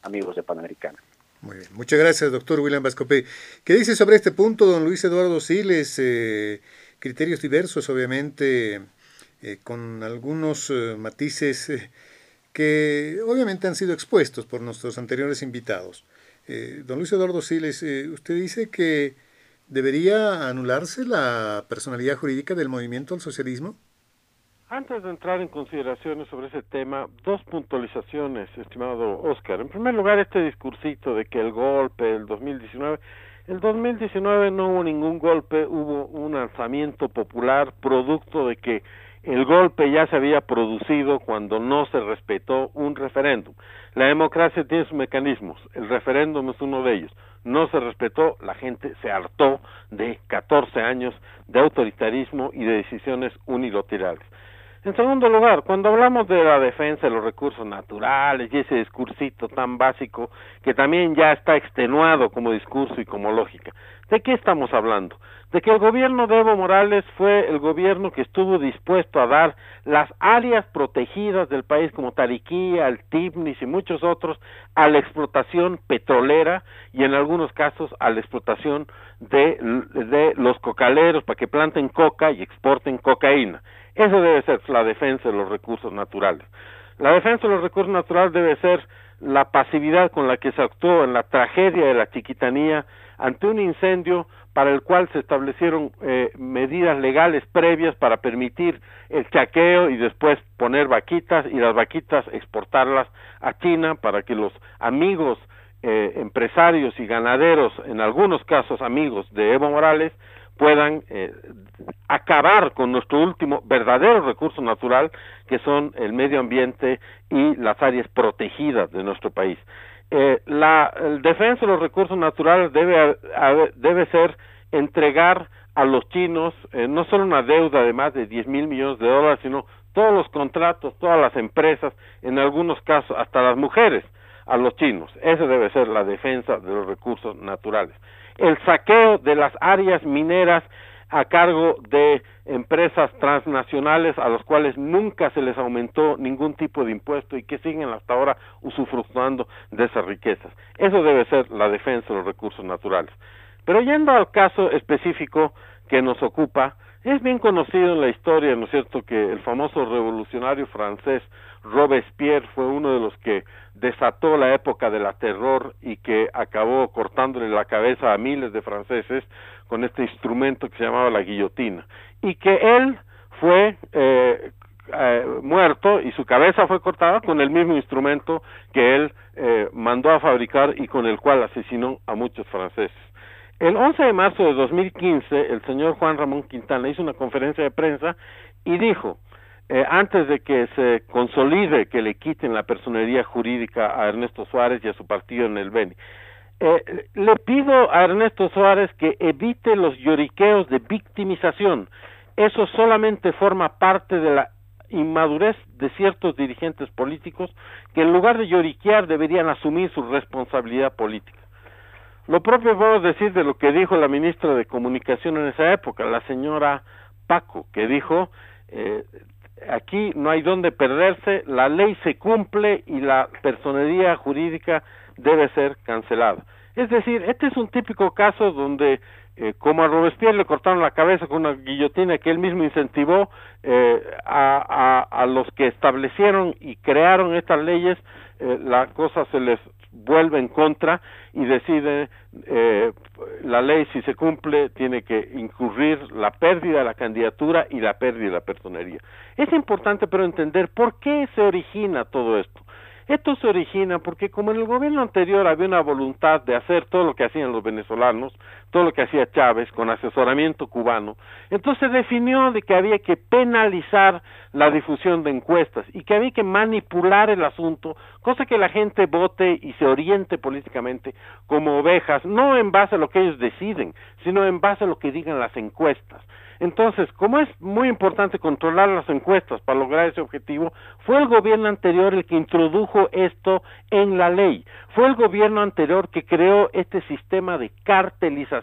amigos de Panamericana. Muy bien, muchas gracias, doctor William Vascopé. ¿Qué dice sobre este punto, don Luis Eduardo Siles? Eh, criterios diversos, obviamente, eh, con algunos eh, matices que obviamente han sido expuestos por nuestros anteriores invitados. don Luis Eduardo Siles, usted dice que debería anularse la personalidad jurídica del movimiento al socialismo. Antes de entrar en consideraciones sobre ese tema, dos puntualizaciones, estimado Oscar. En primer lugar, este discursito de que el golpe el 2019, el 2019 no hubo ningún golpe, hubo un alzamiento popular producto de que el golpe ya se había producido cuando no se respetó un referéndum. La democracia tiene sus mecanismos, el referéndum es uno de ellos. No se respetó, la gente se hartó de 14 años de autoritarismo y de decisiones unilaterales. En segundo lugar, cuando hablamos de la defensa de los recursos naturales y ese discursito tan básico que también ya está extenuado como discurso y como lógica, ¿de qué estamos hablando? De que el gobierno de Evo Morales fue el gobierno que estuvo dispuesto a dar las áreas protegidas del país como Tariquía, el Tibnis y muchos otros a la explotación petrolera y en algunos casos a la explotación de, de los cocaleros para que planten coca y exporten cocaína. Eso debe ser la defensa de los recursos naturales. La defensa de los recursos naturales debe ser la pasividad con la que se actuó en la tragedia de la chiquitanía ante un incendio para el cual se establecieron eh, medidas legales previas para permitir el chaqueo y después poner vaquitas y las vaquitas exportarlas a China para que los amigos eh, empresarios y ganaderos, en algunos casos amigos de Evo Morales, puedan eh, acabar con nuestro último verdadero recurso natural, que son el medio ambiente y las áreas protegidas de nuestro país. Eh, la defensa de los recursos naturales debe, debe ser entregar a los chinos eh, no solo una deuda de más de 10 mil millones de dólares, sino todos los contratos, todas las empresas, en algunos casos hasta las mujeres, a los chinos. Esa debe ser la defensa de los recursos naturales el saqueo de las áreas mineras a cargo de empresas transnacionales a las cuales nunca se les aumentó ningún tipo de impuesto y que siguen hasta ahora usufructuando de esas riquezas. Eso debe ser la defensa de los recursos naturales. Pero yendo al caso específico que nos ocupa, es bien conocido en la historia, ¿no es cierto?, que el famoso revolucionario francés Robespierre fue uno de los que desató la época de la terror y que acabó cortándole la cabeza a miles de franceses con este instrumento que se llamaba la guillotina y que él fue eh, muerto y su cabeza fue cortada con el mismo instrumento que él mandó a fabricar y con el cual asesinó a muchos franceses. El 11 de marzo de 2015, el señor Juan Ramón Quintana hizo una conferencia de prensa y dijo, eh, antes de que se consolide que le quiten la personería jurídica a Ernesto Suárez y a su partido en el Beni, eh, le pido a Ernesto Suárez que evite los lloriqueos de victimización. Eso solamente forma parte de la inmadurez de ciertos dirigentes políticos que en lugar de lloriquear deberían asumir su responsabilidad política. Lo propio puedo decir de lo que dijo la ministra de Comunicación en esa época, la señora Paco, que dijo, eh, aquí no hay donde perderse, la ley se cumple y la personería jurídica debe ser cancelada. Es decir, este es un típico caso donde, eh, como a Robespierre le cortaron la cabeza con una guillotina que él mismo incentivó eh, a, a, a, los que establecieron y crearon estas leyes, eh, la cosa se les vuelve en contra y decide eh, la ley si se cumple tiene que incurrir la pérdida de la candidatura y la pérdida de la personería. Es importante pero entender por qué se origina todo esto. Esto se origina porque como en el gobierno anterior había una voluntad de hacer todo lo que hacían los venezolanos, todo lo que hacía Chávez con asesoramiento cubano, entonces definió de que había que penalizar la difusión de encuestas y que había que manipular el asunto, cosa que la gente vote y se oriente políticamente como ovejas, no en base a lo que ellos deciden, sino en base a lo que digan las encuestas. Entonces, como es muy importante controlar las encuestas para lograr ese objetivo, fue el gobierno anterior el que introdujo esto en la ley. Fue el gobierno anterior que creó este sistema de cartelización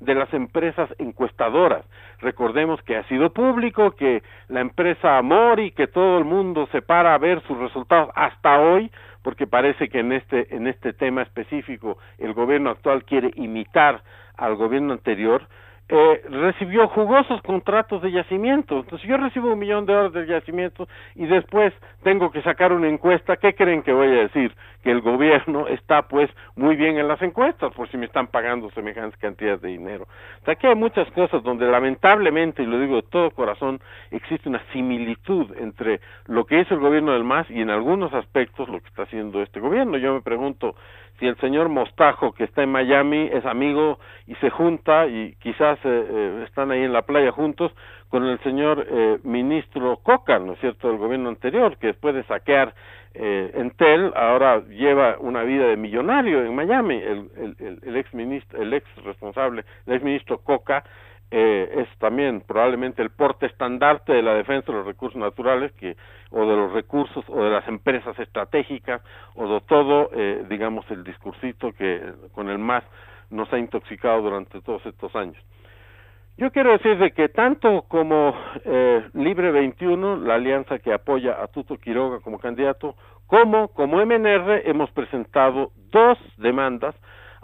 de las empresas encuestadoras. Recordemos que ha sido público, que la empresa Amori, que todo el mundo se para a ver sus resultados hasta hoy, porque parece que en este, en este tema específico el gobierno actual quiere imitar al gobierno anterior, eh, recibió jugosos contratos de yacimiento. Entonces, yo recibo un millón de horas de yacimiento y después tengo que sacar una encuesta, ¿qué creen que voy a decir? Que el gobierno está, pues, muy bien en las encuestas, por si me están pagando semejantes cantidades de dinero. Aquí hay muchas cosas donde, lamentablemente, y lo digo de todo corazón, existe una similitud entre lo que hizo el gobierno del MAS y, en algunos aspectos, lo que está haciendo este gobierno. Yo me pregunto, si el señor Mostajo, que está en Miami, es amigo y se junta y quizás eh, eh, están ahí en la playa juntos con el señor eh, ministro Coca, ¿no es cierto?, del gobierno anterior, que después de saquear eh, Entel ahora lleva una vida de millonario en Miami. El, el, el, ex ministro, el ex responsable, el ex ministro Coca, eh, es también probablemente el porte estandarte de la defensa de los recursos naturales que o de los recursos o de las empresas estratégicas o de todo eh, digamos el discursito que con el más nos ha intoxicado durante todos estos años. Yo quiero decir de que tanto como eh, Libre 21, la alianza que apoya a Tuto Quiroga como candidato, como como MNR hemos presentado dos demandas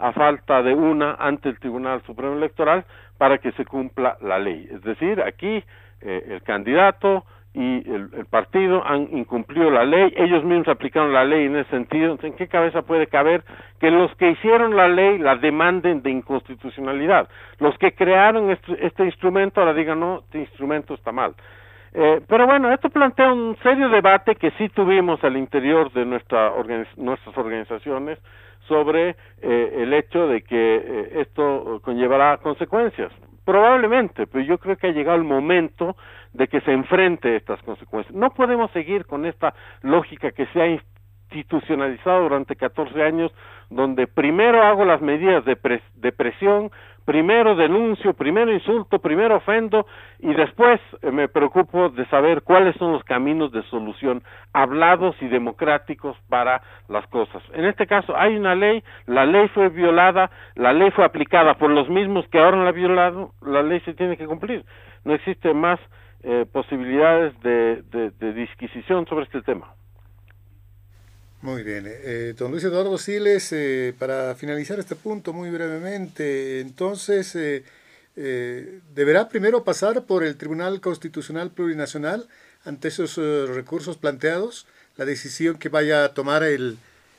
a falta de una ante el Tribunal Supremo Electoral para que se cumpla la ley. Es decir, aquí eh, el candidato y el, partido han incumplido la ley, ellos mismos aplicaron la ley en ese sentido, ¿en qué cabeza puede caber que los que hicieron la ley la demanden de inconstitucionalidad? Los que crearon este, este instrumento ahora digan, no, este instrumento está mal. Eh, pero bueno, esto plantea un serio debate que sí tuvimos al interior de nuestra nuestras organizaciones sobre eh, el hecho de que eh, esto conllevará consecuencias. Probablemente, pero yo creo que ha llegado el momento de que se enfrente estas consecuencias. No podemos seguir con esta lógica que se ha institucionalizado durante 14 años, donde primero hago las medidas de, pres de presión, primero denuncio, primero insulto, primero ofendo y después eh, me preocupo de saber cuáles son los caminos de solución hablados y democráticos para las cosas. En este caso hay una ley, la ley fue violada, la ley fue aplicada por los mismos que ahora la han violado, la ley se tiene que cumplir. No existe más eh, posibilidades de, disquisición sobre este tema. Muy bien. Eh, don Luis Eduardo Siles, eh, para finalizar este punto muy brevemente, entonces, eh, eh ¿deberá primero pasar por el Tribunal Constitucional Plurinacional ante esos eh, recursos planteados, la decisión que vaya a tomar el,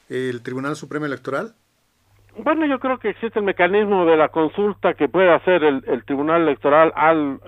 el Tribunal Supremo Electoral? Bueno, yo creo que existe el mecanismo de la consulta que puede hacer el, el Tribunal Electoral al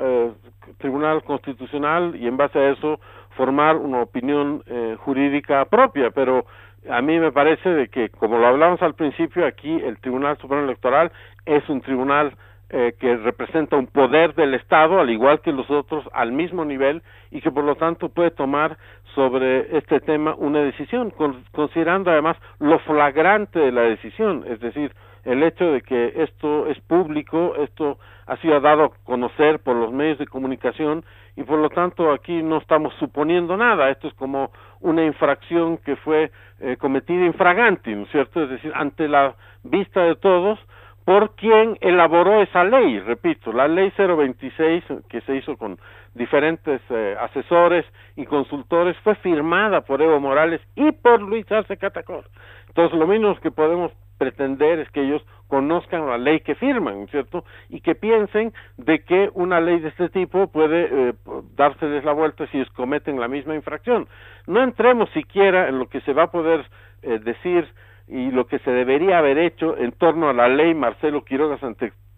Tribunal Constitucional y en base a eso formar una opinión eh, jurídica propia, pero a mí me parece de que, como lo hablamos al principio, aquí el Tribunal Supremo Electoral es un tribunal eh, que representa un poder del Estado, al igual que los otros, al mismo nivel, y que por lo tanto puede tomar sobre este tema una decisión, considerando además lo flagrante de la decisión, es decir, el hecho de que esto es público, esto ha sido dado a conocer por los medios de comunicación y por lo tanto aquí no estamos suponiendo nada, esto es como una infracción que fue eh, cometida infraganti, ¿no es cierto? Es decir, ante la vista de todos, por quien elaboró esa ley, repito, la ley 026 que se hizo con diferentes eh, asesores y consultores fue firmada por Evo Morales y por Luis Arce Catacor. Entonces, lo menos que podemos pretender es que ellos conozcan la ley que firman, ¿cierto? Y que piensen de que una ley de este tipo puede eh, dárseles la vuelta si cometen la misma infracción. No entremos siquiera en lo que se va a poder eh, decir y lo que se debería haber hecho en torno a la ley Marcelo Quiroga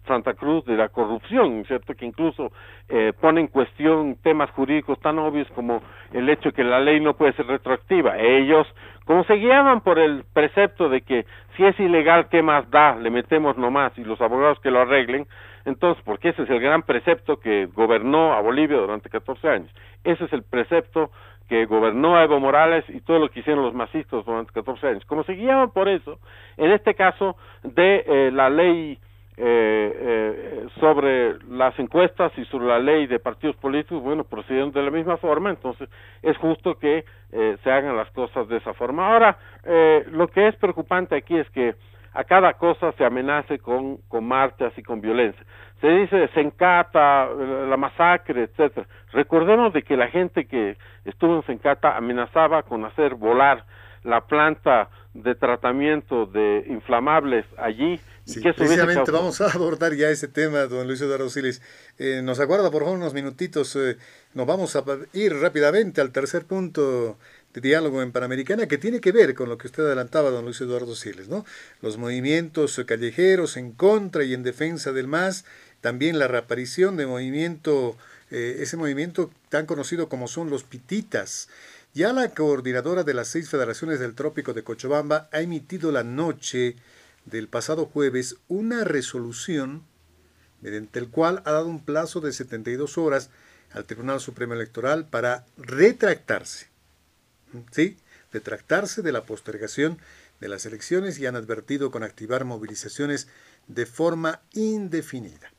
Santa Cruz de la corrupción, ¿cierto? Que incluso eh, pone en cuestión temas jurídicos tan obvios como el hecho de que la ley no puede ser retroactiva. Ellos, como se guiaban por el precepto de que si es ilegal, ¿qué más da? Le metemos nomás y los abogados que lo arreglen. Entonces, porque ese es el gran precepto que gobernó a Bolivia durante 14 años. Ese es el precepto que gobernó a Evo Morales y todo lo que hicieron los masistas durante 14 años. Como se guiaban por eso, en este caso de eh, la ley eh, eh, sobre las encuestas y sobre la ley de partidos políticos, bueno, procedieron de la misma forma, entonces es justo que eh, se hagan las cosas de esa forma. Ahora, eh, lo que es preocupante aquí es que a cada cosa se amenace con, con marchas y con violencia. Se dice se encata la masacre, etcétera. Recordemos de que la gente que estuvo en Sencata amenazaba con hacer volar la planta de tratamiento de inflamables allí. Sí, precisamente vamos a abordar ya ese tema, don Luis Eduardo Siles. Eh, nos aguarda por favor unos minutitos. Eh, nos vamos a ir rápidamente al tercer punto de diálogo en Panamericana que tiene que ver con lo que usted adelantaba, don Luis Eduardo Siles, ¿no? Los movimientos callejeros en contra y en defensa del MAS, también la reaparición de movimiento, eh, ese movimiento tan conocido como son los pititas. Ya la coordinadora de las seis federaciones del trópico de Cochabamba ha emitido la noche del pasado jueves una resolución mediante el cual ha dado un plazo de 72 horas al Tribunal Supremo Electoral para retractarse. ¿Sí? Retractarse de la postergación de las elecciones y han advertido con activar movilizaciones de forma indefinida.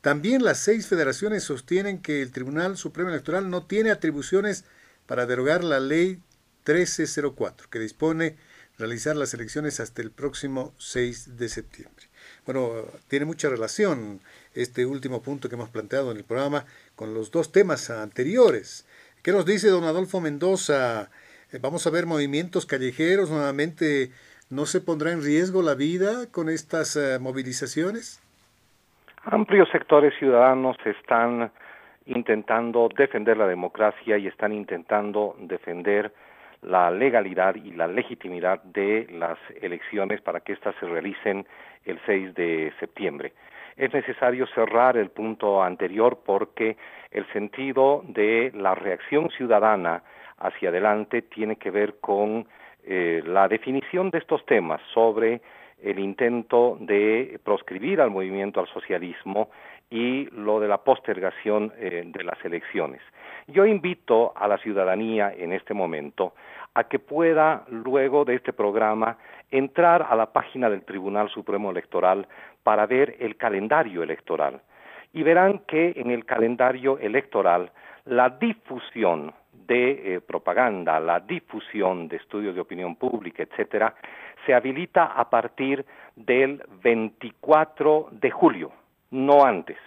También las seis federaciones sostienen que el Tribunal Supremo Electoral no tiene atribuciones para derogar la ley 1304, que dispone realizar las elecciones hasta el próximo 6 de septiembre. Bueno, tiene mucha relación este último punto que hemos planteado en el programa con los dos temas anteriores. ¿Qué nos dice don Adolfo Mendoza? Eh, vamos a ver movimientos callejeros nuevamente. ¿No se pondrá en riesgo la vida con estas eh, movilizaciones? Amplios sectores ciudadanos están intentando defender la democracia y están intentando defender la legalidad y la legitimidad de las elecciones para que éstas se realicen el 6 de septiembre. Es necesario cerrar el punto anterior porque el sentido de la reacción ciudadana hacia adelante tiene que ver con eh, la definición de estos temas sobre el intento de proscribir al movimiento al socialismo y lo de la postergación eh, de las elecciones. Yo invito a la ciudadanía en este momento a que pueda, luego de este programa, entrar a la página del Tribunal Supremo Electoral para ver el calendario electoral. Y verán que en el calendario electoral la difusión de eh, propaganda, la difusión de estudios de opinión pública, etcétera, se habilita a partir del 24 de julio no antes.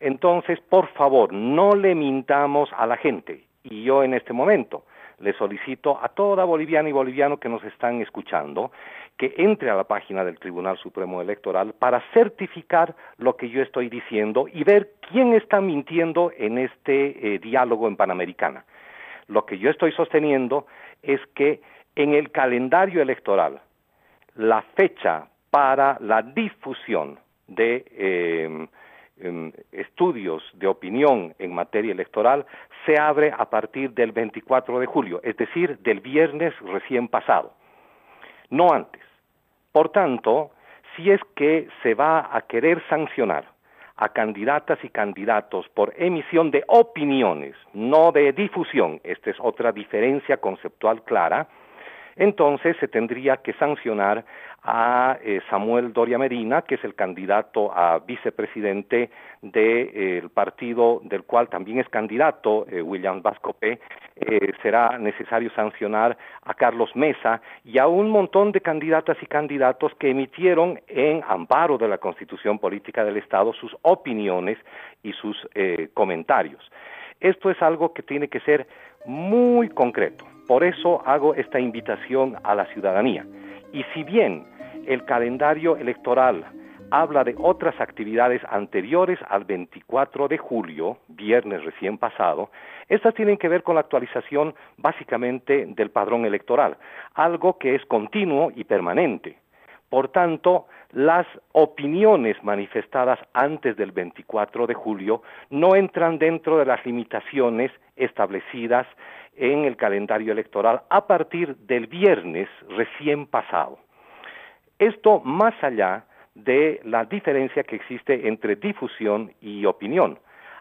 Entonces, por favor, no le mintamos a la gente. Y yo en este momento le solicito a toda boliviana y boliviano que nos están escuchando que entre a la página del Tribunal Supremo Electoral para certificar lo que yo estoy diciendo y ver quién está mintiendo en este eh, diálogo en Panamericana. Lo que yo estoy sosteniendo es que en el calendario electoral la fecha para la difusión de eh, em, estudios de opinión en materia electoral se abre a partir del 24 de julio, es decir, del viernes recién pasado, no antes. Por tanto, si es que se va a querer sancionar a candidatas y candidatos por emisión de opiniones, no de difusión, esta es otra diferencia conceptual clara, entonces se tendría que sancionar a eh, Samuel Doria Medina, que es el candidato a vicepresidente del eh, partido del cual también es candidato eh, William Vascope, será necesario sancionar a Carlos Mesa y a un montón de candidatas y candidatos que emitieron en amparo de la Constitución Política del Estado sus opiniones y sus comentarios. Esto es algo que tiene que ser muy concreto. Por eso hago esta invitación a la ciudadanía. Y si bien el calendario electoral habla de otras actividades anteriores al 24 de julio, viernes recién pasado, estas tienen que ver con la actualización básicamente del padrón electoral, algo que es continuo y permanente. Por tanto, las opiniones manifestadas antes del 24 de julio no entran dentro de las limitaciones establecidas en el calendario electoral a partir del viernes recién pasado. Esto más allá de la diferencia que existe entre difusión y opinión,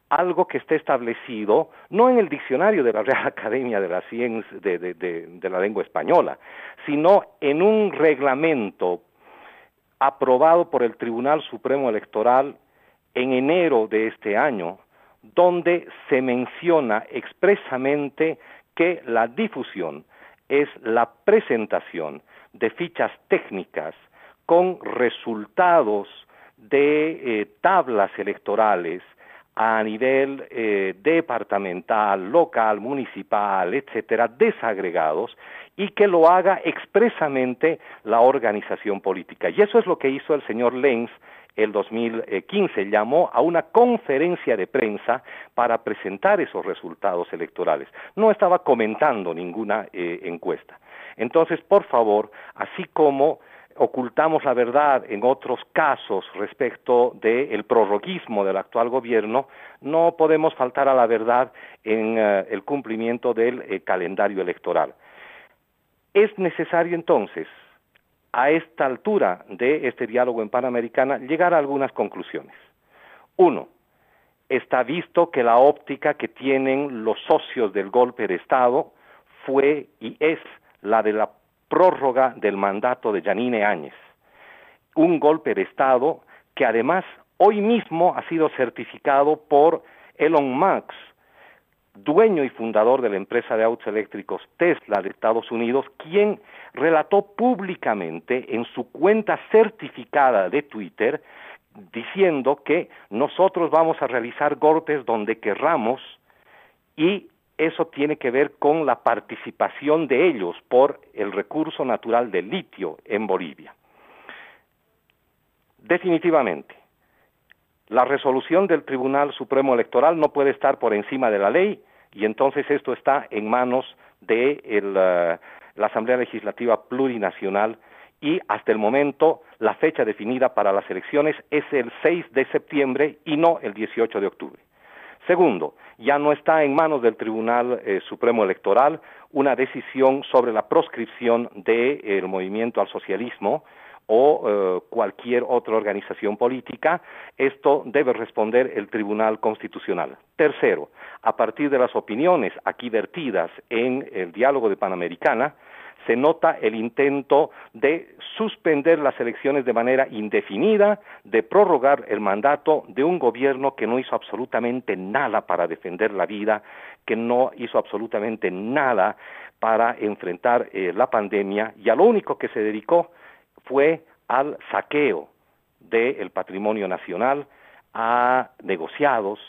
algo que está establecido no en el diccionario de la Real Academia de la Ciencia de, la Lengua Española, sino en un reglamento aprobado por el Tribunal Supremo Electoral en enero de este año, donde se menciona expresamente que la difusión es la presentación de fichas técnicas con resultados de eh, tablas electorales a nivel eh, departamental, local, municipal, etcétera, desagregados y que lo haga expresamente la organización política. Y eso es lo que hizo el señor Lenz el 2015 llamó a una conferencia de prensa para presentar esos resultados electorales. No estaba comentando ninguna eh, encuesta. Entonces, por favor, así como ocultamos la verdad en otros casos respecto del prorroguismo del actual gobierno, no podemos faltar a la verdad en eh, el cumplimiento del eh, calendario electoral. Es necesario entonces a esta altura de este diálogo en Panamericana llegar a algunas conclusiones. Uno, está visto que la óptica que tienen los socios del golpe de Estado fue y es la de la prórroga del mandato de Janine Áñez. Un golpe de Estado que además hoy mismo ha sido certificado por Elon Musk, dueño y fundador de la empresa de autos eléctricos Tesla de Estados Unidos, quien relató públicamente en su cuenta certificada de Twitter diciendo que nosotros vamos a realizar golpes donde querramos y eso tiene que ver con la participación de ellos por el recurso natural del litio en Bolivia. Definitivamente, la resolución del Tribunal Supremo Electoral no puede estar por encima de la ley y entonces esto está en manos de eh, la Asamblea Legislativa Plurinacional y hasta el momento la fecha definida para las elecciones es el 6 de septiembre y no el 18 de octubre. Segundo, ya no está en manos del Tribunal eh, Supremo Electoral una decisión sobre la proscripción del movimiento al socialismo o eh, cualquier otra organización política, esto debe responder el Tribunal Constitucional. Tercero, a partir de las opiniones aquí vertidas en el diálogo de Panamericana, se nota el intento de suspender las elecciones de manera indefinida, de prorrogar el mandato de un gobierno que no hizo absolutamente nada para defender la vida, que no hizo absolutamente nada para enfrentar eh, la pandemia y a lo único que se dedicó fue al saqueo del patrimonio nacional, a negociados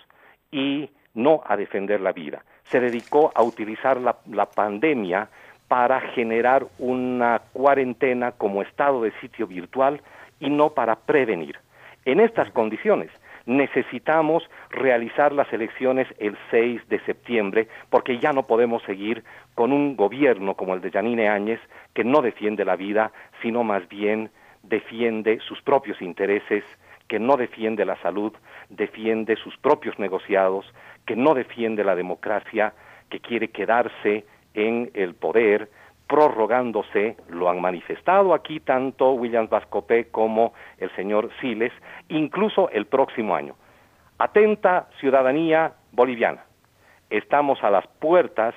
y no a defender la vida. Se dedicó a utilizar la, la pandemia para generar una cuarentena como estado de sitio virtual y no para prevenir. En estas condiciones necesitamos realizar las elecciones el 6 de septiembre porque ya no podemos seguir con un gobierno como el de Yanine Áñez que no defiende la vida, sino más bien defiende sus propios intereses que no defiende la salud, defiende sus propios negociados, que no defiende la democracia, que quiere quedarse en el poder, prorrogándose, lo han manifestado aquí tanto William Vascopé como el señor Siles, incluso el próximo año. Atenta ciudadanía boliviana. Estamos a las puertas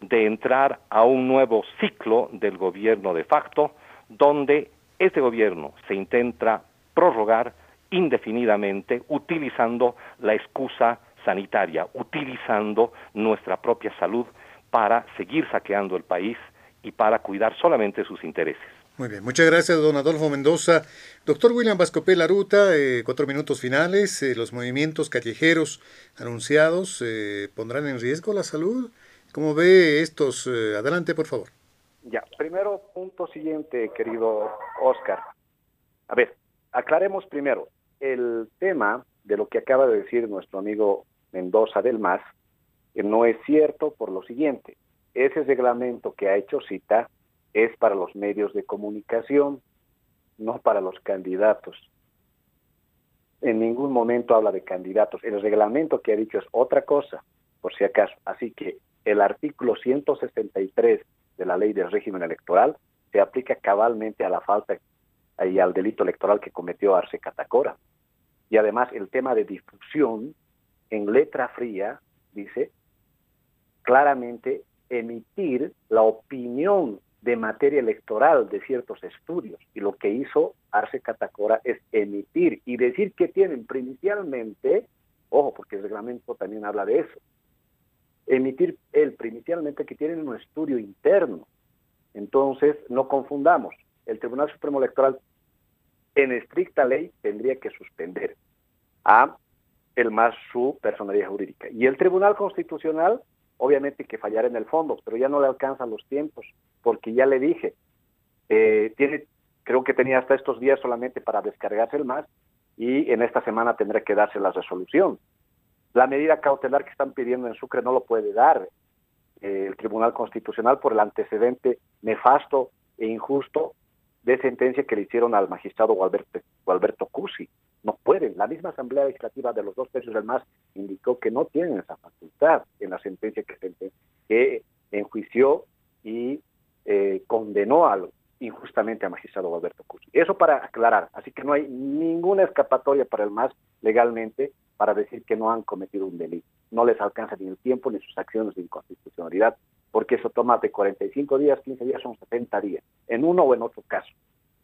de entrar a un nuevo ciclo del gobierno de facto, donde este gobierno se intenta prorrogar indefinidamente utilizando la excusa sanitaria, utilizando nuestra propia salud para seguir saqueando el país y para cuidar solamente sus intereses. Muy bien, muchas gracias, don Adolfo Mendoza. Doctor William Vascopé Laruta, eh, cuatro minutos finales. Eh, ¿Los movimientos callejeros anunciados eh, pondrán en riesgo la salud? ¿Cómo ve estos? adelante, por favor. Ya, primero, punto siguiente, querido Oscar. A ver, aclaremos primero. El tema de lo que acaba de decir nuestro amigo Mendoza del MAS no es cierto por lo siguiente. Ese reglamento que ha hecho cita es para los medios de comunicación, no para los candidatos. En ningún momento habla de candidatos. El reglamento que ha dicho es otra cosa, por si acaso. Así que el artículo 163 de la ley del régimen electoral se aplica cabalmente a la falta y al delito electoral que cometió Arce Catacora. Y además el tema de difusión en letra fría dice claramente emitir la opinión de materia electoral de ciertos estudios. Y lo que hizo Arce Catacora es emitir y decir que tienen primicialmente, ojo, porque el reglamento también habla de eso, emitir el primicialmente que tienen un estudio interno. Entonces, no confundamos. El Tribunal Supremo Electoral, en estricta ley, tendría que suspender a el más su personalidad jurídica. Y el Tribunal Constitucional obviamente que fallar en el fondo, pero ya no le alcanzan los tiempos, porque ya le dije, eh, tiene, creo que tenía hasta estos días solamente para descargarse el más y en esta semana tendrá que darse la resolución. La medida cautelar que están pidiendo en Sucre no lo puede dar eh, el Tribunal Constitucional por el antecedente nefasto e injusto de sentencia que le hicieron al magistrado Gualberto, Gualberto Cusi no pueden. La misma Asamblea Legislativa de los dos tercios del MAS indicó que no tienen esa facultad en la sentencia que, que enjuició y eh, condenó al, injustamente a magistrado Alberto Cruz. Eso para aclarar. Así que no hay ninguna escapatoria para el MAS legalmente para decir que no han cometido un delito. No les alcanza ni el tiempo ni sus acciones de inconstitucionalidad, porque eso toma de 45 días, 15 días, son 70 días, en uno o en otro caso.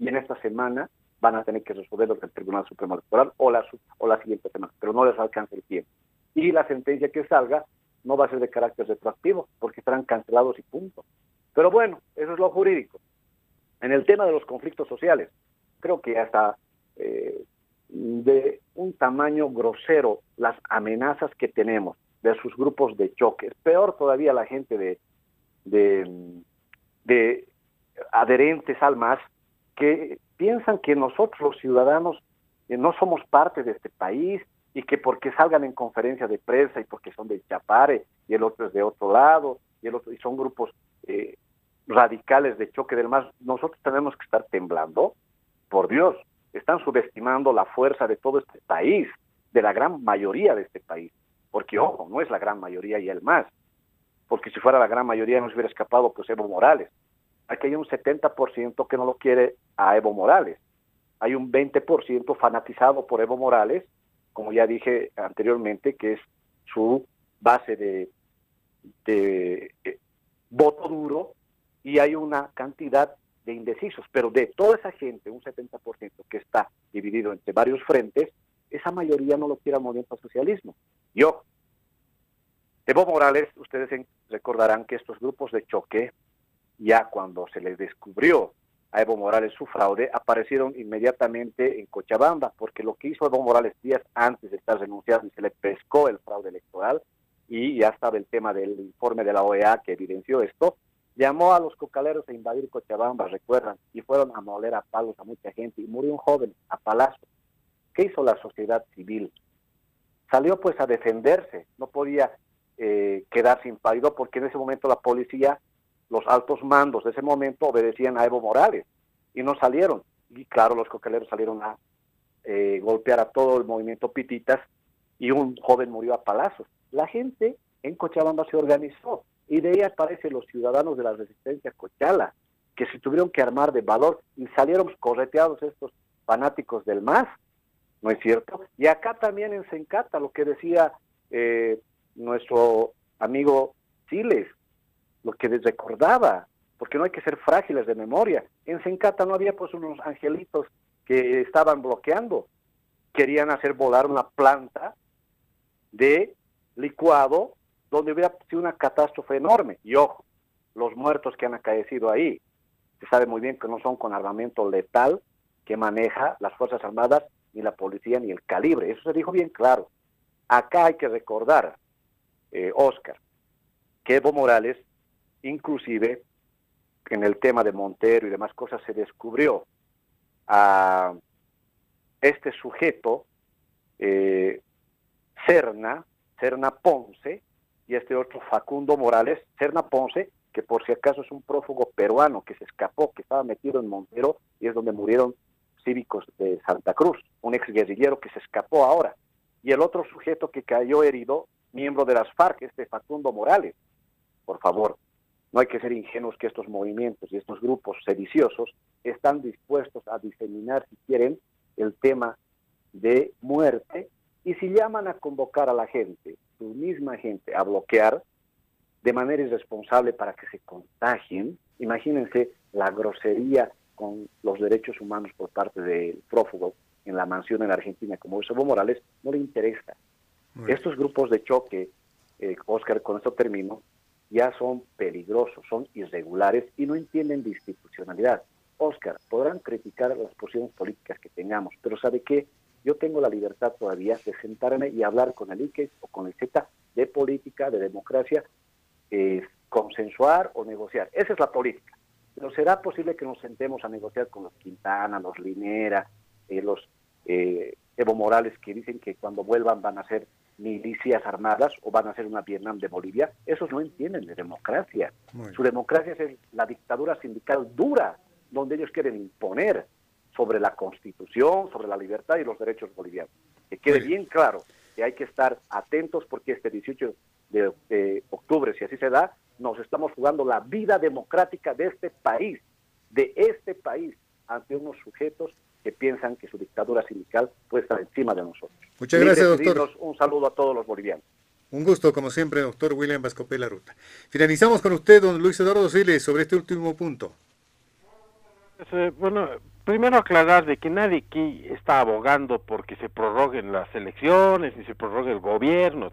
Y en esta semana van a tener que resolverlo el Tribunal Supremo Electoral o la, o la siguiente semana, pero no les alcanza el tiempo. Y la sentencia que salga no va a ser de carácter retroactivo, porque estarán cancelados y punto. Pero bueno, eso es lo jurídico. En el tema de los conflictos sociales, creo que hasta eh, de un tamaño grosero las amenazas que tenemos de sus grupos de choque. Peor todavía la gente de, de, de adherentes al MAS que piensan que nosotros los ciudadanos eh, no somos parte de este país y que porque salgan en conferencia de prensa y porque son de Chapare y el otro es de otro lado y el otro y son grupos eh, radicales de choque del más, nosotros tenemos que estar temblando. Por Dios, están subestimando la fuerza de todo este país, de la gran mayoría de este país, porque ojo, no es la gran mayoría y el más, porque si fuera la gran mayoría nos hubiera escapado pues Evo Morales, aquí hay un 70% que no lo quiere a Evo Morales. Hay un 20% fanatizado por Evo Morales, como ya dije anteriormente, que es su base de, de eh, voto duro, y hay una cantidad de indecisos, pero de toda esa gente, un 70% que está dividido entre varios frentes, esa mayoría no lo quiere movimiento socialismo. Yo, Evo Morales, ustedes recordarán que estos grupos de choque ya cuando se les descubrió a Evo Morales su fraude, aparecieron inmediatamente en Cochabamba, porque lo que hizo Evo Morales días antes de estar renunciado y se le pescó el fraude electoral, y ya estaba el tema del informe de la OEA que evidenció esto, llamó a los cocaleros a invadir Cochabamba, recuerdan, y fueron a moler a palos a mucha gente, y murió un joven a palazo. ¿Qué hizo la sociedad civil? Salió pues a defenderse, no podía eh, quedarse impávido porque en ese momento la policía los altos mandos de ese momento obedecían a Evo Morales y no salieron. Y claro, los cocaleros salieron a eh, golpear a todo el movimiento Pititas y un joven murió a palazos. La gente en Cochabamba se organizó y de ahí aparecen los ciudadanos de la resistencia Cochala, que se tuvieron que armar de valor y salieron correteados estos fanáticos del MAS, ¿no es cierto? Y acá también en Sencata, lo que decía eh, nuestro amigo Siles, lo que les recordaba, porque no hay que ser frágiles de memoria. En Sencata no había pues unos angelitos que estaban bloqueando, querían hacer volar una planta de licuado donde hubiera sido una catástrofe enorme. Y ojo, los muertos que han acaecido ahí, se sabe muy bien que no son con armamento letal que maneja las Fuerzas Armadas, ni la policía, ni el calibre. Eso se dijo bien claro. Acá hay que recordar, eh, Oscar, que Evo Morales, inclusive en el tema de Montero y demás cosas, se descubrió a este sujeto, eh, Cerna, Cerna Ponce, y este otro Facundo Morales, Cerna Ponce, que por si acaso es un prófugo peruano que se escapó, que estaba metido en Montero y es donde murieron cívicos de Santa Cruz, un ex guerrillero que se escapó ahora. Y el otro sujeto que cayó herido, miembro de las FARC, este Facundo Morales. Por favor, no hay que ser ingenuos que estos movimientos y estos grupos sediciosos están dispuestos a diseminar, si quieren, el tema de muerte y si llaman a convocar a la gente, su misma gente, a bloquear de manera irresponsable para que se contagien, imagínense la grosería con los derechos humanos por parte del prófugo en la mansión en Argentina como es Evo Morales, no le interesa. Estos grupos de choque, eh, Oscar, con esto termino, ya son peligrosos, son irregulares y no entienden de institucionalidad. Oscar, podrán criticar las posiciones políticas que tengamos, pero ¿sabe qué? Yo tengo la libertad todavía de sentarme y hablar con el ICE o con el Z de política, de democracia, eh, consensuar o negociar. Esa es la política. Pero será posible que nos sentemos a negociar con los Quintana, los Linera, eh, los eh, Evo Morales que dicen que cuando vuelvan van a ser milicias armadas o van a ser una Vietnam de Bolivia, esos no entienden de democracia. Su democracia es la dictadura sindical dura, donde ellos quieren imponer sobre la constitución, sobre la libertad y los derechos bolivianos. Que quede bien claro que hay que estar atentos porque este 18 de, octubre, si así se da, nos estamos jugando la vida democrática de este país, de este país, ante unos sujetos que piensan que su dictadura sindical puede estar encima de nosotros. Muchas gracias, doctor. Un saludo a todos los bolivianos. Un gusto, como siempre, doctor William Vascopé La Ruta. Finalizamos con usted, don Luis Eduardo Siles, sobre este último punto. Eh, bueno, primero aclarar de que nadie aquí está abogando porque se prorroguen las elecciones, ni se prorrogue el gobierno.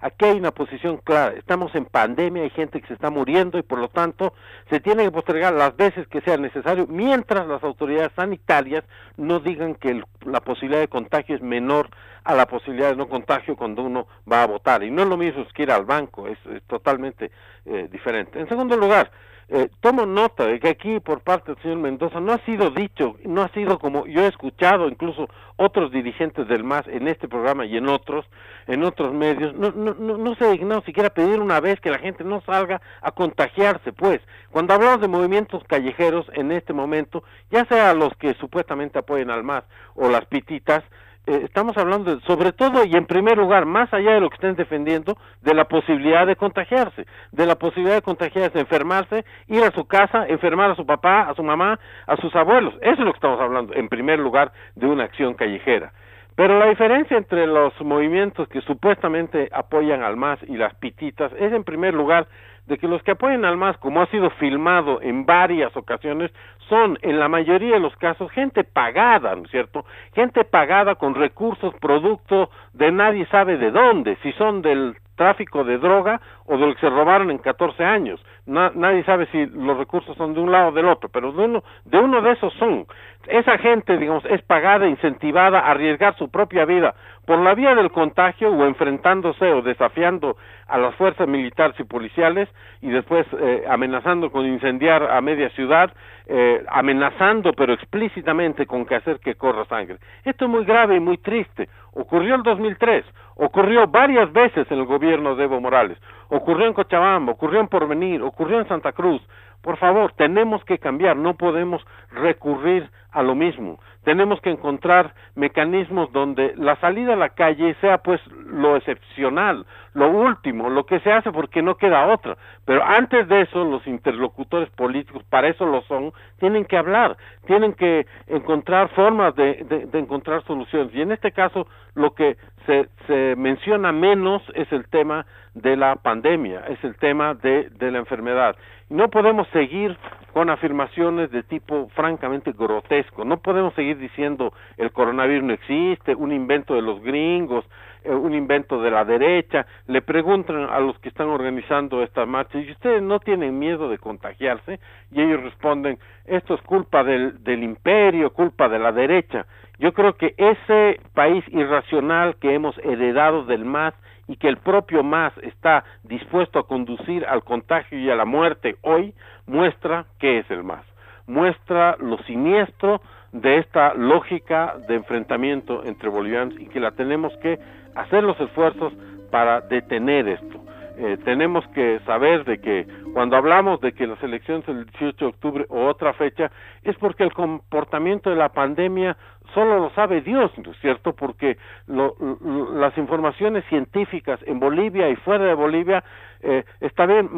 Aquí hay una posición clara, estamos en pandemia, hay gente que se está muriendo y por lo tanto se tiene que postergar las veces que sea necesario mientras las autoridades sanitarias no digan que la posibilidad de contagio es menor a la posibilidad de no contagio cuando uno va a votar. Y no es lo mismo que ir al banco, es, totalmente eh, diferente. En segundo lugar, eh, tomo nota de que aquí por parte del señor Mendoza no ha sido dicho, no ha sido como yo he escuchado incluso otros dirigentes del MAS en este programa y en otros, en otros medios, no, no, no, no se siquiera pedir una vez que la gente no salga a contagiarse, pues. Cuando hablamos de movimientos callejeros en este momento, ya sea los que supuestamente apoyen al MAS o las pititas, eh, estamos hablando sobre todo y en primer lugar, más allá de lo que estén defendiendo, de la posibilidad de contagiarse, de la posibilidad de contagiarse, enfermarse, ir a su casa, enfermar a su papá, a su mamá, a sus abuelos. Eso es lo que estamos hablando, en primer lugar, de una acción callejera. Pero la diferencia entre los movimientos que supuestamente apoyan al MAS y las pititas es, en primer lugar, de que los que apoyan al MAS, como ha sido filmado en varias ocasiones, son en la mayoría de los casos gente pagada, ¿no es cierto? Gente pagada con recursos, producto de nadie sabe de dónde, si son del tráfico de droga o de que se robaron en 14 años. Nadie sabe si los recursos son de un lado o del otro, pero de uno, de uno de esos son. Esa gente, digamos, es pagada, incentivada a arriesgar su propia vida por la vía del contagio o enfrentándose o desafiando a las fuerzas militares y policiales y después eh, amenazando con incendiar a media ciudad, eh, amenazando pero explícitamente con que hacer que corra sangre. Esto es muy grave y muy triste. Ocurrió en 2003, ocurrió varias veces en el gobierno de Evo Morales, ocurrió en Cochabamba, ocurrió en Porvenir, ocurrió en Santa Cruz. Por favor, tenemos que cambiar, no podemos recurrir a lo mismo. Tenemos que encontrar mecanismos donde la salida a la calle sea pues lo excepcional, lo último, lo que se hace porque no queda otra. Pero antes de eso, los interlocutores políticos, para eso lo son, tienen que hablar, tienen que encontrar formas de, de, encontrar soluciones. Y en este caso, lo que se, se menciona menos es el tema de la pandemia, es el tema de, de la enfermedad. No podemos seguir con afirmaciones de tipo francamente grotesco. No podemos seguir diciendo el coronavirus no existe, un invento de los gringos, eh, un invento de la derecha. Le preguntan a los que están organizando esta marcha, ¿y ustedes no tienen miedo de contagiarse? Y ellos responden, esto es culpa del, del imperio, culpa de la derecha. Yo creo que ese país irracional que hemos heredado del MAS y que el propio MAS está dispuesto a conducir al contagio y a la muerte hoy, muestra qué es el MAS. Muestra lo siniestro de esta lógica de enfrentamiento entre bolivianos y que la tenemos que hacer los esfuerzos para detener esto. Eh, tenemos que saber de que cuando hablamos de que las elecciones del 18 de octubre o otra fecha es porque el comportamiento de la pandemia solo lo sabe Dios, ¿no es cierto? Porque las informaciones científicas en Bolivia y fuera de Bolivia eh, está bien,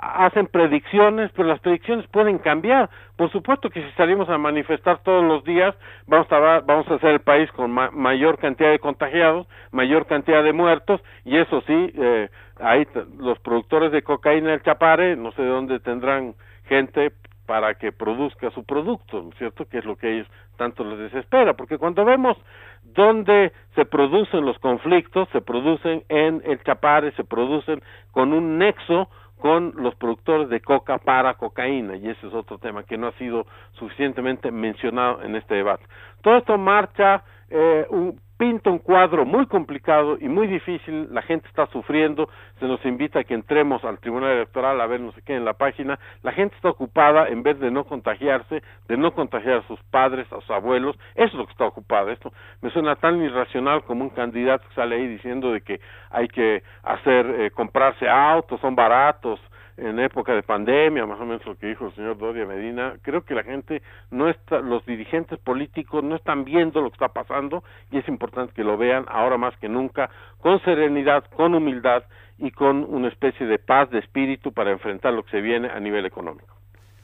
hacen predicciones, pero las predicciones pueden cambiar. Por supuesto que si salimos a manifestar todos los días, vamos a, vamos a ser el país con mayor cantidad de contagiados, mayor cantidad de muertos, y eso sí, eh, ahí los productores de cocaína del Chapare, no sé de dónde tendrán gente para que produzca su producto, ¿no es cierto? Que es lo que ellos tanto les desespera, porque cuando vemos dónde se producen los conflictos, se producen en el Chapare, se producen con un nexo con los productores de coca para cocaína, y ese es otro tema que no ha sido suficientemente mencionado en este debate. Todo esto marcha eh, un, pinta un cuadro muy complicado y muy difícil, la gente está sufriendo, se nos invita a que entremos al Tribunal Electoral a ver no sé qué en la página, la gente está ocupada en vez de no contagiarse, de no contagiar a sus padres, a sus abuelos, eso es lo que está ocupado, esto me suena tan irracional como un candidato que sale ahí diciendo de que hay que hacer, eh, comprarse autos, son baratos, en época de pandemia, más o menos lo que dijo el señor Doria Medina, creo que la gente no está, los dirigentes políticos no están viendo lo que está pasando y es importante que lo vean ahora más que nunca, con serenidad, con humildad y con una especie de paz de espíritu para enfrentar lo que se viene a nivel económico.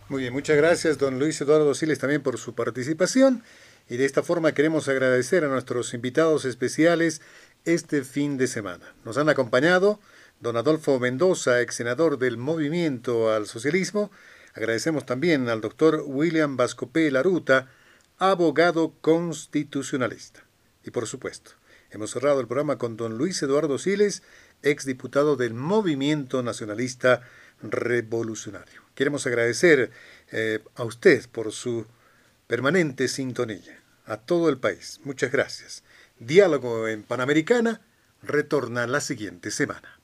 Muy bien, muchas gracias, don Luis Eduardo Siles, también por su participación. Y de esta forma queremos agradecer a nuestros invitados especiales este fin de semana. Nos han acompañado don Adolfo Mendoza, ex senador del Movimiento al Socialismo. Agradecemos también al doctor William Vascopé Laruta, abogado constitucionalista. Y por supuesto, hemos cerrado el programa con don Luis Eduardo Siles, ex diputado del Movimiento Nacionalista Revolucionario. Queremos agradecer eh, a usted por su permanente sintonía, a todo el país. Muchas gracias. Diálogo en Panamericana retorna la siguiente semana.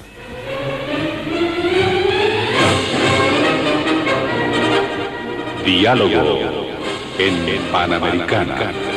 Diálogo en Panamericana.